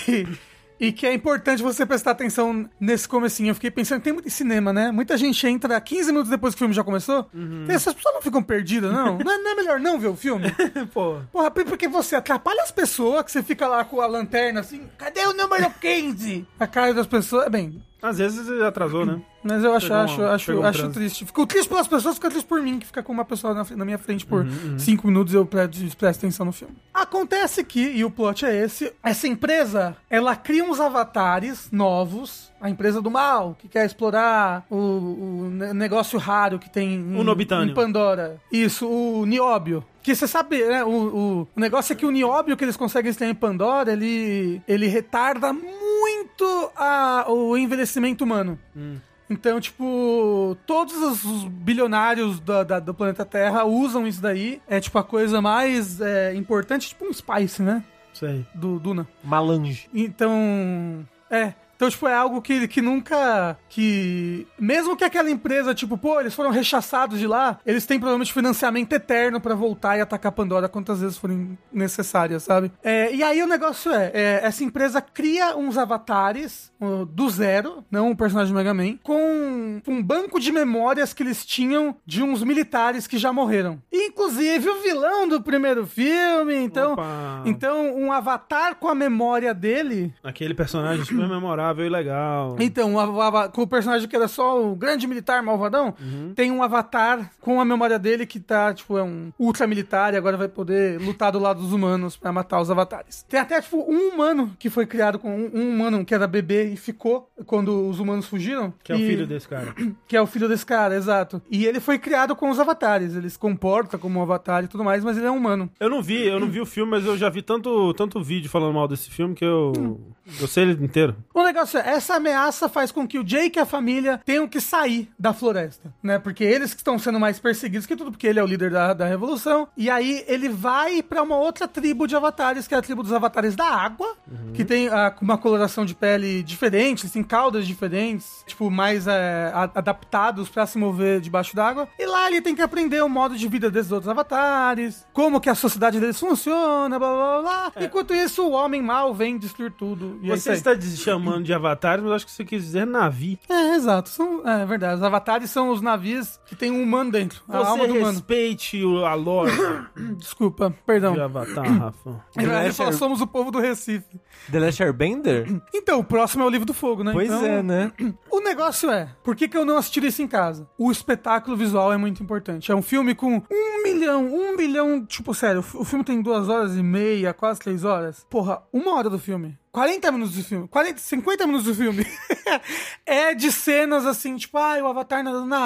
E que é importante você prestar atenção nesse comecinho. Eu fiquei pensando, tem muito cinema, né? Muita gente entra 15 minutos depois que o filme já começou. Essas pessoas não ficam perdidas, não? [LAUGHS] não, é, não é melhor não ver o filme? [LAUGHS] Pô. Porra, porque você atrapalha as pessoas, que você fica lá com a lanterna assim, cadê o número 15? [LAUGHS] A cara das pessoas, bem, Às vezes atrasou, né? [CLEARS THROAT] mas eu acho, Pegou um- acho, acho, um acho triste. Fico triste pelas pessoas, fico triste por mim, que fica com uma pessoa na, na minha frente por Uhum, cinco minutos e eu presto, presto atenção no filme. Acontece que, e o plot é esse, essa empresa, ela cria uns avatares novos, a empresa do mal, que quer explorar o, o ne- negócio raro que tem em, O Nobitânio. em Pandora. Isso, o Nióbio. Que você sabe, né? O, o, negócio é que o Nióbio que eles conseguem extrair em Pandora, ele, ele retarda muito a, o envelhecimento humano. Então, tipo, todos os os bilionários da- da- do planeta Terra usam isso daí. É tipo a coisa mais é, importante, tipo um Spice, né? Aí. Do Duna. Malange. Então. É. Então, tipo, é algo que, que nunca. Que. Mesmo que aquela empresa, tipo, pô, eles foram rechaçados de lá, eles têm provavelmente financiamento eterno pra voltar e atacar Pandora quantas vezes forem necessárias, sabe? É, e aí o negócio é, é, essa empresa cria uns avatares do zero, não um personagem do Mega Man, com um banco de memórias que eles tinham de uns militares que já morreram. Inclusive o vilão do primeiro filme, então. Opa. Então, um avatar com a memória dele Aquele personagem super memorável e legal. então, o com o personagem que era só o grande militar malvadão, tem um avatar com a memória dele que tá, tipo, é um ultra militar e agora vai poder lutar do lado dos humanos pra matar os avatares. Tem até, tipo, um humano que foi criado com um, um humano que era bebê e ficou quando os humanos fugiram. Que é o filho desse cara. [CLEARS THROAT] Que é o filho desse cara, exato. E ele foi criado com os avatares. Ele se comporta como um avatar e tudo mais, mas ele é humano. Eu não vi, eu não vi o filme, mas eu já vi tanto, tanto vídeo falando mal desse filme que eu. Eu sei ele inteiro. O negócio é, essa ameaça faz com que o Jake e a família tenham que sair da floresta, né? Porque eles que estão sendo mais perseguidos que tudo, porque ele é o líder da, da revolução. E aí ele vai pra uma outra tribo de avatares, que é a tribo dos avatares da água, que tem ah, uma coloração de pele diferente, eles têm caudas diferentes, tipo, mais é, a- adaptados pra se mover debaixo d'água. E lá ele tem que aprender o modo de vida desses outros avatares, como que a sociedade deles funciona, blá blá blá. blá. Enquanto isso, o homem mal vem destruir tudo. É Você está chamando falando de avatares, mas acho que você quis dizer navi. É, exato. São, é verdade. Os avatares são os navios que tem um humano dentro. A alma Você do humano. respeite o- a lore [COUGHS] Desculpa, perdão. de Avatar, Rafa. Nós só somos o povo do Recife. The Last Airbender? [CLEARS THROAT] Então, o próximo é o livro do fogo, né? Pois Então, é, né? [CLEARS THROAT] O negócio é, por que, que eu não assisti isso em casa? O espetáculo visual é muito importante. É um filme com um milhão, um milhão, tipo, sério, o fi- o filme tem duas horas e meia, quase três horas. Porra, uma hora do filme. 40 minutos do filme, 40, 50 minutos do filme. é de cenas assim, tipo, ai, o Avatar nadando na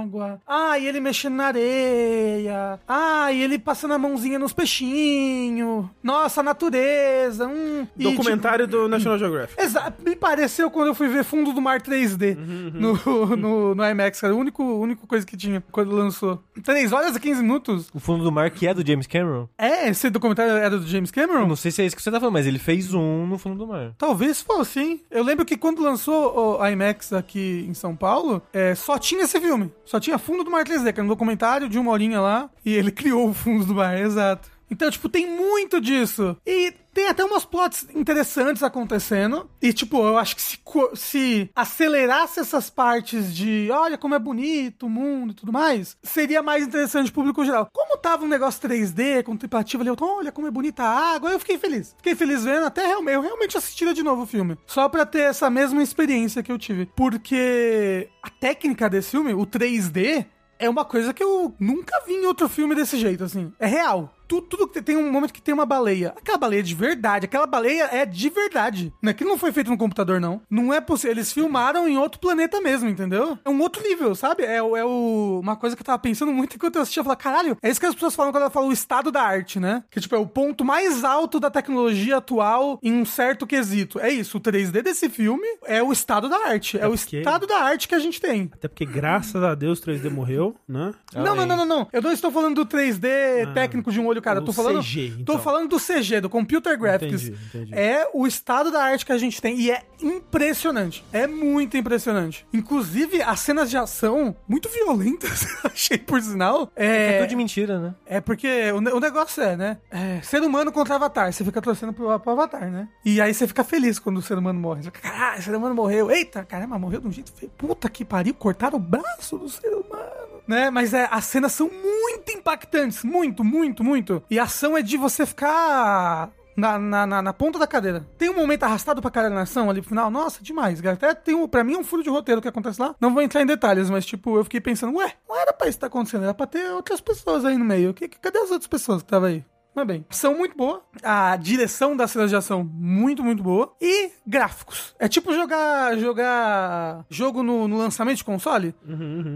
água. Ai, ele mexendo na areia. Ai, ele passando a mãozinha nos peixinhos. Nossa, a natureza. Hum. Documentário do National Geographic. Exato. Me pareceu quando eu fui ver Fundo do Mar 3D no, no, no IMAX, cara. A única, única coisa que tinha quando lançou. 3 horas e 15 minutos? O Fundo do Mar, que é do James Cameron. É, esse documentário era do James Eu Cameron? não sei se é isso que você tá falando, mas ele fez um no Fundo do Mar. Talvez fosse, hein? Eu lembro que quando lançou o IMAX aqui em São Paulo, é, só tinha esse filme. Só tinha Fundo do Mar 3D, que era um documentário de uma horinha lá. E ele [LAUGHS] criou o Fundo do Mar, exato. Então, tipo, tem muito disso. E tem até umas plots interessantes acontecendo. E, tipo, eu acho que se, se acelerasse essas partes de olha como é bonito o mundo e tudo mais, seria mais interessante pro público geral. Como tava um negócio 3D, contemplativo ali, eu tô, olha como é bonita a água, eu fiquei feliz. Fiquei feliz vendo, até realmente, eu realmente assistiria de novo o filme. Só pra ter essa mesma experiência que eu tive. Porque a técnica desse filme, o 3D, é uma coisa que eu nunca vi em outro filme desse jeito, assim. É real. Tu- Tudo que tem um momento que tem uma baleia. Aquela baleia de verdade. Aquela baleia é de verdade. Não é que não foi feito no computador, não. Não é possível. Eles filmaram em outro planeta mesmo, entendeu? É um outro nível, sabe? É, o- é o- uma coisa que eu tava pensando muito enquanto eu assistia. Eu falava, caralho, é isso que as pessoas falam quando ela fala o estado da arte, né? Que, tipo, é o ponto mais alto da tecnologia atual em um certo quesito. É isso. O 3D desse filme é o estado da arte. É, o porque- estado da arte que a gente tem. Até porque, graças a Deus, o 3D morreu, né? Não, não, não, não, não. Eu não estou falando do 3D técnico de um olho, cara. Tô falando. CG, Tô então. falando do CG, do Computer Graphics. Entendi, entendi. É o estado da arte que a gente tem. E é impressionante. É muito impressionante. Inclusive, as cenas de ação, muito violentas, [LAUGHS] achei por sinal. É É, tudo de mentira, né? é porque o, o negócio é, né? É, ser humano contra avatar. Você fica torcendo pro, pro avatar, né? E aí você fica feliz quando o ser humano morre. Você fica, caralho, o ser humano morreu. Eita, caramba, morreu de um jeito feio. Puta que pariu, cortaram o braço do ser humano. Né? Mas é, as cenas são muito impactantes. Muito, muito, muito. E a ação é de você ficar. Na, na, na, na ponta da cadeira. Tem um momento arrastado pra caralho na ação ali pro final. Nossa, demais, cara. Até tem um, pra mim um furo de roteiro que acontece lá. Não vou entrar em detalhes, mas tipo, eu fiquei pensando, ué, não era pra isso estar acontecendo, era pra ter outras pessoas aí no meio. Que, que- cadê as outras pessoas que estavam aí? Mas bem, são muito boa. A direção das cenas de ação, muito, muito boa. E gráficos. É tipo jogar jogar jogo no, no lançamento de console.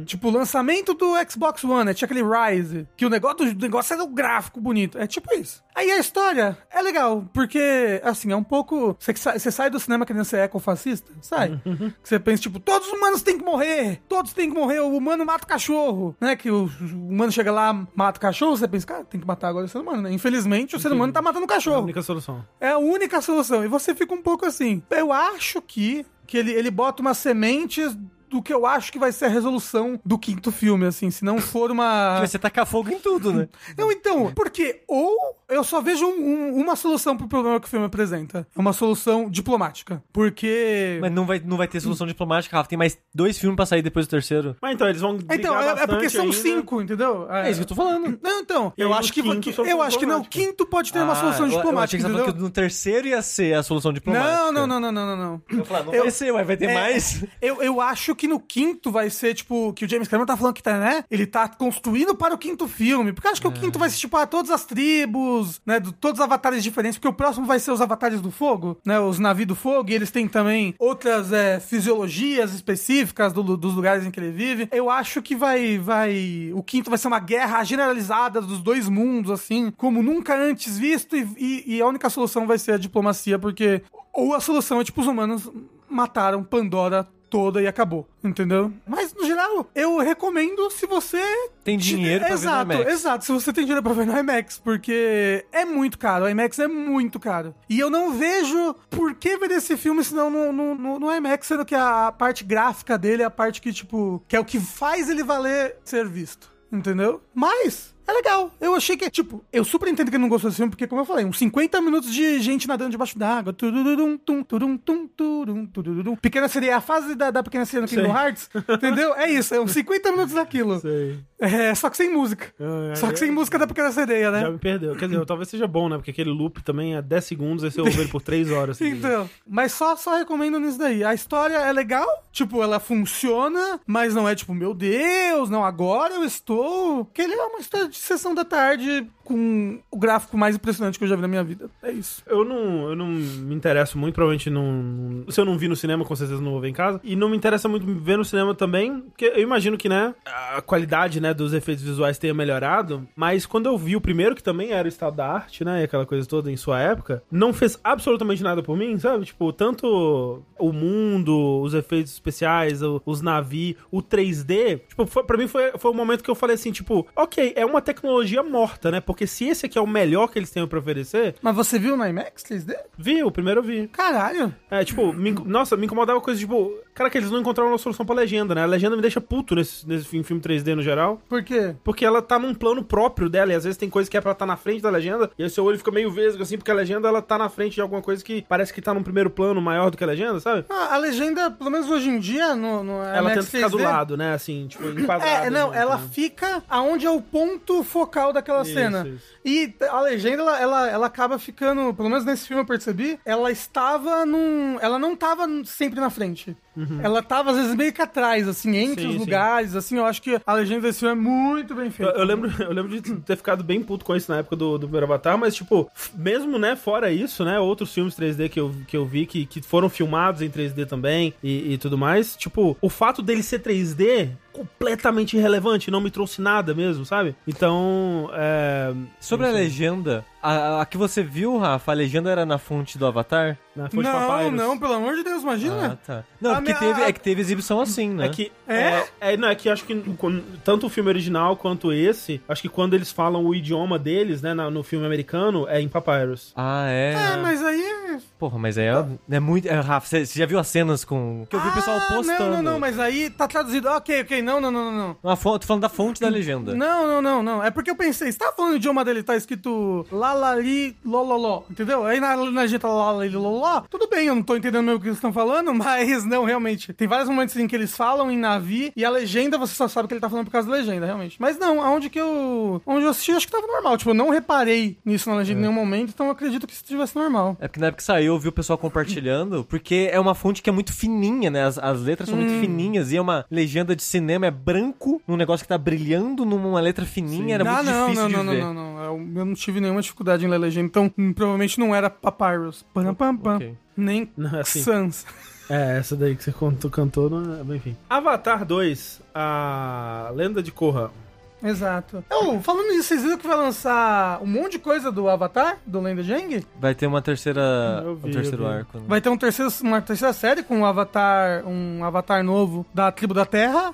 Tipo, o lançamento do Xbox One, né? Tinha aquele Rise, que o negócio, o negócio era o gráfico bonito. É tipo isso. Aí a história é legal, porque, assim, é um pouco. Você, sai do cinema querendo ser ecofascista? Sai. Que Você pensa, tipo, todos os humanos têm que morrer, todos têm que morrer, o humano mata o cachorro, né? Que o, o humano chega lá, mata o cachorro, você pensa, cara, tem que matar agora o ser humano, né? Infelizmente, o ser humano tá matando o É a cachorro. única solução. É a única solução. E você fica um pouco assim. Eu acho que, que ele, ele bota umas sementes do que eu acho que vai ser a resolução do quinto filme, assim. Se não for uma. [LAUGHS] Você tacar fogo em tudo, né? Não, então, porque ou eu só vejo um- um- uma solução pro problema que o filme apresenta. É uma solução diplomática. Porque. Mas não vai, não vai ter solução diplomática, Rafa. Tem mais dois filmes pra sair depois do terceiro. Mas então, eles vão Então, é, é porque são ainda. cinco, entendeu? É isso que eu tô falando. Não, então, eu acho que eu acho que não, o diplomática. quinto pode ter uma Ah, solução eu- Eu achei diplomática, que que no terceiro ia ser a solução diplomática. Não, não, não, não, não, não, não. Eu falei, não Eu- vai ser, vai ter É, mais. Eu, eu acho que no quinto vai ser, tipo, que o James Cameron tá falando que tá, né? Ele tá construindo para o quinto filme. Porque eu acho que o quinto vai ser, tipo, ah, todas as tribos, né? Do, todos os avatares diferentes. Porque o próximo vai ser os avatares do fogo, né? Os navios do fogo. E eles têm também outras é, fisiologias específicas do- dos lugares em que ele vive. Eu acho que vai, vai. O quinto vai ser uma guerra generalizada dos dois mundos, assim, como nunca antes visto. E, e- e a única solução vai ser a diplomacia, porque. Ou a solução é, tipo, os humanos mataram Pandora toda e acabou, entendeu? Mas, no geral, eu recomendo se você... Tem dinheiro pra ver no exato, IMAX. Exato, se você tem dinheiro pra ver no IMAX, porque é muito caro, o IMAX é muito caro. E eu não vejo por que ver esse filme senão no, no, no, no IMAX, sendo que a parte gráfica dele é a parte que, tipo, que é o que faz ele valer ser visto, entendeu? Mas... É legal. Eu achei que, tipo, eu super entendo que ele não gostou desse filme, porque, como eu falei, uns 50 minutos de gente nadando debaixo d'água. Pequena sereia, a fase da, da pequena sereia no Kingdom Hearts, entendeu? É isso, é uns 50 minutos daquilo. Sei. É, só que sem música. Ah, Só é- que sem música da pequena sereia, né? Já me perdeu. Quer dizer, talvez seja bom, né? Porque aquele loop também é 10 segundos, aí você ouve ele por 3 horas. [LAUGHS] Então, mas só, só recomendo nisso daí. A história é legal, tipo, ela funciona, mas não é tipo, meu Deus, não, agora eu estou. Que ele é uma história de sessão da tarde com o gráfico mais impressionante que eu já vi na minha vida. É isso. Eu não, eu não me interesso muito, provavelmente não. Se eu não vi no cinema, com certeza não vou ver em casa. E não me interessa muito ver no cinema também, porque eu imagino que, né, a qualidade, né, dos efeitos visuais tenha melhorado. Mas quando eu vi o primeiro, que também era o estado da arte, né, e aquela coisa toda em sua época, não fez absolutamente nada por mim, sabe? Tipo, tanto o mundo, os efeitos especiais, os navios, o 3D. Tipo, foi, pra mim foi, foi o momento que eu falei assim, tipo, ok, é uma tecnologia morta, né? Porque se esse aqui é o melhor que eles têm pra oferecer, Mas você viu no IMAX 3D? Vi, o primeiro eu vi. Caralho. É, tipo, me nossa, me incomodava coisa tipo. Cara, que eles não encontraram uma solução pra legenda, né? A legenda me deixa puto nesse, nesse fi- filme 3D no geral. Por quê? Porque ela tá num plano próprio dela, e às vezes tem coisa que é pra estar na frente da legenda, e aí seu olho fica meio vesgo, assim, porque a legenda ela tá na frente de alguma coisa que parece que tá num primeiro plano maior do que a legenda, sabe? Ah, a legenda, pelo menos hoje em dia, no, no ela tenta ficar do 3D, lado, né? Assim, tipo, enquadrada. É, não, né, ela então. fica aonde é o ponto focal daquela Isso, cena. isso. E a legenda, ela, ela, ela acaba ficando, pelo menos nesse filme eu percebi, ela estava num. Ela não estava sempre na frente. Ela tava, às vezes, meio que atrás, assim, entre Uhum. Sim, os sim. lugares, assim, eu acho que a legenda desse filme é muito bem Eu, feita. eu lembro, eu lembro de ter ficado bem puto com isso na época do, do primeiro Avatar, mas, tipo, mesmo, né, fora isso, né, outros filmes 3D que eu, que eu vi que, que foram filmados em 3D também e, e tudo mais, tipo, o fato dele ser 3D completamente irrelevante, não me trouxe nada mesmo, sabe? Então, é... Sobre a legenda, a, a que você viu, Rafa, a legenda era na fonte do Avatar? Na fonte Não, Papyrus. não, pelo amor de Deus, Ah, imagina. tá. Não, porque minha- teve, é que teve exibição assim, né? É que. É? É? é, não, é que acho que tanto o filme original quanto esse, acho que quando eles falam o idioma deles, né, no filme americano, é em Papyrus. Ah, é. É, mas aí. Porra, mas aí é, é muito. É, Rafa, você você já viu as cenas com. Que eu vi o pessoal Ah, postando. Não, não, não, mas aí tá traduzido. Ok, ok, não, não, não, não. Uma fonte, tô falando da fonte da legenda. Não, não, não, não. É porque eu pensei, você tá falando o idioma dele, tá escrito lalali lololó, entendeu? Aí na, gente tá lalali lololó, tudo bem, eu não tô entendendo o que eles estão falando, [LAUGHS] mas não, realmente. Tem vários momentos em que eles falam em Navi e a legenda você só sabe que ele tá falando por causa da legenda, realmente. Mas não, aonde que eu. Onde eu assisti, eu acho que tava normal. Tipo, eu não reparei nisso na legenda em nenhum momento, então eu acredito que estivesse normal. É porque na época que saiu, eu vi o pessoal compartilhando, porque é uma fonte que é muito fininha, né? As, as letras são Hum. muito fininhas e é uma legenda de cinema, é branco, num negócio que tá brilhando numa letra fininha, era ah, muito não, difícil não, de não, ver. não, não, não. Eu, eu não tive nenhuma dificuldade em ler legenda, então hum, provavelmente não era Papyrus. Pam, pam, pam. Ok. Nem Não, é assim. Sans. É, essa daí que você contou, cantou, não é- enfim. Avatar 2, a Lenda de Korra. Exato. Oh, falando nisso, vocês viram que vai lançar um monte de coisa do Avatar, do Lenda de Aang? Vai ter uma terceira. Eu vi, um terceiro eu arco. né? Vai ter um terceiro, uma terceira série com um Avatar, um Avatar novo da tribo da Terra.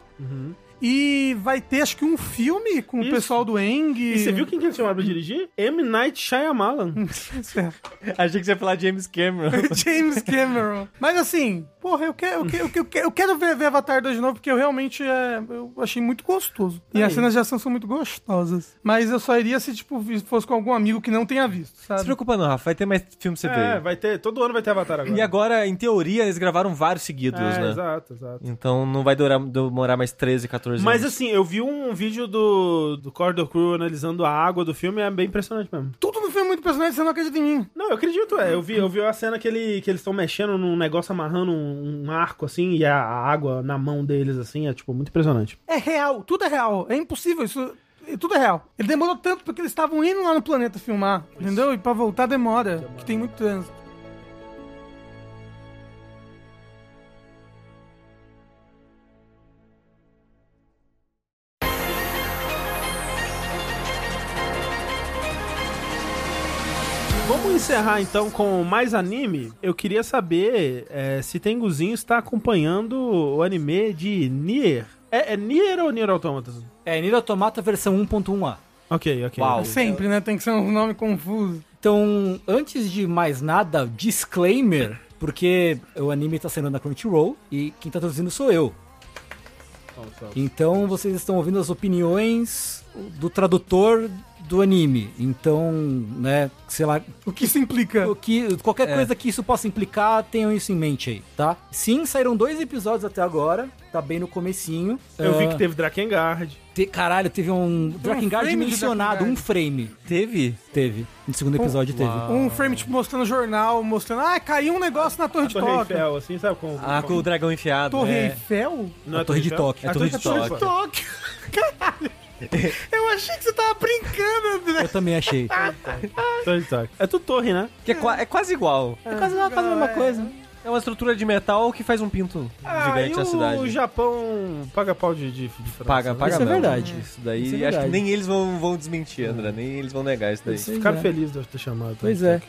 E vai ter, acho que, um filme com Isso. o pessoal do Eng. E você viu quem que eles chamaram pra dirigir? M. Night Shyamalan. [LAUGHS] Achei que você ia falar James Cameron. [LAUGHS] James Cameron. Mas assim, porra, eu quero, eu quero, eu quero, eu quero- ver, ver Avatar 2 de novo, porque eu realmente é, eu achei muito gostoso. E Aí. as cenas de ação são muito gostosas. Mas eu só iria se, tipo, fosse com algum amigo que não tenha visto, Não sabe? se preocupa não, Rafa, vai ter mais filme pra você É, vai ter, todo ano vai ter Avatar agora. E agora, em teoria, eles gravaram vários seguidos, é, né? exato, exato. Então não vai durar, demorar mais 13, 14 Mas assim, eu vi um vídeo do, do Corridor Crew analisando a água do filme, é bem impressionante mesmo. Tudo no filme é muito personagem, você não acredita em mim. Não, eu acredito, é. Eu vi, eu vi a cena que, ele, que eles estão mexendo num negócio, amarrando um, um arco, assim, e a, a água na mão deles, assim, é, tipo, muito impressionante. É real, tudo é real. É impossível, isso. Tudo é real. Ele demorou tanto porque eles estavam indo lá no planeta filmar, entendeu? E pra voltar demora, que tem muito trânsito. Vamos encerrar então com mais anime. Eu queria saber é, se Tenguzinho está acompanhando o anime de Nier. É, é Nier ou Nier Automata? É, Nier Automata versão 1.1a. Ok, ok. Uau. Sempre, né? Tem que ser um nome confuso. Então, antes de mais nada, disclaimer, porque o anime tá saindo na Crunchyroll e quem tá traduzindo sou eu. Então vocês estão ouvindo as opiniões do tradutor do anime. Então, né, sei lá, O que isso implica? o que, qualquer É. coisa que isso possa implicar, tenham isso em mente aí, tá? Sim, saíram dois episódios até agora, tá bem no comecinho. Eu vi Ah, que teve Drakengard. Te- caralho, teve um Drakengard de mencionado, um frame. Teve? Teve. No segundo episódio teve. Um frame, tipo, mostrando jornal, mostrando, ah, caiu um negócio na Torre A de Torre Tóquio. Eiffel, assim, sabe? Com, Ah, com o dragão enfiado. Torre é. Eiffel? Não A Torre de? Tóquio. A A Torre de Torre de Tóquio. [LAUGHS] Caralho. Eu achei que você tava brincando, André. Eu também achei. Torre de Tóquio. É tudo torre, né? Que é, qua- é quase igual. É quase, quase a mesma coisa. É uma estrutura de metal que faz um pinto Ah, gigante na o cidade. Japão paga pau de, de, de França, Paga, né? paga Isso é mesmo. verdade. Isso daí, Isso é acho que verdade. nem eles vão, vão desmentir, André. Nem eles vão negar isso daí. Isso Ficaram é. felizes de eu ter chamado. Pois é.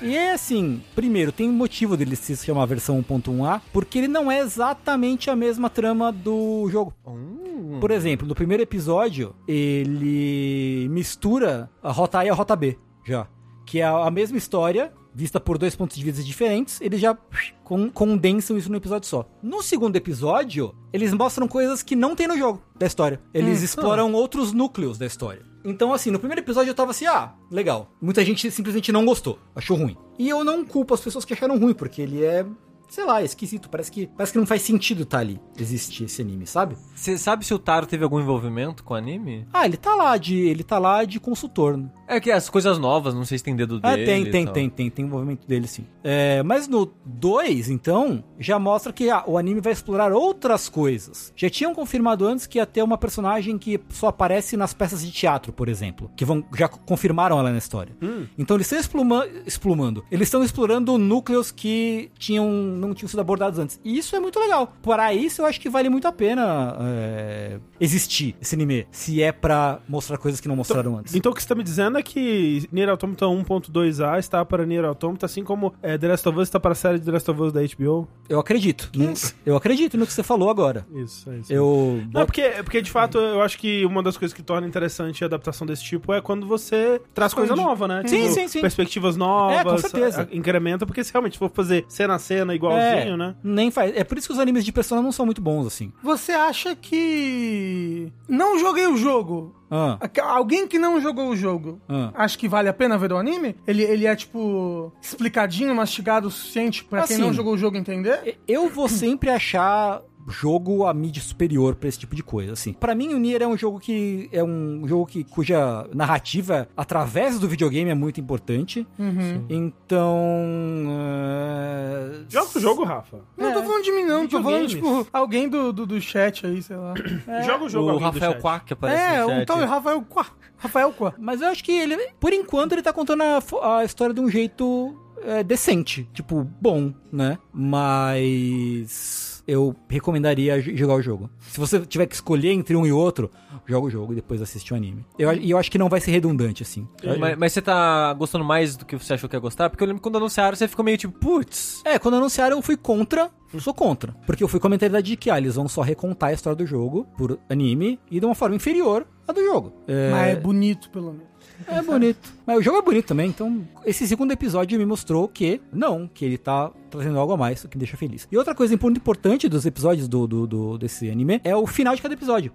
E é assim, primeiro, tem um motivo dele se chamar versão 1.1a, porque ele não é exatamente a mesma trama do jogo. Hum. Por exemplo, no primeiro episódio, ele mistura a rota A e a rota B, já. Que é a mesma história, vista por dois pontos de vista diferentes, eles já con- condensam isso no episódio só. No segundo episódio, eles mostram coisas que não tem no jogo da história. Eles exploram outros núcleos da história. Então, assim, no primeiro episódio eu tava assim, ah, legal. Muita gente simplesmente não gostou, achou ruim. E eu não culpo as pessoas que acharam ruim, porque ele é, sei lá, esquisito. Parece que, parece que não faz sentido estar ali, existir esse anime, sabe? Você sabe se o Taro teve algum envolvimento com o anime? Ah, ele tá lá de, ele tá lá de consultor. Né? É que as coisas novas, não sei se tem dedo Ah, dele. tem, e tem, tal. tem, tem, tem envolvimento dele sim. É, mas no 2, então, já mostra que ah, o anime vai explorar outras coisas. Já tinham confirmado antes que ia ter uma personagem que só aparece nas peças de teatro, por exemplo. Que vão, já confirmaram ela na história. Então eles estão expluma- explumando. Eles estão explorando núcleos que tinham, não tinham sido abordados antes. E isso é muito legal. Para isso, eu acho que vale muito a pena é, existir esse anime. Se é pra mostrar coisas que não mostraram antes. Então o que você tá me dizendo é que Nier Automata 1.2a está para Nier Automata, assim como é, The Last of Us está para a série de The Last of Us da HBO? Eu acredito. No- eu acredito no que você falou agora. Isso, é isso. Eu. Não, porque, porque de fato eu acho que uma das coisas que torna interessante a adaptação desse tipo é quando você traz coisa nova, né? Sim, sim, sim. Perspectivas novas. É, com certeza. Incrementa, porque se realmente for fazer cena a cena igualzinho, é, né? Nem faz. É por isso que os animes de Persona não são muito bons, assim. Você acha que. Não joguei o jogo. Ah, Alguém que não jogou o jogo, ah. acha que vale a pena ver o anime? Ele, ele é, tipo, explicadinho, mastigado o suficiente pra quem Assim. não jogou o jogo entender? Eu vou sempre achar jogo a mídia superior pra esse tipo de coisa, assim. Para mim o Nier é um jogo que é um jogo que cuja narrativa através do videogame é muito importante. Então, é, Joga o jogo, Rafa. Não tô falando de mim, não. Tô falando, tipo, alguém do, do, do chat aí, sei lá. [CLEARS THROAT] Joga o jogo O Rafael que aparece é, no chat. tal de Rafael Quá. Rafael Quá. Mas eu acho que ele, por enquanto, ele tá contando a, a história de um jeito é, decente. Tipo, bom, né? Mas. Eu recomendaria jogar o jogo. Se você tiver que escolher entre um e outro, joga o jogo e depois assiste o anime. Eu, E eu acho que não vai ser redundante, assim. Mas, mas você tá gostando mais do que você achou que ia gostar? Porque eu lembro quando anunciaram, você ficou meio tipo, putz. É, quando anunciaram, eu fui contra. Eu sou contra. Porque eu fui com a mentalidade de que, ah, eles vão só recontar a história do jogo por anime e de uma forma inferior à do jogo. É, Mas é bonito, pelo menos. É bonito. Mas o jogo é bonito também, então esse segundo episódio me mostrou que não, que ele tá trazendo algo a mais, o que me deixa feliz. E outra coisa muito importante dos episódios do, do, do- desse anime é o final de cada episódio,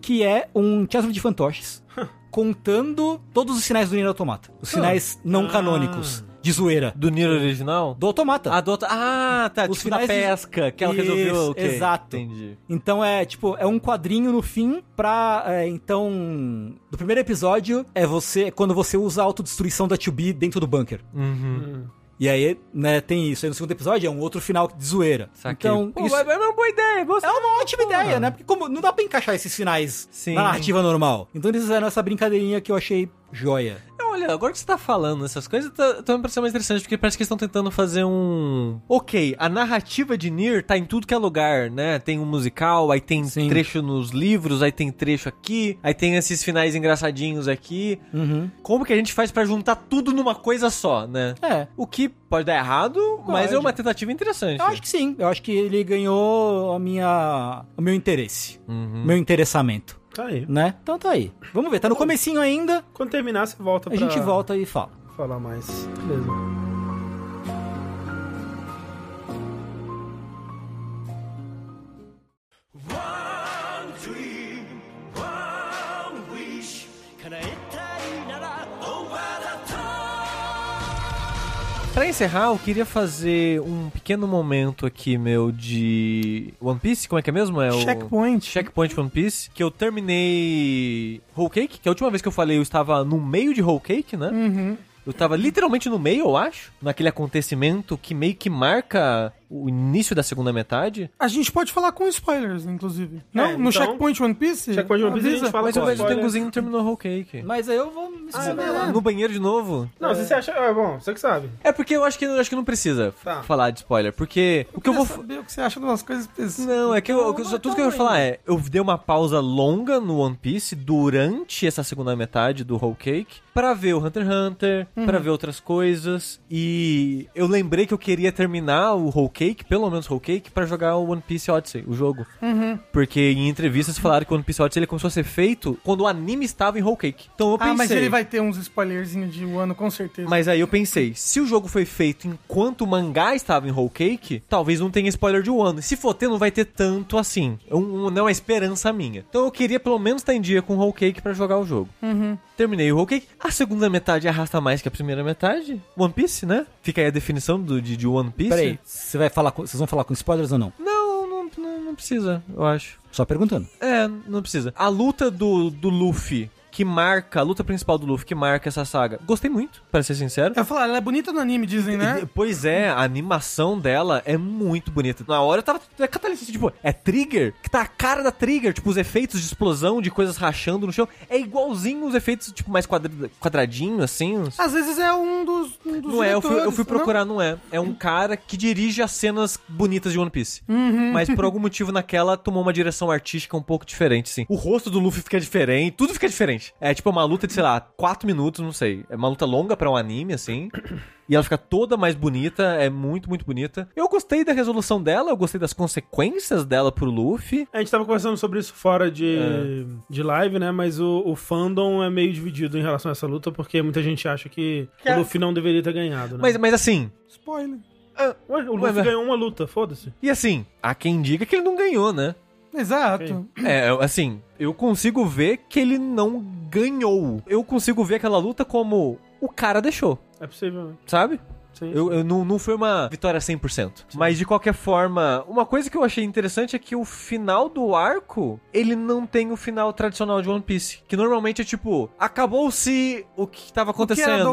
que é um teatro de fantoches [LAUGHS] contando todos os sinais do Nier Automata. Os sinais não canônicos de zoeira. Do Nier original? Do Automata. Ah, do. Ah, tá. Os tipo da finais de- pesca, que ela Isso, resolveu... ok, exato. Entendi. Então é tipo, é um quadrinho no fim pra. é, então. Do primeiro episódio é você. é Quando você usa a autodestruição da 2B dentro do bunker. Uhum. E aí, né, tem isso. Aí no segundo episódio é um outro final de zoeira. Saquei. Então, Pô, isso é uma boa ideia. Você... é uma ótima ideia, né? Porque como não dá pra encaixar esses finais Sim. na narrativa normal. Então eles fizeram essa brincadeirinha que eu achei joia. Olha, agora que você tá falando essas coisas, tá, tá me parecendo mais interessante, porque parece que eles estão tentando fazer um... Ok, a narrativa de Nier tá em tudo que é lugar, né? Tem um musical, aí tem Sim. trecho nos livros, aí tem trecho aqui, aí tem esses finais engraçadinhos aqui. Uhum. Como que a gente faz pra juntar tudo numa coisa só, né? É. O que pode dar errado, mas Pode. é uma tentativa interessante. Eu acho que sim. Eu acho que ele ganhou a minha, o meu interesse. Uhum. Meu interessamento. Tá aí. Né? Então tá aí. Vamos ver. Tá no comecinho ainda. Quando terminar, você volta A pra gente volta e fala. falar mais. Beleza. Pra encerrar, eu queria fazer um pequeno momento aqui, meu, de One Piece. Como é que é mesmo? É o... Checkpoint. Checkpoint One Piece. Que eu terminei Whole Cake, que a última vez que eu falei eu estava no meio de Whole Cake, né? Uhum. Eu tava literalmente no meio, eu acho, naquele acontecimento que meio que marca o início da segunda metade. A gente pode falar com spoilers, inclusive. Não? É, no então- Checkpoint One Piece? Checkpoint One Piece a gente Avisa. fala Mas com eu vejo o. Tenguzinho terminou Whole Cake. Mas aí eu vou me Ah, esconder não. lá. No banheiro de novo? Não, se você acha. É bom, você que sabe. É porque eu acho que, eu acho que não precisa Tá. falar de spoiler, porque o que eu vou... Saber o que você acha de umas coisas específicas. Não, é que eu, eu- tudo que eu ia falar é, eu dei uma pausa longa no One Piece durante essa segunda metade do Whole Cake pra ver o Hunter x Hunter, pra ver outras coisas e eu lembrei que eu queria terminar o Whole Cake, pelo menos Whole Cake, pra jogar o One Piece Odyssey, o jogo. Porque em entrevistas falaram que o One Piece Odyssey ele começou a ser feito quando o anime estava em Whole Cake. Então eu pensei... Ah, mas ele vai ter uns spoilerzinhos de Wano, com certeza. Mas aí eu pensei, se o jogo foi feito enquanto o mangá estava em Whole Cake, talvez não tenha spoiler de Wano. E se for ter, não vai ter tanto assim. É um- um- não é uma esperança minha. Então eu queria pelo menos estar em dia com Whole Cake pra jogar o jogo. Terminei o Whole Cake. A segunda metade arrasta mais que a primeira metade. One Piece, né? Fica aí a definição do, de, de One Piece. Peraí, você vai falar com, vocês vão falar com spoilers ou não? Não, não, não, não precisa, eu acho. Só perguntando. É, não precisa. A luta do, do Luffy, que marca, a luta principal do Luffy, que marca essa saga, gostei muito, pra ser sincero. Eu ia falar, ela é bonita no anime, dizem, né? Pois é, a animação dela é muito bonita. Na hora eu tava. É catalista, tipo, é Trigger, que tá a cara da Trigger, tipo, os efeitos de explosão, de coisas rachando no chão. É igualzinho os efeitos, tipo, mais quadra, quadradinho, assim. Às vezes é um dos, um dos Não é, eu fui, eu fui não? procurar, não é. É um cara que dirige as cenas bonitas de One Piece. Uhum. Mas por algum motivo naquela tomou uma direção artística um pouco diferente, assim. O rosto do Luffy fica diferente, tudo fica diferente. É tipo uma luta de, sei lá, 4 minutos, não sei. É uma luta longa pra um anime, assim. [CLEARS THROAT] E ela fica toda mais bonita, é muito, muito bonita. Eu gostei da resolução dela, eu gostei das consequências dela pro Luffy. A gente tava conversando sobre isso fora de, de live, né? Mas o, o fandom é meio dividido em relação a essa luta, porque muita gente acha que Que o é- Luffy não deveria ter ganhado, né? Mas, mas assim, Spoiler. Ué, o Luffy mas- ganhou uma luta, foda-se. e assim, há quem diga que ele não ganhou, né? Exato. É, assim, eu consigo ver que ele não ganhou. Eu consigo ver aquela luta como o cara deixou, É possível, né? sabe? Sim. Eu, eu- não, não foi uma vitória 100%. Mas de qualquer forma, uma coisa que eu achei interessante é que o final do arco, ele não tem o final tradicional de One Piece. Que normalmente é tipo, acabou-se o que tava O que acontecendo.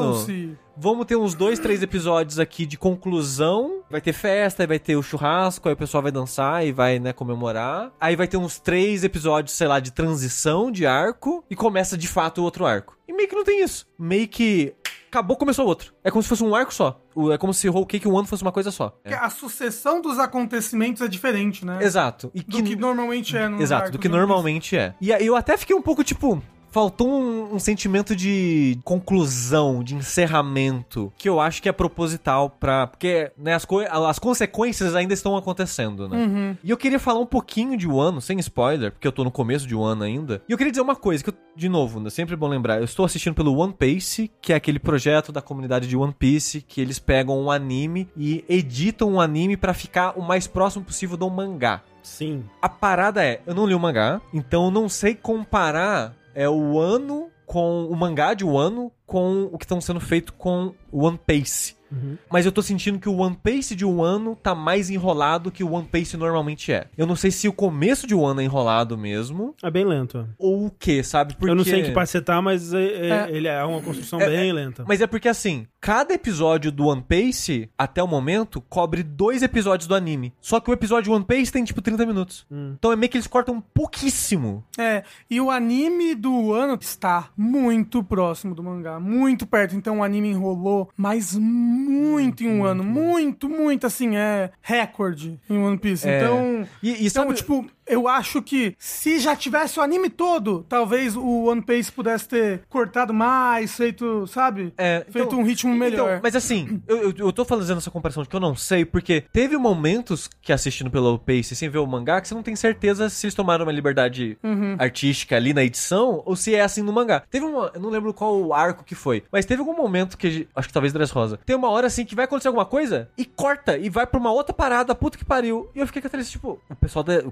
Vamos ter uns dois, três episódios aqui de conclusão. Vai ter festa, vai ter o churrasco, aí o pessoal vai dançar e vai, né, comemorar. Aí vai ter uns três episódios, sei lá, de transição de arco. E começa de fato o outro arco. E meio que não tem isso. Meio que. Acabou, começou outro. É como se fosse um arco só. É como se Whole Cake One fosse uma coisa só. Porque A sucessão dos acontecimentos é diferente, né? Exato. E Do que normalmente é no Exato, do que normalmente é. E aí eu até fiquei um pouco tipo. Faltou um, um sentimento de conclusão, de encerramento, que eu acho que é proposital pra. Porque né, as, coi- as consequências ainda estão acontecendo, né? Uhum. E eu queria falar um pouquinho de Wano, sem spoiler, porque eu tô no começo de Wano ainda. E eu queria dizer uma coisa, que eu, de novo, né, sempre é bom lembrar, eu estou assistindo pelo One Piece, que é aquele projeto da comunidade de One Piece, que eles pegam um anime e editam um anime pra ficar o mais próximo possível do mangá. Sim. A parada é, eu não li o mangá, então eu não sei comparar é o ano com o mangá de Wano com o que estão sendo feito com o One Piece. Uhum. Mas eu tô sentindo que o One Piece de Wano tá mais enrolado que o One Piece normalmente é. Eu não sei se o começo de Wano é enrolado mesmo É bem lento. ou o que, sabe? Porque... Eu não sei em que parte você tá, mas é- é- É. ele é uma construção É, bem lenta. Mas é porque assim, cada episódio do One Piece, até o momento, cobre dois episódios do anime. Só que o episódio One Piece tem tipo 30 minutos. Hum. Então é meio que eles cortam pouquíssimo. É, e o anime do ano está muito próximo do mangá, muito perto. Então o anime enrolou, mas muito em um ano. Muito, muito, assim, é recorde em One Piece. É. Então, E, e então sabe, tipo, eu acho que se já tivesse o anime todo, talvez o One Piece pudesse ter cortado mais, feito, sabe? É, feito então- um ritmo melhor. Então, mas assim, eu, eu, eu tô fazendo essa comparação de que eu não sei, porque teve momentos que assistindo pelo Pace sem ver o mangá que você não tem certeza se eles tomaram uma liberdade Uhum. artística ali na edição ou se é assim no mangá. Teve uma. Eu não lembro qual arco que foi, mas teve algum momento que. a Acho que talvez Dress Rosa. Tem uma hora assim que vai acontecer alguma coisa e corta e vai pra uma outra parada, puta que pariu. E eu fiquei com aquele tipo. O pessoal da. o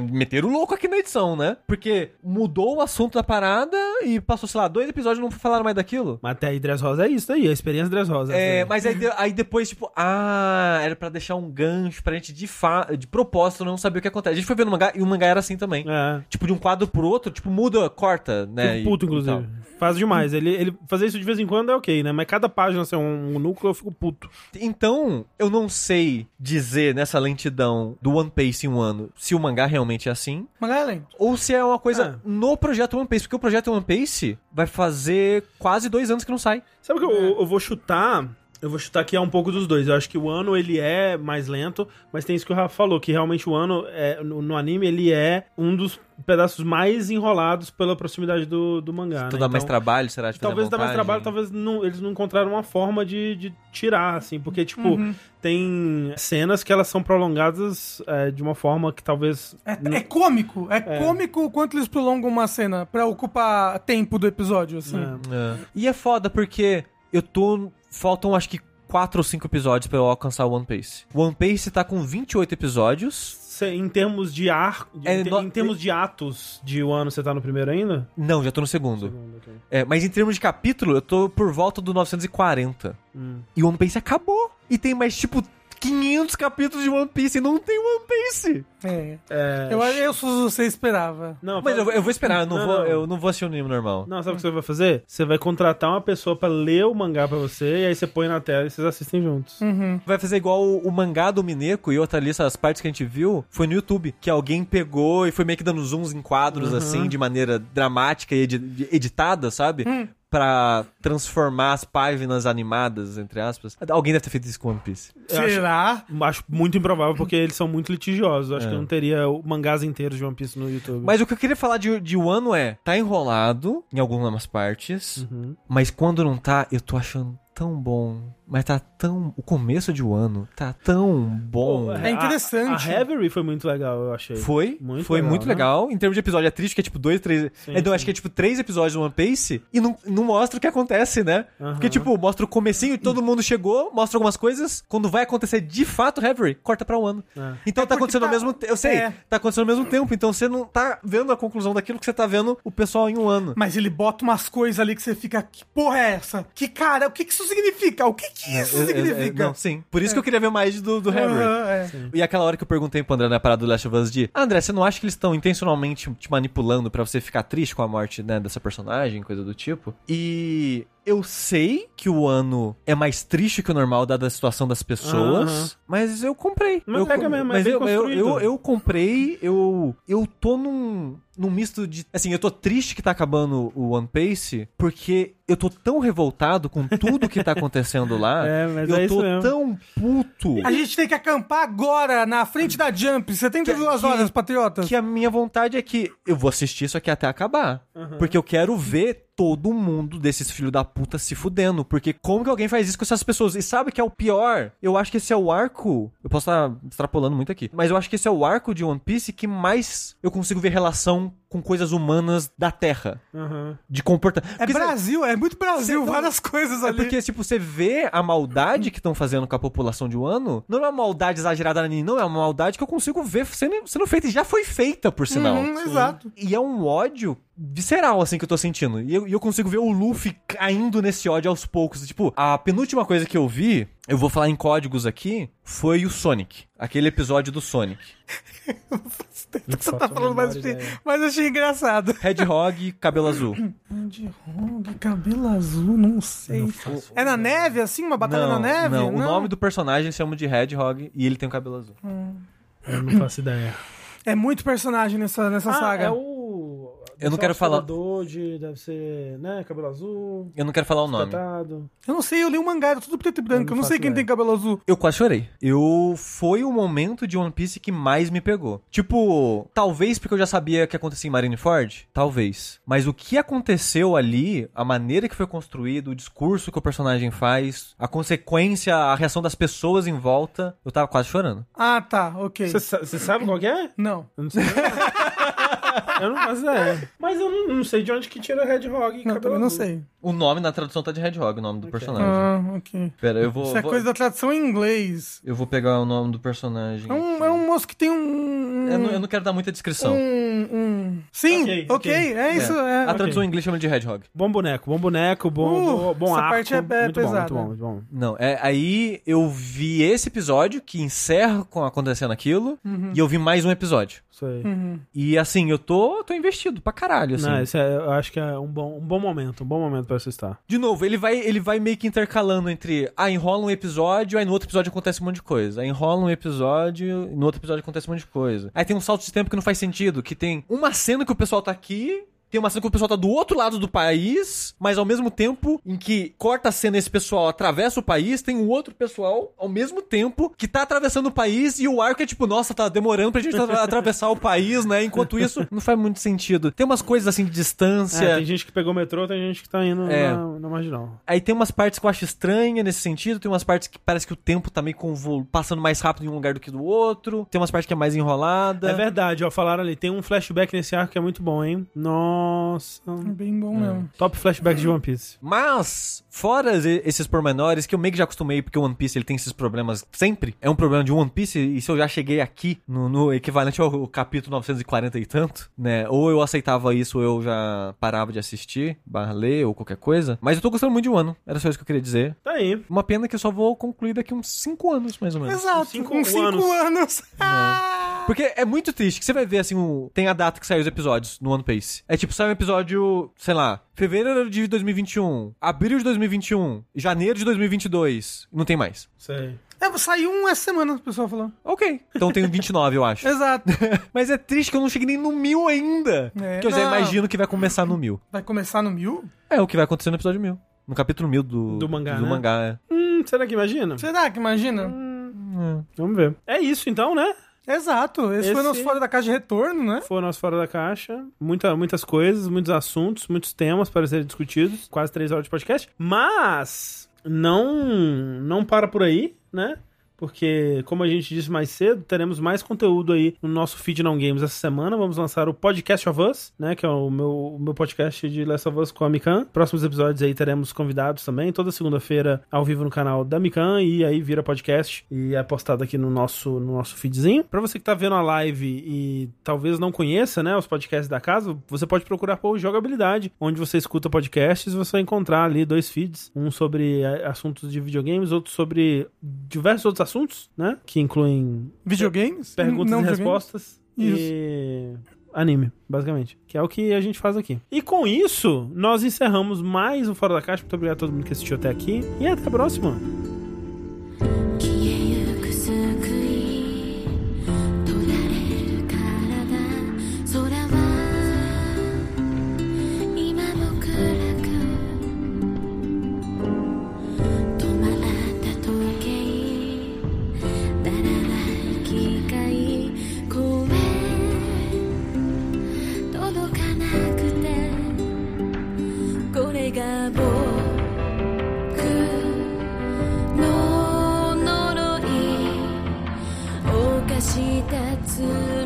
meteram o louco aqui na edição, né? Porque mudou o assunto da parada e passou, sei lá, dois episódios e não falaram mais daquilo. Mas até aí, Dress Rosa é isso aí, a experiência Dress Rosa. É, aí. mas aí, aí depois, tipo, ah, era pra deixar um gancho pra gente de, fa de propósito não saber o que acontece. A gente foi ver no mangá e o mangá era assim também. É. Tipo, de um quadro pro outro, tipo, muda, corta, né? Fico puto, e- inclusive. tal. Faz demais. Ele, ele fazer isso de vez em quando é ok, né? Mas cada página ser um, um núcleo, eu fico puto. Então, eu não sei dizer nessa lentidão do One Piece em um ano se o mangá realmente é assim, Mangá é lento. ou se é uma coisa no projeto One Piece, porque o projeto One Piece vai fazer quase dois anos que não sai. Sabe o que eu, eu vou chutar? Eu vou chutar que é um pouco dos dois. Eu acho que o ano ele é mais lento, mas tem isso que o Rafa falou, que realmente o ano é, no, no anime ele é um dos pedaços mais enrolados pela proximidade do, do mangá. Então né? dá mais trabalho, será? De Talvez a dá mais trabalho, talvez não- eles não encontraram uma forma de, de tirar, assim, porque, tipo, Uhum. tem cenas que elas são prolongadas é, de uma forma que talvez. É, não- é cômico. É, cômico o quanto eles prolongam uma cena pra ocupar tempo do episódio, assim. É. É. E é foda porque eu tô. Faltam acho que quatro ou cinco episódios pra eu alcançar o One Piece. One Piece tá com 28 episódios. Cê- em termos de ar, É, em, no- em termos de atos de um ano, você tá no primeiro ainda? Não, já tô no segundo. Segundo, ok. É, mas em termos de capítulo, eu tô por volta do 940. Hum. E o One Piece acabou. E tem mais, tipo, 500 capítulos de One Piece e não tem One Piece. É. É, Eu, eu sou você esperava. Não, Mas eu, eu vou esperar, eu não, Não, vou, não. eu não vou assistir o anime normal. Não, sabe o que você vai fazer? Você vai contratar uma pessoa pra ler o mangá pra você, e aí você põe na tela e vocês assistem juntos. Uhum. Vai fazer igual o, o mangá do Mineco e outra lista, as partes que a gente viu, foi no YouTube. Que alguém pegou e foi meio que dando zooms em quadros, assim, de maneira dramática e edi- editada, sabe? Pra transformar as páginas animadas, entre aspas. Alguém deve ter feito isso com One Piece. Eu acho- Será? Acho muito improvável, porque eles são muito litigiosos. Eu Acho É. que não teria o- mangás inteiros de One Piece no YouTube. Mas o que eu queria falar de, de Wano é, tá enrolado em algumas partes, Uhum. mas quando não tá, eu tô achando tão bom. Mas tá tão. O começo de Wano tá tão bom. Pô, É interessante. A, a Reverie foi muito legal, eu achei. Foi, Muito foi legal, muito né? legal. Em termos de episódio, é triste que é tipo dois, três. Sim, então, sim. acho que é tipo três episódios do One Piece e não, não mostra o que acontece, né? Porque, tipo, mostra o comecinho e todo mundo chegou, mostra algumas coisas. Quando vai acontecer de fato, Reverie, corta pra um ano. É. Então É tá acontecendo tá- ao mesmo tempo. Eu sei, é. tá acontecendo ao mesmo tempo. Então você não tá vendo a conclusão daquilo que você tá vendo o pessoal em um ano. Mas ele bota umas coisas ali que você fica, que porra é essa? Que cara, o que que isso significa? O que que isso Eu- eu- eu- significa? não, sim. Por isso que eu queria ver mais do, do. Aham, é. E aquela hora que eu perguntei pro André na parada do Last of Us de André, você não acha que eles estão intencionalmente te manipulando pra você ficar triste com a morte, né, dessa personagem, coisa do tipo? E eu sei que o ano é mais triste que o normal, dada a situação das pessoas, mas eu comprei. Mas eu, pega mesmo, é mas bem eu, eu, eu, eu comprei, eu, eu tô num, num misto de. Assim, eu tô triste que tá acabando o One Piece, porque eu tô tão revoltado com tudo que tá acontecendo lá. [LAUGHS] É, mas eu é isso tô mesmo. tão puto. A gente tem que acampar agora, na frente da Jump. 72 Que- horas, que- patriotas. Que a minha vontade é que eu vou assistir isso aqui até acabar. Porque eu quero ver todo mundo desses filhos da puta se fudendo. Porque como que alguém faz isso com essas pessoas? E sabe que é o pior? Eu acho que esse é o arco. Eu posso estar extrapolando muito aqui. Mas eu acho que esse é o arco de One Piece que mais eu consigo ver relação com coisas humanas da Terra. Aham. De comportamento. É Brasil, é muito Brasil, Você- várias coisas É ali. porque, tipo, você vê a maldade que estão fazendo com a população de Wano, não é uma maldade exagerada ali, não, é uma maldade que eu consigo ver sendo, sendo feita e já foi feita, por sinal. Uhum, exato. E é um ódio visceral, assim, que eu tô sentindo. E eu, e eu consigo ver o Luffy caindo nesse ódio aos poucos. Tipo, a penúltima coisa que eu vi, eu vou falar em códigos aqui, foi o Sonic. Aquele episódio do Sonic. [LAUGHS] Você tá falando mais ideia. mas eu achei engraçado. Hedgehog, cabelo azul. [COUGHS] Hong, cabelo azul, não sei. é na neve, assim? Uma batalha não, na neve? não, o nome do personagem eles chamam de Hedgehog e ele tem o cabelo azul. Eu não faço ideia. É muito personagem nessa, nessa Ah, saga. é o... Eu não quero falar- De, deve ser, né, cabelo azul, Eu não quero falar o nome. espetado. Eu não sei, eu li um mangá, era tudo preto e branco. Eu Eu não não, sei quem ideia. tem cabelo azul. Eu quase chorei. Eu foi o momento de One Piece que mais me pegou. Tipo, talvez porque eu já sabia o que acontecia em Marineford, talvez. Mas o que aconteceu ali, a maneira que foi construído, o discurso que o personagem faz, a consequência, a reação das pessoas em volta, eu tava quase chorando. Ah, tá, ok. Você sa- você sabe qual que é? Não. Eu não sei. [LAUGHS] Eu não faço ideia. Mas eu não, não sei de onde que tira Hedgehog e Não, cabelo também não sei. O nome na tradução tá de Hedgehog, o nome do personagem. Ah, ok. Pera, eu vou. Isso é vou- coisa da tradução em inglês. Eu vou pegar o nome do personagem. É um, é um moço que tem um. Eu, não, eu não quero dar muita descrição. Um, um... Sim, Ok, ok, ok. é isso. É. A tradução em inglês chama de Hedgehog. Bom boneco, bom boneco, bom, Uh, bom, bom essa arco. parte é- é muito pesada. bom, muito bom, muito bom. Não, é, aí eu vi esse episódio que encerra com acontecendo aquilo Uhum. e eu vi mais um episódio. Isso aí. E assim, eu tô, tô investido pra caralho, assim. Não, esse é, eu acho que é um bom, um bom momento, um bom momento pra assistir. De novo, ele vai, ele vai meio que intercalando entre, ah, enrola um episódio, aí no outro episódio acontece um monte de coisa. Aí enrola um episódio, e no outro episódio acontece um monte de coisa. Aí tem um salto de tempo que não faz sentido, que tem uma cena que o pessoal tá aqui, tem uma cena que o pessoal tá do outro lado do país, mas ao mesmo tempo em que corta a cena e esse pessoal atravessa o país, tem um outro pessoal ao mesmo tempo que tá atravessando o país e o arco é tipo, nossa, tá demorando pra gente atra- [LAUGHS] atravessar o país, né? Enquanto isso, não faz muito sentido. Tem umas coisas assim de distância. É, tem gente que pegou o metrô, tem gente que tá indo É. na, na marginal. Aí tem umas partes que eu acho estranha nesse sentido, tem umas partes que parece que o tempo tá meio convol... passando mais rápido em um lugar do que do outro, tem umas partes que é mais enrolada. É verdade, ó, falaram ali, tem um flashback nesse arco que é muito bom, hein? Nossa. É bem bom mesmo. Top flashback de One Piece. Mas, fora esses pormenores, que eu meio que já acostumei, porque o One Piece ele tem esses problemas sempre, é um problema de One Piece, e se eu já cheguei aqui no, no equivalente ao capítulo 940 e tanto, né, ou eu aceitava isso, ou eu já parava de assistir, barra ler, ou qualquer coisa, mas eu tô gostando muito de Wano, era só isso que eu queria dizer. Tá aí. Uma pena que eu só vou concluir daqui uns 5 anos, mais ou menos. Exato, cinco com cinco anos. anos. Ah! [LAUGHS] Porque é muito triste que você vai ver assim, o... tem a data que saiu os episódios no One Piece. É tipo, sai um episódio, sei lá, fevereiro de 2021, abril de 2021, janeiro de 2022, não tem mais. Sei. É, saiu um essa semana, o pessoal falou. Ok. Então tem 29, eu acho. [LAUGHS] Exato. [LAUGHS] Mas é triste que eu não cheguei nem no mil ainda. É, que eu já não. imagino que vai começar no mil. Vai começar no mil? É o que vai acontecer no episódio mil. No capítulo mil do, Do mangá, Do né? mangá, é. Hum, será que imagina? Será que imagina? Vamos ver. É isso então, né? Exato. Esse, foi Esse- nosso fora da caixa de retorno, né? Foi o nosso Fora da Caixa. Muita, muitas coisas, muitos assuntos, muitos temas para serem discutidos. Quase três horas de podcast. Mas não, não para por aí, né? Porque, como a gente disse mais cedo, teremos mais conteúdo aí no nosso feed não games essa semana. Vamos lançar o Podcast of Us, né? Que é o meu, o meu podcast de Last of Us com a Mikan. Próximos episódios aí teremos convidados também. Toda segunda-feira ao vivo no canal da Mikan. E aí vira podcast e é postado aqui no nosso, no nosso feedzinho. Pra você que tá vendo a live e talvez não conheça, né? Os podcasts da casa, você pode procurar por Jogabilidade, onde você escuta podcasts e você vai encontrar ali dois feeds. Um sobre eh, assuntos de videogames, outro sobre diversos outros assuntos, né? Que incluem Videogames? perguntas Não e videogames? respostas Isso. e anime, basicamente. Que é o que a gente faz aqui. E com isso, nós encerramos mais um Fora da Caixa. Muito obrigado a todo mundo que assistiu até aqui. E até a próxima. 思。